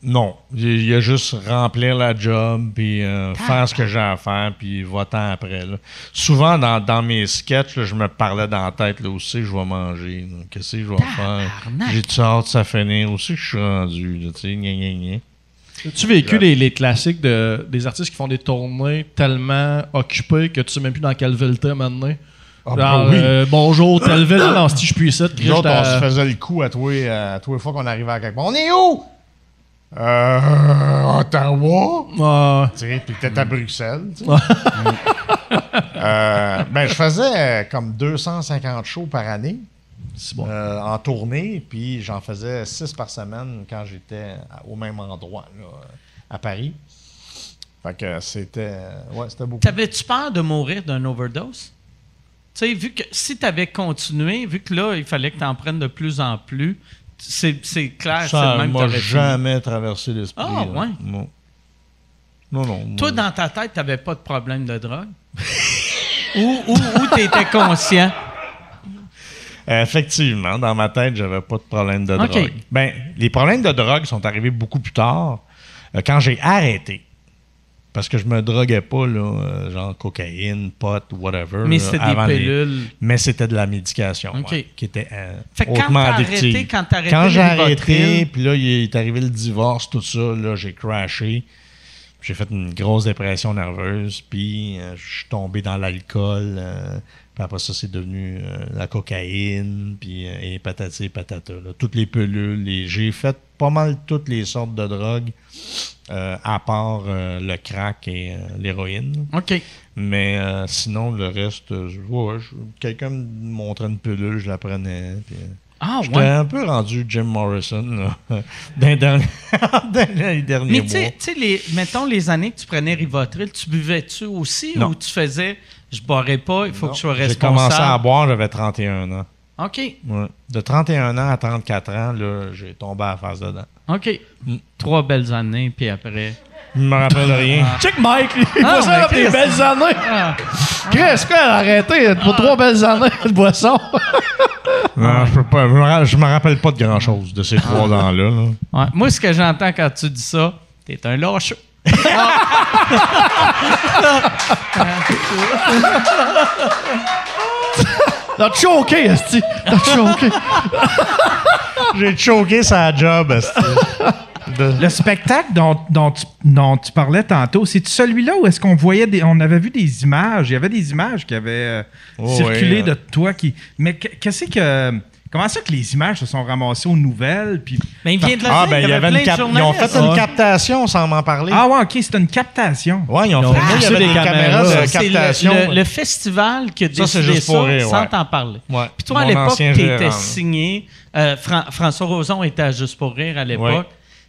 Non, il y a juste remplir la job puis euh, faire ce que j'ai à faire puis va-t'en après. là. Souvent dans, dans mes sketchs, là, je me parlais dans la tête là aussi je vais manger, qu'est-ce que je vais faire? Tabarnak! J'ai hâte de ça finir? Aussi que je suis rendu, tu sais? As-tu vécu les, les classiques de, des artistes qui font des tournées tellement occupés que tu sais même plus dans quelle ville t'es maintenant? Ah, Genre, ben oui. euh, bonjour, telle ville. Non, si je puis ça, Nous autres, on se faisait le coup à tous les, à fois qu'on arrivait à quelque part. On est où? Euh, Ottawa. Tu sais, puis peut-être à Bruxelles. tu sais. Euh, ben, je faisais euh, comme 250 shows par année. Bon. euh, en tournée, puis j'en faisais six par semaine quand j'étais au même endroit, là, à Paris. Fait que c'était. Ouais, c'était beaucoup. T'avais-tu peur de mourir d'un overdose? Tu sais, vu que si t'avais continué, vu que là, il fallait que t'en prennes de plus en plus, c'est c'est clair, c'est le même que m'a jamais traversé l'esprit. Ah, là. ouais? Non. Non, non. Toi, moi- dans ta tête, t'avais pas de problème de drogue? ou ou, ou t'étais conscient? Euh, Effectivement, dans ma tête, j'avais pas de problème de drogue. Ben, les problèmes de drogue sont arrivés beaucoup plus tard, euh, quand j'ai arrêté. Parce que je me droguais pas, là, euh, genre cocaïne, pot, whatever. Mais c'était des les- pilules. Mais c'était de la médication, ouais, qui était euh, Fait que quand hautement t'as addictive. arrêté, quand arrêté Quand j'ai arrêté, puis là, il est arrivé le divorce, tout ça, là, j'ai crashé. J'ai fait une grosse dépression nerveuse, puis euh, je suis tombé dans l'alcool. euh, puis après ça, c'est devenu euh, la cocaïne, puis euh, et patati et patata. là. Toutes les pilules. les- J'ai fait pas mal toutes les sortes de drogues, euh, à part le crack et l'héroïne. OK. Mais sinon, le reste, je- quelqu'un me montrait une pilule, je la prenais. puis, Ah, J'étais ouais. un peu rendu Jim Morrison là, dans, les derniers- dans les derniers Mais mois. tu sais- tu sais, mettons les années que tu prenais Rivotril, tu buvais-tu aussi Non. ou tu faisais je boirai pas, il faut Non, que je sois J'ai responsable? commencé à boire, j'avais 31 ans. OK. Ouais. De 31 ans à 34 ans, là, j'ai tombé à la face dedans. OK. Mm. Trois belles années, puis après. Je me rappelle rien. Check Mike, il Ah, voit ça comme des belles années. Ah. Chris, quoi, arrêtez pour trois belles années de boisson. Non, je peux pas. Je me, ra- je me rappelle pas de grand chose de ces trois ans-là. là. Ouais. Moi, ce que j'entends quand tu dis ça, t'es un lâche. T'as choqué, Esti? T'as choqué? J'ai choqué sa job. esti. De- Le spectacle dont, dont tu, dont tu parlais tantôt, c'est celui-là où est-ce qu'on voyait des, on avait vu des images, il y avait des images qui avaient euh, Oh, circulé ouais, de toi qui. Mais que- qu'est-ce que comment ça que les images se sont ramassées aux nouvelles puis Ben, il vient de le Ah, dire, ben, il y avait plein une de cap- Ils ont fait une captation sans m'en parler. ah ouais ok c'était une captation. ouais, ils ont ont fait. il y poussé avait des des caméras caméras. de captation. le, le- le festival qui a Ça, c'est décidé juste ça pour rire, sans ouais. t'en parler. Ouais. Puis toi, à l'époque, tu étais gérant. signé. euh, Fran- François Roson était à Juste pour rire à l'époque. Ouais.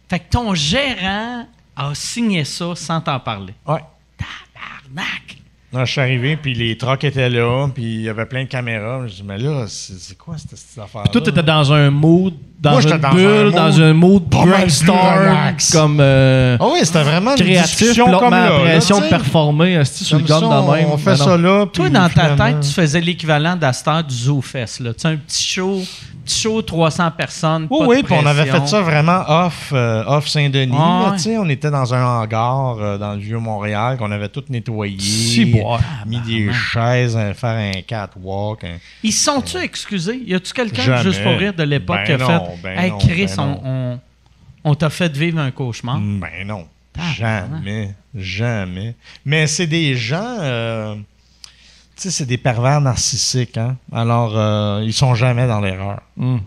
Fait que ton gérant a signé ça sans t'en parler. Ouais. Tabarnak! Non, je suis arrivé, puis les trucks étaient là, puis il y avait plein de caméras. Je dis, mais là, c'est quoi cette, cette affaire Toi, t'étais dans un mood, dans Moi, une j'étais dans bulle, un mood dans un mood relax. comme euh, Ah oui, c'était vraiment une créatif, discussion puis là, comme là. l'impression là, de performer, sur le gun de même. On fait non. ça là. Toi, puis dans ta tête, tu faisais l'équivalent d'Astor du Zoo Fest. Là. Tu sais, un petit show, petit show 300 personnes. Oui, oui, puis on avait fait ça vraiment off, euh, off Saint-Denis. Ah, ouais. on était dans un hangar euh, dans le vieux Montréal qu'on avait tout nettoyé. Si, bois. Mis des chaises, euh, faire un catwalk. un- Ils sont-tu excusés? Y a-tu quelqu'un juste pour rire de l'époque Ben qui a non, fait ben Hey non, Chris, ben on, non. on, on t'a fait vivre un cauchemar? Ben non. Jamais. Jamais. Mais c'est des gens. Tu sais, c'est des pervers narcissiques, hein? Alors, euh, ils sont jamais dans l'erreur. Hmm.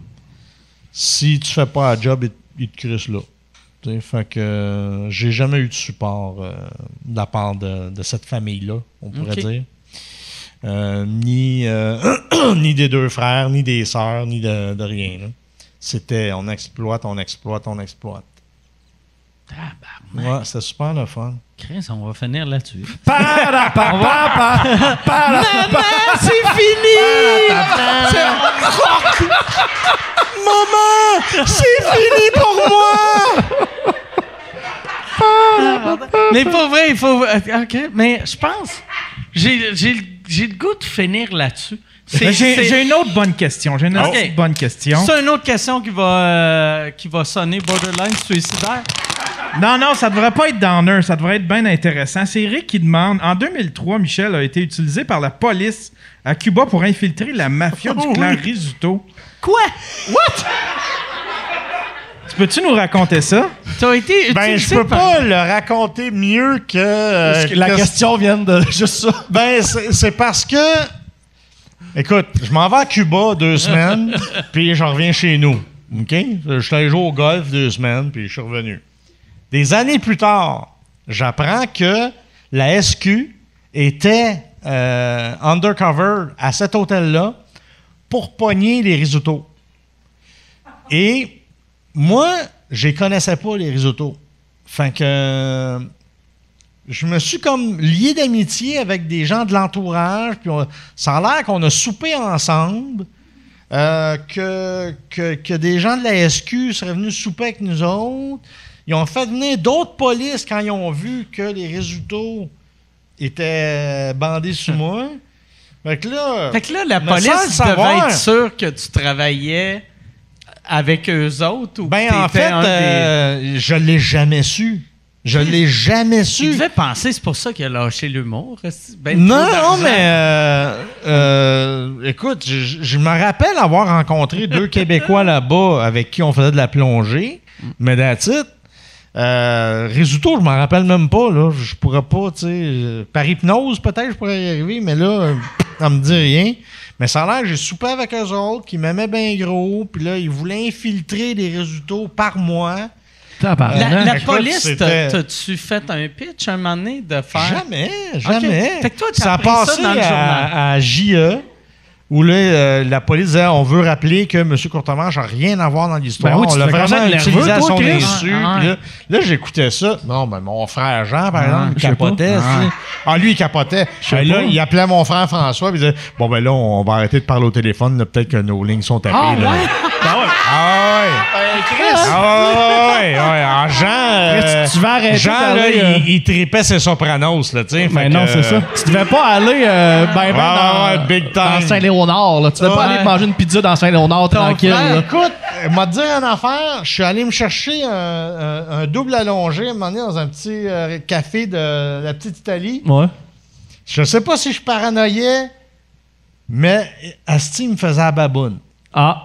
Si tu fais pas un job, ils, ils te crissent là. Tu sais, fait que euh, j'ai jamais eu de support euh, de la part de, de cette famille-là, on pourrait dire. Euh, ni, ni des deux frères, ni des sœurs, ni de, de rien. C'était on exploite, on exploite, on exploite. Ouais, c'était super le fun. Chris, on va finir là-dessus. c'est fini! C'est fini pour moi! mais pas vrai, il faut. euh, OK, mais je pense. J'ai le- goût de finir là-dessus. J'ai une autre bonne question. J'ai une autre bonne question. C'est une autre question qui va, euh, qui va sonner borderline suicidaire. Non, non, ça devrait pas être downer, ça devrait être bien intéressant. C'est Eric qui demande En 2003, Michel a été utilisé par la police à Cuba pour infiltrer la mafia du clan Risuto. Quoi? Tu peux-tu nous raconter ça? T'as été Ben, je utilisé peux par- pas le raconter mieux que. euh, Parce que la que- question vient de juste ça. Ben, c'est c'est parce que. Écoute, je m'en vais à Cuba deux semaines, puis je reviens chez nous. OK? Je suis allé jouer au golf deux semaines, puis je suis revenu. Des années plus tard, j'apprends que la SQ était euh, undercover à cet hôtel-là pour pogner les risottos. Et moi, je les connaissais pas, les risottos. Fait que je me suis comme lié d'amitié avec des gens de l'entourage. Puis ça a l'air qu'on a soupé ensemble. euh, que des gens de la SQ seraient venus souper avec nous autres. Ils ont fait venir d'autres polices quand ils ont vu que les résultats étaient bandés sous moi. Fait que là, Fait que là, la police devait être sûre que tu travaillais avec eux autres ou ben en fait, un des- euh, je l'ai jamais su. Je l'ai jamais Il su. devait penser, c'est pour ça qu'il a lâché l'humour. Ben, Non, non, mais euh, euh, écoute, je, je me rappelle avoir rencontré deux Québécois là-bas avec qui on faisait de la plongée, mais that's it. Euh, Risuto, je m'en rappelle même pas, là. Je pourrais pas, tu sais. euh, Par hypnose, peut-être, je pourrais y arriver, mais là, euh, ça me dit rien. Mais ça a l'air que j'ai soupé avec eux autres, qui m'aimaient bien gros, puis là, ils voulaient infiltrer les résultats par moi. La, la Écoute, police, t'as-tu fait un pitch un moment donné de faire? Jamais, jamais. Fait que toi, ça a ça passé dans le journal. à, à JE, où là, euh, la police disait on veut rappeler que M. Courtemanche n'a rien à voir dans l'histoire. Ben oui, on l'a vraiment utilisé à son insu. Ah, Là, là, j'écoutais ça. Non, ben mon frère Jean, par exemple, il capotait. Ah, lui, il capotait. Ben là, il appelait mon frère François, puis il disait Bon, ben là, on va arrêter de parler au téléphone. Peut-être que nos lignes sont tapées. Ah, là. ouais? Ah ouais. Ah ouais. Ah ouais, ouais, ouais. Jean, euh, Chris, tu vas arrêter Jean, là, d'aller, euh, il, il tripait ses sopranos, là, tu sais. Mais Fait non, c'est ça. Tu devais pas aller euh, ben, ben dans, big time. Saint-Léonard. là. Tu devais pas aller manger une pizza dans Saint-Léonard tranquille. écoute, euh, m'a dit une affaire. Je suis allé me chercher un, un- un double allongé à un moment donné dans un petit euh, café de la petite Italie. Ouais. Je sais pas si je paranoïais, mais Asti me faisait la baboune. Ah.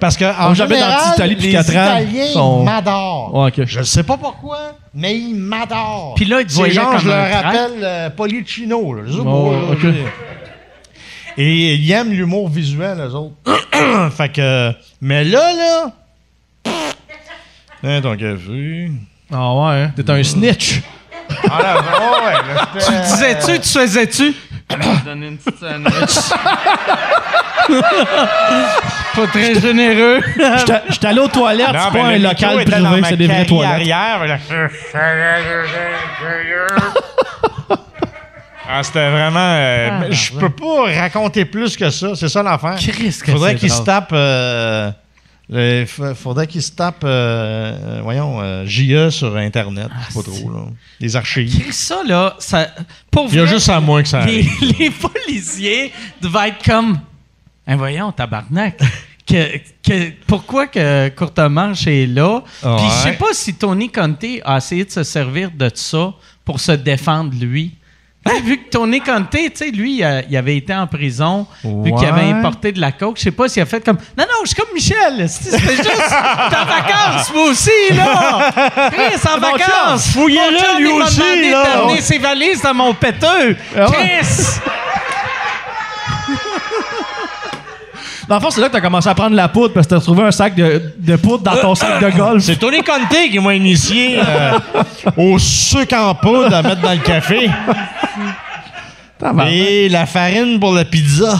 Parce que en j'habite général, en Italie depuis les quatre ans. Italiens Sont- ils m'adorent. Ouais, ok. Je ne sais pas pourquoi, mais ils m'adorent. Puis là, ils te gens, comme je leur rappelle euh, Policino. Là, les autres, Oh, là, ok. je veux dire. Et ils aiment l'humour visuel, eux autres. fait que... Mais là, là... Hein, ton café... Ah ouais, hein. T'es un snitch. Ah là, ouais, là, Tu le disais-tu, tu faisais-tu? Je vais te donner une petite sandwich. pas très généreux. J'étais j'étais allé aux toilettes, Non, c'est mais pas un local privé, c'est des vraies toilettes. Ah, c'était vraiment. euh, Ah, je peux pas raconter plus que ça. C'est ça l'affaire. Christ, que Faudrait qu'il se tape. euh, faudrait qu'il se tape. euh, euh, voyons, euh, JE sur Internet. Ah, pas trop, là. Les archives. Chris, Ça, là, ça, pour Il y a vrai, juste à moi que ça les, arrive. les policiers devaient être comme Hein, voyons, tabarnak. que, que- pourquoi que Courtemanche est là? Ouais. Puis je sais pas si Tony Conte a essayé de se servir de ça pour se défendre lui. Sais, vu que Tony Conte, tu sais, lui, il, avait été en prison, vu qu'il avait importé de la coke. Je sais pas s'il a fait comme Non, non, je suis comme Michel. C'était juste. T'es en vacances, moi aussi, là. Chris, en Mon vacances. fouillez-le, Mon chum, lui il m'a aussi, demandé là. ses valises dans mon péteux. Ah. Chris! Dans le fond, c'est là que t'as commencé à prendre la poudre parce que t'as trouvé un sac de, de poudre dans ton sac de golf. C'est Tony Conte qui m'a initié euh, au sucre en poudre à mettre dans le café. Et la farine pour la pizza.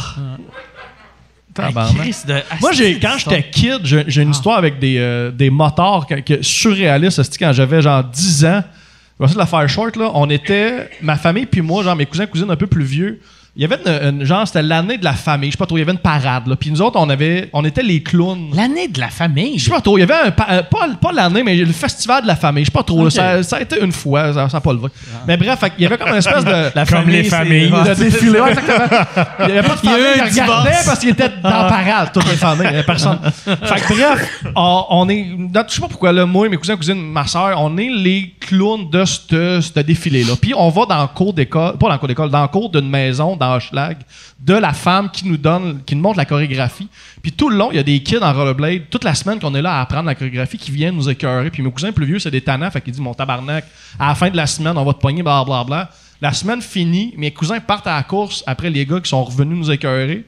De- Moi, j'ai, quand j'étais kid, j'ai, une histoire avec des, euh, des motards que, que- surréalistes. Quand j'avais genre 10 ans. Je vais essayer de la faire short, là. On était, ma famille puis moi, genre mes cousins cousines un peu plus vieux. Il y avait une, une- genre, c'était l'année de la famille. Je sais pas trop, il y avait une parade, là. Puis nous autres, on avait, on était les clowns. L'année de la famille? Je sais pas trop. Il y avait un. pa- euh, pas pas l'année, mais le festival de la famille. Je sais pas trop. là. Ok. Ça, ça a été une fois. Ça n'a pas levé. Mais bref, fait qu'il y avait comme une espèce de. La Comme les c'est- familles. de défilé. Ouais, exactement. Il n'y avait pas de Il y a eu famille un qui regardait divorce. parce qu'il était dans la parade, toutes les familles. Il n'y avait personne. Fait que bref, on, on est. Je sais pas pourquoi, là, moi, mes cousins, cousines, ma soeur, on est les clowns de ce ce défilé-là. Puis on va dans le cours d'école, pas dans le cours d'école, dans le cours d'une maison dans De la femme qui nous donne, qui nous montre la chorégraphie. Puis tout le long, il y a des kids en rollerblade, toute la semaine qu'on est là à apprendre la chorégraphie, qui viennent nous écœurer. Puis mes cousins plus vieux, c'est des tannants, fait qu'ils disent, mon tabarnak, à la fin de la semaine, on va te pogner, blablabla. La semaine finie, mes cousins partent à la course après les gars qui sont revenus nous écœurer.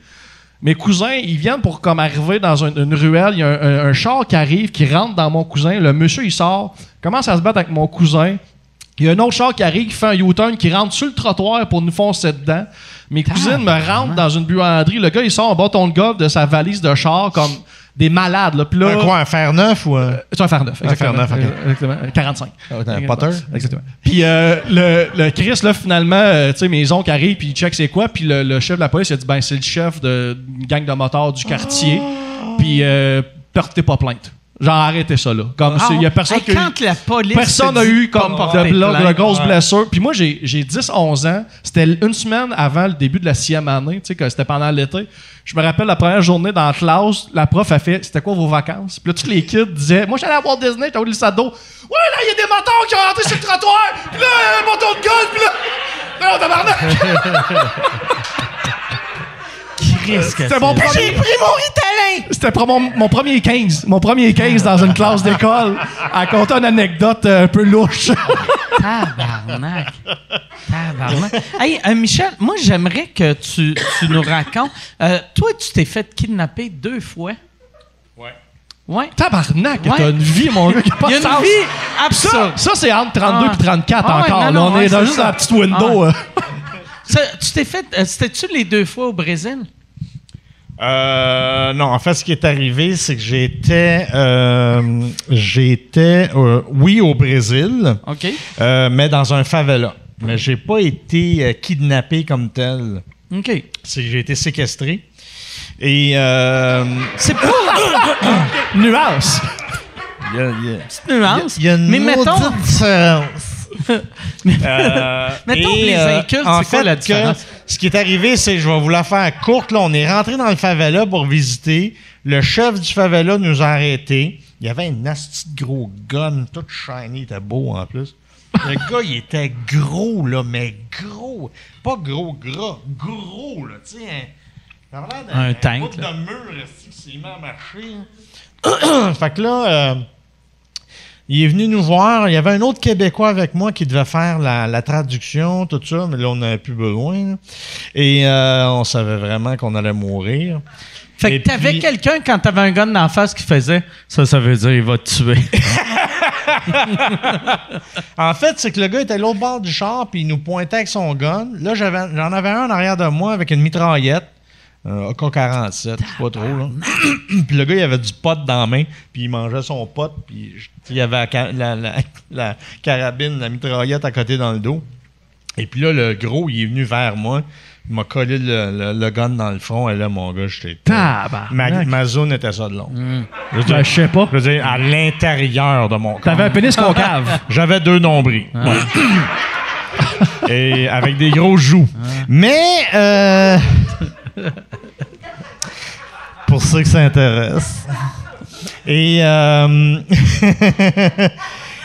Mes cousins, ils viennent pour comme arriver dans un- une ruelle. Il y a un, un- un char qui arrive, qui rentre dans mon cousin. Le monsieur, il sort, commence à se battre avec mon cousin? Il y a un autre char qui arrive, qui fait un U-turn, qui rentre sur le trottoir pour nous foncer dedans. Mes cousines me rentrent dans une buanderie. Le gars, il sort un bâton de golf de sa valise de char comme des malades. Là. Puis là, Un quoi, un fer neuf ou un. c'est un fer neuf. Un fer exactement. neuf, ok. Exactement. 45. un potter? Exactement. Puis euh, le, le Chris, là, finalement, euh, tu sais, mes oncles arrivent, puis ils checkent c'est quoi. Puis le, le chef de la police, il a dit, ben, c'est le chef de- d'une gang de motards du quartier. Puis euh, portez pas plainte. Genre, arrêtez ça, là. Comme, Ah, il y a personne hey, qui eu- quand la police. Personne n'a eu comme de, de, de plainte, grosses ouais. blessures. Puis moi, j'ai j'ai 10-11 ans. C'était une semaine avant le début de la sixième année, tu sais, que c'était pendant l'été. Je me rappelle la première journée dans la classe, la prof a fait C'était quoi vos vacances? Puis là, tous les kids disaient Moi, j'allais à Walt Disney, j'étais au d'eau. Ouais, là, il y a des motards qui ont rentré sur le trottoir. Puis là, un bâton de golf. Puis là. Non, tabarnak! C'était mon premier. J'ai pris mon Ritalin! C'était pour mon, mon premier 15. Mon premier 15 dans une classe d'école. À compter une anecdote un peu louche. Tabarnak. Tabarnak. Hey, euh, Michel, moi, j'aimerais que tu, tu nous racontes. euh, toi, tu t'es fait kidnapper deux fois. Ouais. Ouais. Tabarnak, Ouais. t'as une vie, mon gars, qui pas Il y a de une sens. vie Ça, absurde. ça c'est entre 32 Ah. et 34 Ah ouais, encore. non, là. non, on ouais, est juste ça. dans la petite window. Ah. euh. Ça, tu t'es fait. euh, C'était-tu les deux fois au Brésil? Euh, non, en fait, ce qui est arrivé, c'est que j'étais, euh, j'étais, euh, oui, au Brésil, OK. euh, mais dans un favela. Mais j'ai pas été kidnappé comme tel. OK. C'est que j'ai été séquestré. Et C'est pas Nuance. il y a- il y a- petite nuance. il y a une mais mettons, différence. Euh, Mettons et, les euh, incultes, en c'est quoi la que différence? ce qui est arrivé, c'est que je vais vous la faire courte. Là, on est rentré dans le favela pour visiter. Le chef du favela nous a arrêtés. Il y avait un de gros gun, tout shiny, il était beau en plus. Le gars, il était gros, là, mais gros. Pas gros, gras, gros, là, tu sais. Un, Un tank, bout là. de mur, à marcher. là. fait que là, euh, il est venu nous voir. Il y avait un autre Québécois avec moi qui devait faire la, la traduction, tout ça, mais là, on n'avait plus besoin. là. Et euh, on savait vraiment qu'on allait mourir. fait Et que t'avais puis- quelqu'un quand t'avais un gun d'en face qui faisait ça, ça veut dire il va te tuer. En fait, c'est que le gars était à l'autre bord du char, puis il nous pointait avec son gun. Là, j'avais- j'en avais un en arrière de moi avec une mitraillette. Un AK-47, je sais pas trop, là. puis le gars, il avait du pot dans la main, puis il mangeait son pot, puis il y avait la, ca- la- la- la carabine, la mitraillette à côté dans le dos. Et puis là, le gros, il est venu vers moi. Il m'a collé le, le- le gun dans le front, et là, mon gars, j'étais... Ma, ma zone était ça de long. Je veux Ben, je sais pas. je veux dire, à l'intérieur de mon corps. T'avais un pénis concave. J'avais deux nombrils. Et avec des gros joues. Mais, euh, pour ceux que ça intéresse. Et, euh,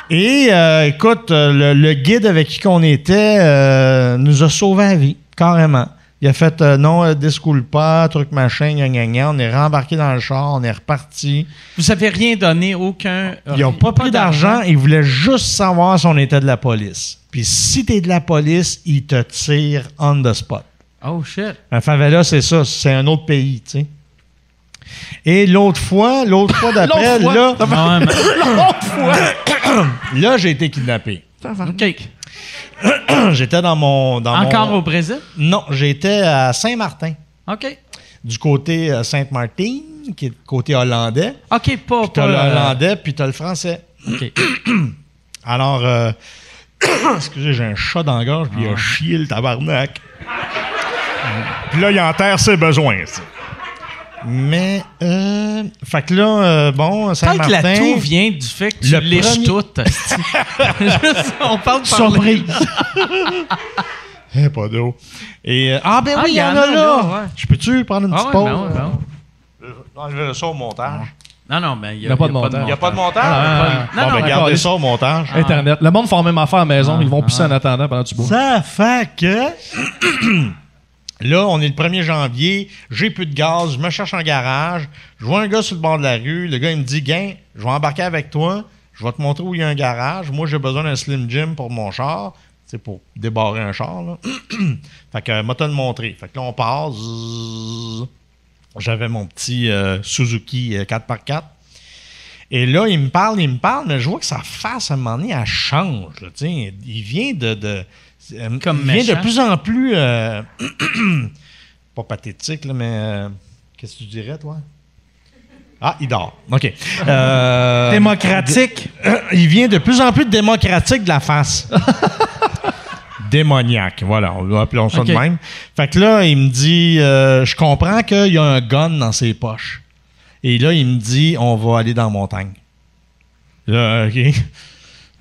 Et euh, écoute, le, le guide avec qui qu'on était euh, nous a sauvé la vie, carrément. Il a fait euh, non, discoule pas, truc machin, gna gna gna. On est rembarqué dans le char, on est reparti. Vous avez rien donné, aucun. Ils n'ont pas pris d'argent, ils voulaient juste savoir si on était de la police. Puis si t'es de la police, ils te tirent on the spot. Oh shit. Un favela, c'est ça, c'est un autre pays, tu sais. Et l'autre fois, l'autre fois d'après, là, Ouais, mais- là j'ai été kidnappé. OK. J'étais dans mon. Dans Encore mon- au Brésil? Non, j'étais à Saint-Martin, OK. du côté euh, Sainte-Martin, qui est le côté hollandais. OK, pas. Puis t'as le euh, hollandais, puis t'as le français. OK. Alors, euh, excusez, j'ai un chat dans la gorge, puis il Ah. a chié le tabarnak. Puis là, il enterre ses besoins. ça. Mais, euh, fait que là, euh, bon, Peut-être Saint-Martin... que la toux vient du fait que tu Le liches premier- tout. Juste, on parle de Surprise! Eh, pas d'eau. Et, euh, ah, ben Ah, oui, il y en a là! ouais. Je peux-tu prendre une Ah petite ouais, pause? ben ben ouais. Euh, Enlever ça au montage. Non, non, mais il n'y Il y a pas de montage. Il n'y a pas de montage? Ah, Non, bon, non, ben, gardez pas- ça au montage. Internet. Le monde fait même affaire à la maison. Ils vont pisser en attendant pendant que tu bois. Ça fait que. Là, on est le 1er janvier, j'ai plus de gaz, je me cherche un garage, je vois un gars sur le bord de la rue, le gars il me dit Gain, je vais embarquer avec toi, je vais te montrer où il y a un garage. Moi, j'ai besoin d'un Slim Jim pour mon char. C'est pour débarrer un char, fait que, moi, te le montrer. Fait que là, on part. J'avais mon petit euh, Suzuki euh, 4x4. Et là, il me parle, il me parle, mais je vois que sa face, à un moment donné, elle change. il vient de. euh, Comme il vient de plus en plus. euh, pas pathétique, là, mais. euh, Qu'est-ce que tu dirais, toi? Ah, il dort. OK. Euh, Démocratique. il vient de plus en plus démocratique de la face. Démoniaque, voilà, on va appeler ça de même. Fait que là, il me dit, euh, je comprends qu'il y a un gun dans ses poches. Et là, il me dit, on va aller dans la montagne. Là, OK.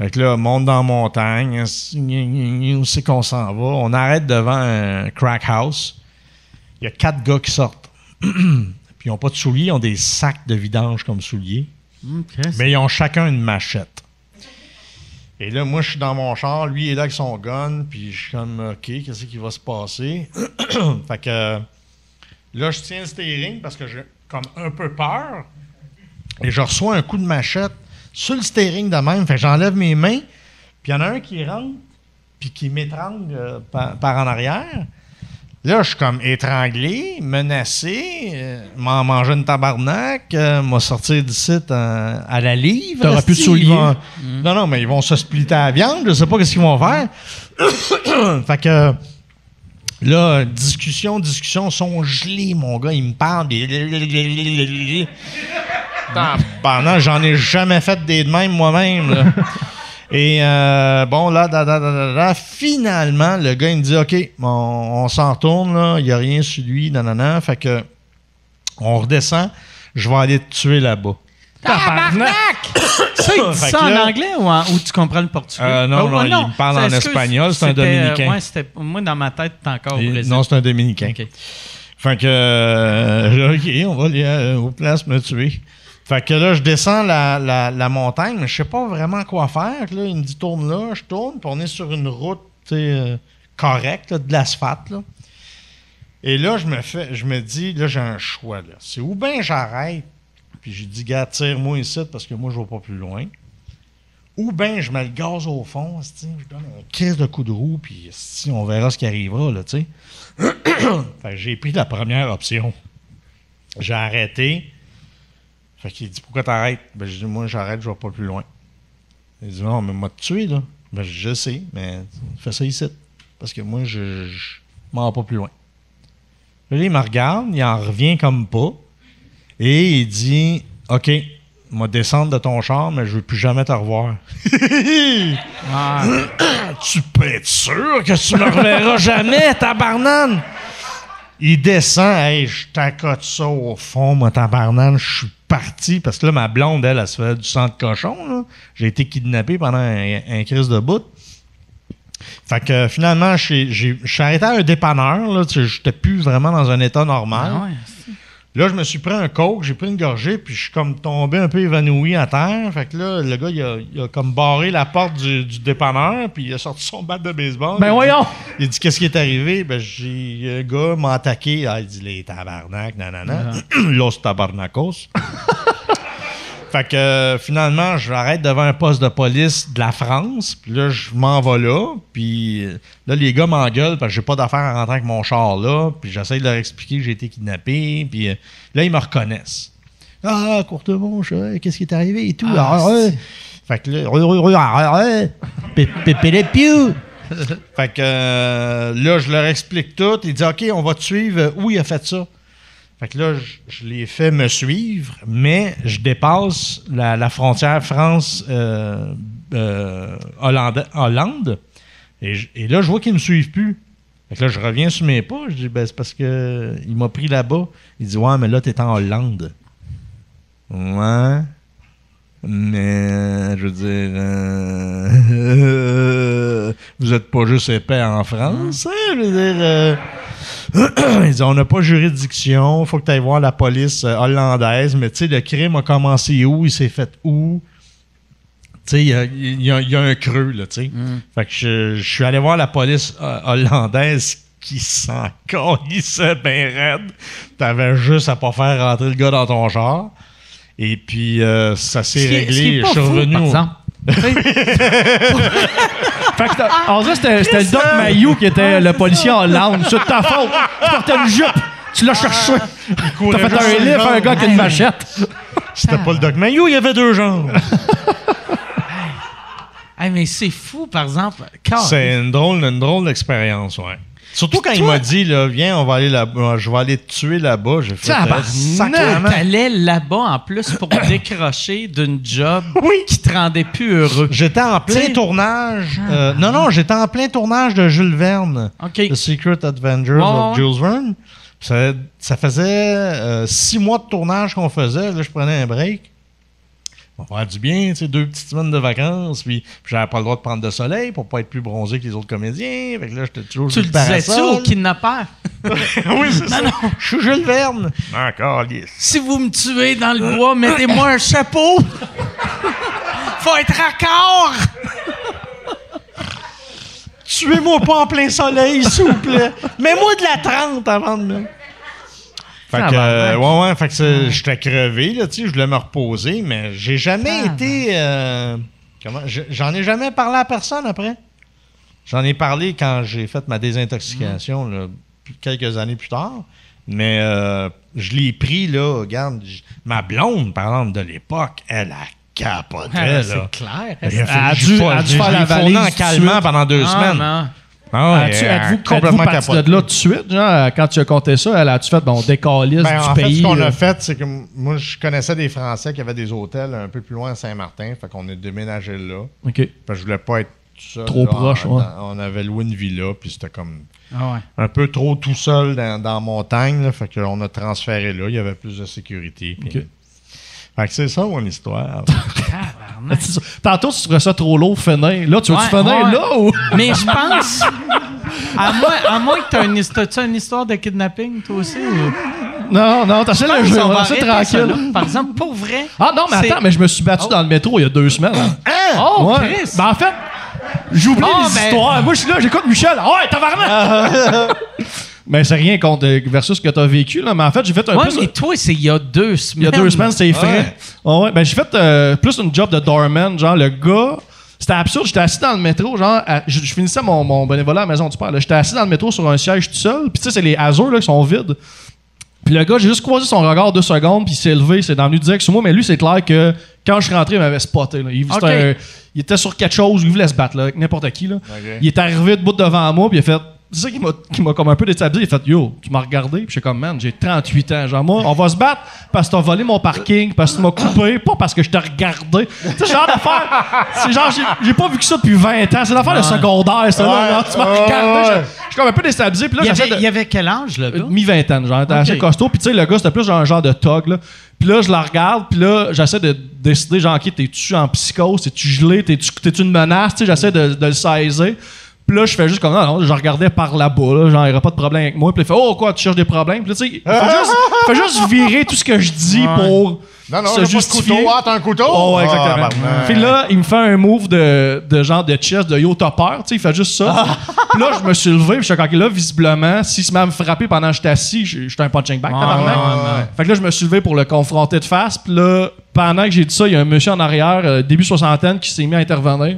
Fait que là, on monte dans la montagne. Où c'est qu'on s'en va? On arrête devant un crack house. Il y a quatre gars qui sortent. Puis ils n'ont pas de souliers, ils ont des sacs de vidange comme souliers. Mais ils ont chacun une machette. Et là, moi, je suis dans mon char, lui il est là avec son gun, puis je suis comme, OK, qu'est-ce qui va se passer? fait que là, je tiens le steering parce que j'ai comme un peu peur. Et je reçois un coup de machette sur le steering de même. Fait que j'enlève mes mains, puis il y en a un qui rentre, puis qui m'étrangle euh, par, par en arrière. Là, je suis comme étranglé, menacé, euh, m'en manger une tabarnak, euh, m'a sorti d'ici euh, à la livre. T'auras plus de souliers? ils vont- Non, non, mais ils vont se splitter la viande, je sais pas qu'est-ce qu'ils vont faire. fait que là, discussion, discussion, sont gelés, mon gars, il me parle. puis- Tabarnak, j'en ai jamais fait des de même moi-même. Et euh, bon, là, da, da, da, da, da, finalement, le gars, il me dit OK, on, on s'en retourne, là, il n'y a rien sur lui, nanana. Fait que on redescend, je vais aller te tuer là-bas. Tabarnak! Ça, il dit ça en là- anglais ou, en- ou tu comprends le portugais? Euh, non, Oh, non, il me parle en espagnol, c'est un euh, Dominicain. ouais, c'était, moi, dans ma tête, t'es encore au Brésil. non, c'est un Dominicain. OK. Fait que, euh, OK, on va aller euh, aux places me tuer. Fait que là, je descends la, la- montagne, mais je sais pas vraiment quoi faire. Là, il me dit tourne là, je tourne, puis on est sur une route euh, correcte, de l'asphalte. Et là, je me fais, je me dis, là, j'ai un choix. C'est ou bien j'arrête, puis j'ai dit, gars, tire-moi ici parce que moi, je vais pas plus loin. Ou bien je mets le gaz au fond, je donne un crise de coup de roue, puis on verra ce qui arrivera, là. Fait que j'ai pris la première option. J'ai arrêté. Fait qu'il dit Pourquoi t'arrêtes? Ben, j'ai dit Moi, j'arrête, je vais pas plus loin. Il dit Non, mais moi, te tuer, là. Ben, je sais, mais fais ça ici. Parce que moi, je, je m'en vais pas plus loin. Là, il me regarde, il en revient comme pas. Et il dit OK, moi, descendre de ton char, mais je veux plus jamais te revoir. Ah, Tu peux être sûr que tu me reverras jamais, tabarnane! Il descend, hey, je t'accote ça au fond, moi, tabarnane, je suis parce que là, ma blonde, elle, elle se fait du sang de cochon. J'ai été kidnappé pendant un, crise de bout. Fait que finalement, je suis arrêté à un dépanneur, sais, j'étais plus vraiment dans un état normal. ah. Là, je me suis pris un coke, j'ai pris une gorgée, puis je suis comme tombé un peu évanoui à terre. Fait que là, le gars, il a, il a comme barré la porte du, du dépanneur, puis il a sorti son bat de baseball. Ben Il voyons! dit- Il a dit Qu'est-ce qui est arrivé? Ben, j'ai. Un gars m'a attaqué. Ah, il dit Les tabarnak, nanana. Los tabarnacos. Fait que euh, finalement, je m'arrête devant un poste de police de la France. Puis là, je m'en vais là. Puis euh, là, les gars m'engueulent parce que j'ai pas d'affaire à rentrer avec mon char là. Puis j'essaie de leur expliquer que j'ai été kidnappé. Puis euh, là, ils me reconnaissent. Ah, ouais, qu'est-ce qui est arrivé et tout. Ah, ouais. Fait que là, ouais. Pépé les. Fait que euh, là, je leur explique tout. Ils disent OK, on va te suivre. Où il a fait ça? Fait que là, je, je les fais me suivre, mais je dépasse la, frontière France-Hollande. Hollande, et, je- et là, je vois qu'ils ne me suivent plus. Fait que là, je reviens sur mes pas. Je dis, ben, c'est parce que il m'a pris là-bas. Il dit, ouais, mais là, t'es en Hollande. Ouais. Mais, je veux dire, euh, vous êtes pas juste épais en France, hein? Je veux dire, euh, il dit, on n'a pas juridiction, faut que tu ailles voir la police euh, hollandaise, mais tu sais, le crime a commencé où, il s'est fait où? Tu sais, il y a, y y un creux, là, tu sais. Fait que je, je suis allé voir la police euh, hollandaise qui s'en calissait bien raide. T'avais juste à pas faire rentrer le gars dans ton char. Et puis, euh, ça s'est est- est réglé. Je suis revenu au-. Fait que t'as- en vrai, c'était le Doc Mayou qui était le policier en Hollande. C'est de ta faute. Tu portais une jupe. Tu l'as cherché. T'as fait un livre à un gars qui a une machette. C'était pas le Doc Mayou, il y avait deux jambes. Hey, mais c'est fou, par exemple. C'est une drôle, une drôle d'expérience, ouais. Surtout quand il m'a dit, là, viens, on va aller là je vais aller te tuer là-bas. J'ai fait euh, sacrément. T'allais là-bas en plus pour décrocher d'une job Oui. qui te rendait plus heureux. J'étais en plein T'sais- tournage. euh, non, non, j'étais en plein tournage de Jules Verne. OK. The Secret Adventures Ouais, of. Jules Verne. Ça, ça faisait euh, six mois de tournage qu'on faisait. Là, je prenais un break. On va faire du bien, tu sais, deux petites semaines de vacances. Puis, puis j'avais pas le droit de prendre de soleil pour pas être plus bronzé que les autres comédiens. Fait que là, j'étais toujours Tu sur le disais-tu au kidnappeur? oui, c'est ça. Je suis Jules Verne. Encore, yes. Si vous me tuez dans le bois, mettez-moi un chapeau. Faut être raccord. Tuez-moi pas en plein soleil, s'il vous plaît. Mets-moi de la 30 avant de me. Fait que, euh, ouais, ouais, fait que j'étais crevé, là, tu sais, je voulais me reposer, mais j'ai jamais été. euh, comment je- J'en ai jamais parlé à personne après. J'en ai parlé quand j'ai fait ma désintoxication, là, p- quelques années plus tard. Mais euh, je l'ai pris, là, regarde, ma blonde, par exemple, de l'époque, elle a capoté, là. Ah, C'est clair. Elle a j'ai dû- pas- elle a dû faire la valise en calmant pendant deux Ah, semaines. non. Ah ouais, a Êtes-vous êtes-vous complètement parti capoté. de là tout de suite? Genre, quand tu as compté ça, elle a-tu fait, bon, décalisse Ben, du en fait, pays? ce qu'on euh, a fait, c'est que moi, je connaissais des Français qui avaient des hôtels un peu plus loin à Saint-Martin. Fait qu'on est déménagé là. OK. Fait que je voulais pas être tout seul. Trop là, proche, en- ouais. dans- On avait loué une villa, puis c'était comme Ah ouais. un peu trop tout seul dans, dans la montagne. Là, fait qu'on a transféré là. Il y avait plus de sécurité. OK. Fait que c'est ça, mon histoire. Tabarnak. Tantôt, tu trouvais ça trop lourd, finir. Là, tu veux-tu Ouais, finir ouais. là ou? Mais je pense. À moins, à moins que tu aies une, t'as une histoire de kidnapping, toi aussi. Ou... Non, non, t'as Je le jeu, c'est tranquille. Par exemple, pour vrai. Ah non, mais attends, mais je me suis battu dans le métro il y a deux semaines. hein. Oh, Ouais. Chris! Ben, en fait, j'oublie Ah, les ben- histoires. Moi, je suis là, j'écoute Michel. Ah ouais, tabarnak! mais c'est rien contre euh, versus ce que t'as vécu, là. Mais en fait, j'ai fait un Ouais, peu. mais toi, c'est il y a deux Il semaines. y a deux semaines, c'était frais. Ah ouais, ben j'ai fait euh, plus une job de doorman, genre le gars. C'était absurde, j'étais assis dans le métro, genre, à- je, je finissais mon, mon bénévolat à la maison du père. là. J'étais assis dans le métro sur un siège tout seul, puis tu sais, c'est les Azur là, qui sont vides. Puis le gars, j'ai juste croisé son regard deux secondes, puis il s'est levé, c'est devenu direct sur moi, mais lui, c'est clair que quand je suis rentré, il m'avait spoté. là. Il, un- il était sur quelque chose, il voulait se battre là, avec n'importe qui. Là. Il est arrivé debout devant moi, puis il a fait. C'est ça qui m'a, qui m'a comme un peu déstabilisé. Il a fait Yo, tu m'as regardé, puis je suis comme Man, j'ai 38 ans. Genre, moi, on va se battre parce que t'as volé mon parking, parce que tu m'as coupé, pas parce que je t'ai regardé. Tu sais, ce genre d'affaire. C'est genre, j'ai, j'ai pas vu que ça depuis 20 ans. C'est l'affaire de secondaire, ça. là. Genre, tu m'as Ouais, regardé. Je, je suis comme un peu déstabilisé, puis là, Il y, j'essaie avait, de. il y avait quel âge, le gars? Mi-vingtaine, genre, était assez costaud. Puis tu sais, le gars, c'était plus genre un genre de tog, là. Puis là, je la regarde, puis là, j'essaie de décider, genre, OK, t'es-tu en psychose, t'es-tu gelé, t'es-tu, t'es-tu une menace, tu sais, j'essaie de, de le saisir. Puis là, je fais juste comme, non, non, je regardais par là-bas, là, genre, il n'y aura pas de problème avec moi. Puis il fait, oh, quoi, tu cherches des problèmes? Puis là, tu sais, il fait juste, juste virer tout ce que je dis pour Non, non, se j'ai pas de justifier. couteau. Ah, t'as un couteau? Oh, ouais, exactement. Ah. Puis là, il me fait un move de, de genre de chest, de yo topper, tu sais, il fait juste ça. Puis là, je me suis levé, puis je suis comme, là, visiblement, s'il se met à me frapper pendant que j'étais assis, j'étais un punching bag, tabarnak. Fait que là, je me suis levé pour le confronter de face, puis là, pendant que j'ai dit ça, il y a un monsieur en arrière, euh, début soixantaine, qui s'est mis à intervenir.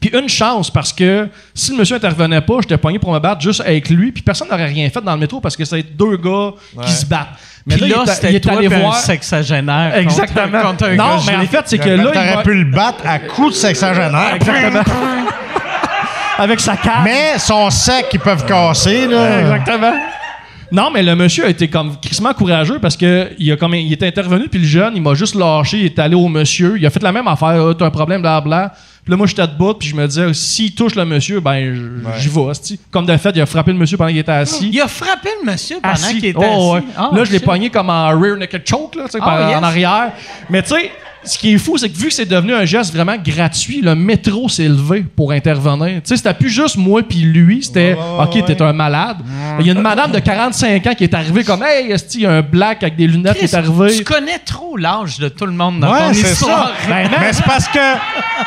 Puis une chance, parce que si le monsieur intervenait pas, j'étais pogné pour me battre juste avec lui, puis personne n'aurait rien fait dans le métro parce que c'est deux gars qui se battent. Mais Puis là, est- il c'était est toi allé un sexagénaire. contre- Exactement. Contre, un non, gars mais en fait, c'est que là, il T'aurais m'a- pu le battre à coups de sexagénaire. Exactement. Avec sa carte. Mais son sec, ils peuvent casser, là. Exactement. Non, mais le monsieur a été comme crissement courageux parce que il a comme il est intervenu puis le jeune, il m'a juste lâché, il est allé au monsieur, il a fait la même affaire, Ah, t'as un problème blabla. Puis là moi j'étais debout puis je me disais s'il touche le monsieur, ben j'y vais. Comme de fait, il a frappé le monsieur pendant qu'il était assis. Il a frappé le monsieur pendant Assis. qu'il était Oh, assis. ouais. Ah, là, je l'ai pogné comme en rear naked choke, là, Ah, par- yes. en arrière. Mais tu sais, ce qui est fou, c'est que vu que c'est devenu un geste vraiment gratuit, le métro s'est levé pour intervenir. Tu sais, c'était plus juste moi puis lui, c'était OK, t'es un malade. Il y a une madame de 45 ans qui est arrivée comme Hey, esti, il y a un black avec des lunettes qui est arrivé. Tu connais trop l'âge de tout le monde dans Ouais, ton c'est histoire. ça. Mais c'est parce que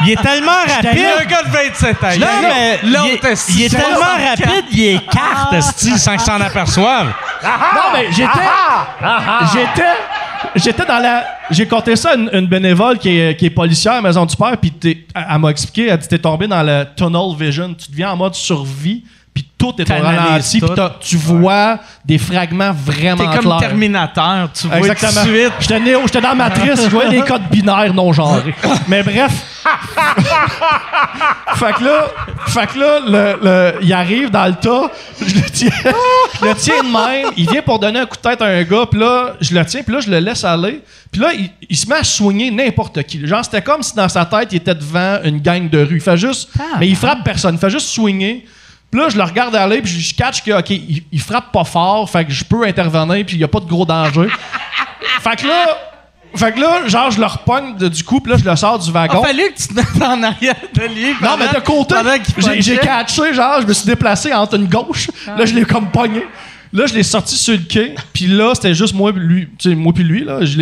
il est tellement Il y a rapide. un gars de 27 ans. Non, mais il l'autre, est, il est tellement 64. rapide, il écarte, esti, sans qu'ils s'en aperçoivent. Non, mais j'étais. J'étais. J'étais dans la. J'ai compté ça à une, bénévole qui est, qui est policière à Maison du Père, puis elle, elle m'a expliqué, elle dit t'es tombé dans le tunnel vision, tu deviens en mode survie, puis tout est au ralenti, puis tu vois des fragments vraiment T'es comme clairs. Terminateur. Tu vois Exactement. tout de suite. J'étais Néo, j'étais dans Matrice, je voyais des codes binaires non genrés. Mais bref. fait que là, fait que là le, le- il arrive dans le tas, je le tiens, je le tiens de même, il vient pour donner un coup de tête à un gars, puis là, je le tiens, puis là, je le laisse aller. Puis là, il, il se met à soigner n'importe qui. Genre, c'était comme si dans sa tête, il était devant une gang de rue. Il fait juste. mais il frappe personne, il fait juste swinger. Puis là, je le regarde aller, puis je catch que, OK, il, il frappe pas fort, fait que je peux intervenir, puis il y a pas de gros danger. fait que là, fait que là, genre, je le repogne de- du coup, puis là, je le sors du Il wagon. a fallu que tu te mettes en arrière de lui. Non, mais de côté, j'ai- catché, genre, je me suis déplacé entre une gauche. Là, je l'ai comme pogné. Là, je l'ai sorti sur le quai. Puis là, c'était juste moi puis lui. Moi puis lui, là. Je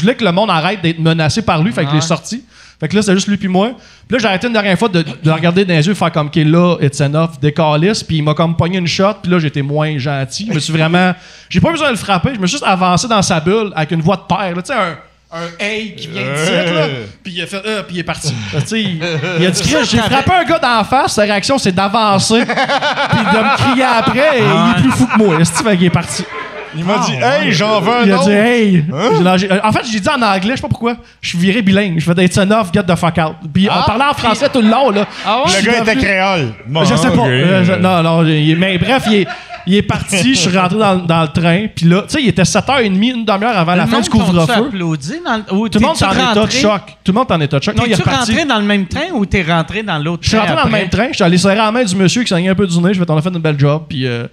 voulais que le monde arrête d'être menacé par lui. Fait que je l'ai sorti. Fait que là, c'était juste lui puis moi. Puis là, j'ai arrêté une dernière fois de, de le regarder dans les yeux, faire comme, OK, là, it's enough, décalisse. Puis il m'a comme pogné une shot. Puis là, j'étais moins gentil. Je me suis vraiment... J'ai pas besoin de le frapper. Je me suis juste avancé dans sa bulle avec une voix de père, là. Tu sais, un... Un hey qui vient de titre, là. Puis il a fait, euh, puis il est parti. Il, il a dit, j'ai frappé un gars d'en face. Sa réaction, c'est d'avancer. puis de me crier après. Et il est plus fou que moi. Est-ce qu'il est parti? Il m'a dit, hey, j'en veux un Il a autre. dit, hey. Non, j'ai- En fait, j'ai dit en anglais, je sais pas pourquoi. Je suis viré bilingue. Je fais des son off, get the fuck out. Puis on parlait en français tout le long, là. Je Le gars était créole. Bon, je sais pas. ok. Euh, je- non, non. il- mais bref, il est, il est parti. Je suis rentré dans, dans le train. Puis là, tu sais, il était 7h30, une demi-heure avant la fin du couvre-feu. applaudi dans le- ou Tout le monde est en état de rentré- choc. Tout le monde est en état de choc. Non, il est T'es-tu reparti. rentré dans le même train ou t'es rentré dans l'autre Je suis rentré dans le après? même train, je suis allé serrer la main du monsieur qui saignait un peu du nez, je vais on a fait une belle job, puis euh,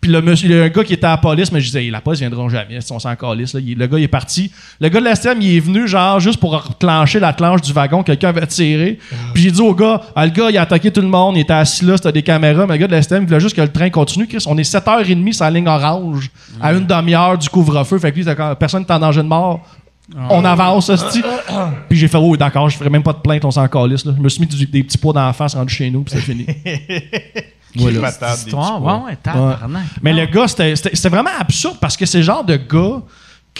puis le monsieur, il y a un gars qui était à la police, mais je disais, la police viendront jamais, si on s'en calisse, là. Il- le gars, il est parti. Le gars de la STM, il est venu, genre, juste pour reclencher la clenche du wagon, quelqu'un avait tiré. Puis j'ai dit au gars, ah, le gars, il a attaqué tout le monde, il était assis là, c'était des caméras, mais le gars de la STM, il voulait juste que le train continue. Chris, on est 7h30 sur la ligne orange, à une demi-heure du couvre-feu, fait que lui, personne n'est en danger de mort. On avance, hostie. Puis j'ai fait, oh, d'accord, je ferai même pas de plainte, on s'en calisse. Là. Je me suis mis du- des petits pots dans la face rendu chez nous, puis c'est fini. Voilà. Patate, Histoire, ouais, ouais, tabarnak. Mais le gars, c'était- c'était c'était vraiment absurde parce que c'est le genre de gars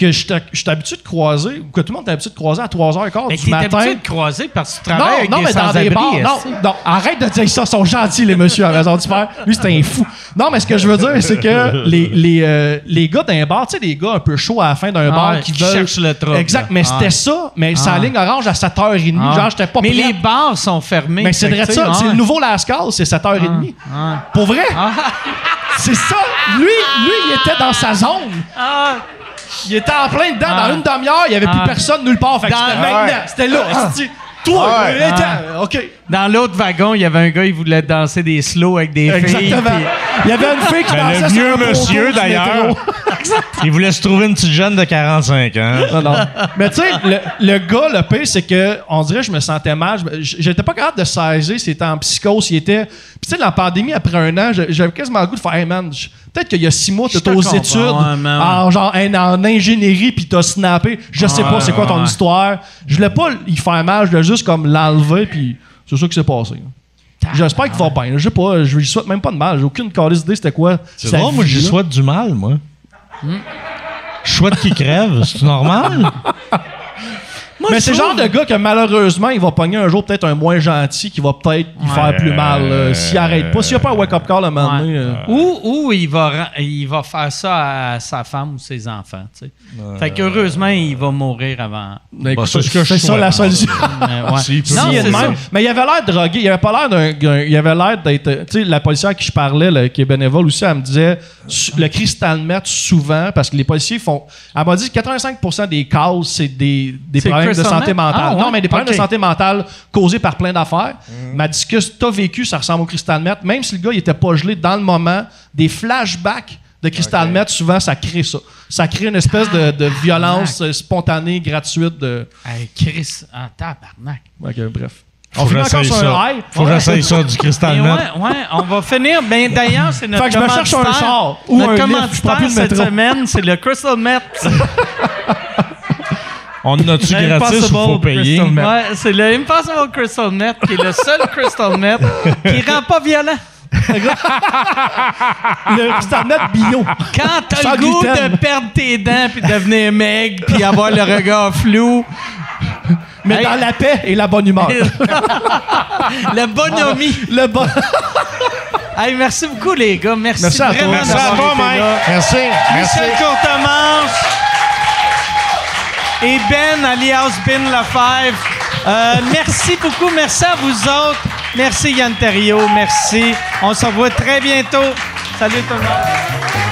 que je suis habitué de croiser, ou que tout le monde est habitué de croiser à 3h15 Mais du matin. habitué de croiser parce que tu Non, travailles avec non, mais dans des sans-abri. bars. Non, non, arrête de dire ça. Ils sont gentils, les messieurs, à raison du père. Lui, c'est un fou. Non, mais ce que je veux dire, c'est que les, les, euh, les gars d'un bar, tu sais, des gars un peu chauds à la fin d'un Ah bar qui qui veulent. cherchent le trouble, Exact, mais Ah. c'était ça, mais ça Ah. ligne orange à 7h30. Ah. Genre, j'étais pas Mais les bars sont fermés. Mais c'est vrai ça. C'est le nouveau Lascaux, c'est 7h30. Ah. Pour vrai? C'est ça. Lui, lui, il était dans sa zone. Ah. Il était en plein dedans. Ah. Dans une demi-heure, il n'y avait Ah. plus personne nulle part. Fait que Dans- c'était Ah maintenant. C'était là. Toi, Ah ouais. euh, attends, OK. Dans l'autre wagon, il y avait un gars, il voulait danser des slow avec des filles. Exactement. Il y avait une fille qui Ben, dansait le vieux monsieur, d'ailleurs. Il voulait se trouver une petite jeune de 45 ans. Non, non. Mais tu sais, le, le gars, le pire, c'est que, on dirait, je me sentais mal. J'étais pas capable de saisir s'il était en psychose, s'il était. Puis tu sais, la pandémie, après un an, j'avais quasiment le goût de faire, hey man, peut-être qu'il y a six mois, Je t'étais te aux comprends, études, ouais, mais ouais. en, genre, en, en ingénierie, puis t'as snappé. Je sais pas c'est quoi ton ouais. histoire. Je voulais pas y faire mal, je voulais juste comme l'enlever, puis c'est ça qui s'est passé. J'espère qu'il va bien. Je sais pas, je lui souhaite même pas de mal. J'ai aucune calice d'idée c'était quoi. C'est sa drôle, moi, je souhaite du mal, moi. Je souhaite qu'il crève. C'est normal? Mais c'est le genre de gars que malheureusement, il va pogner un jour peut-être un moins gentil qui va peut-être lui faire plus mal euh, s'il arrête pas. S'il n'y a pas un wake-up call à un moment donné. euh, Ou, ou il, va, il va faire ça à sa femme ou ses enfants. tu sais. Fait qu'heureusement, il va mourir avant. ben, écoute, c'est ce que je c'est ça la solution. Euh, Non, il ça. Mais il avait l'air drogué. Il avait pas l'air d'un. Il avait l'air d'être. euh, Tu sais, la policière à qui je parlais, là, qui est bénévole aussi, elle me disait le crystal meth souvent, parce que les policiers font. Elle m'a dit que 85% des causes, c'est des, des problèmes de santé mentale. Ah, ouais? Non, mais des problèmes de santé mentale causés par plein d'affaires. Elle m'a dit ce que tu as vécu, ça ressemble au crystal meth. Même si le gars, il était pas gelé dans le moment, des flashbacks de crystal meth, souvent, ça crée ça. Ça crée une espèce de, de violence spontanée, gratuite. De... Hey, Chris, ah, tabarnak. Ok, bref. Faut que finit encore sur un ça. high. Faut que Ouais. j'essaye ça, du cristal ouais, ouais, on va finir. Ben, d'ailleurs, c'est notre Fait que je me cherche un char ou notre un lift, je prends plus le cette semaine, c'est le Crystal Meth. On en a-tu gratis ou faut payer? Ouais, c'est le Impossible Crystal Meth qui est le seul Crystal Meth qui rend pas violent. Le crystal meth bio. Quand t'as le goût gluten. de perdre tes dents puis devenir maigre puis avoir le regard flou, Mais Hey. dans la paix et la bonne humeur. la bonhomie. le bon. Hey, merci beaucoup les gars, merci, Merci à toi. vraiment Merci à toi, Mike. Merci. Merci. Michel Courtemanche et Ben alias Ben Lefebvre. Euh, merci beaucoup. Merci à vous autres. Merci Yann Terriot. Merci. On se revoit très bientôt. Salut tout le monde.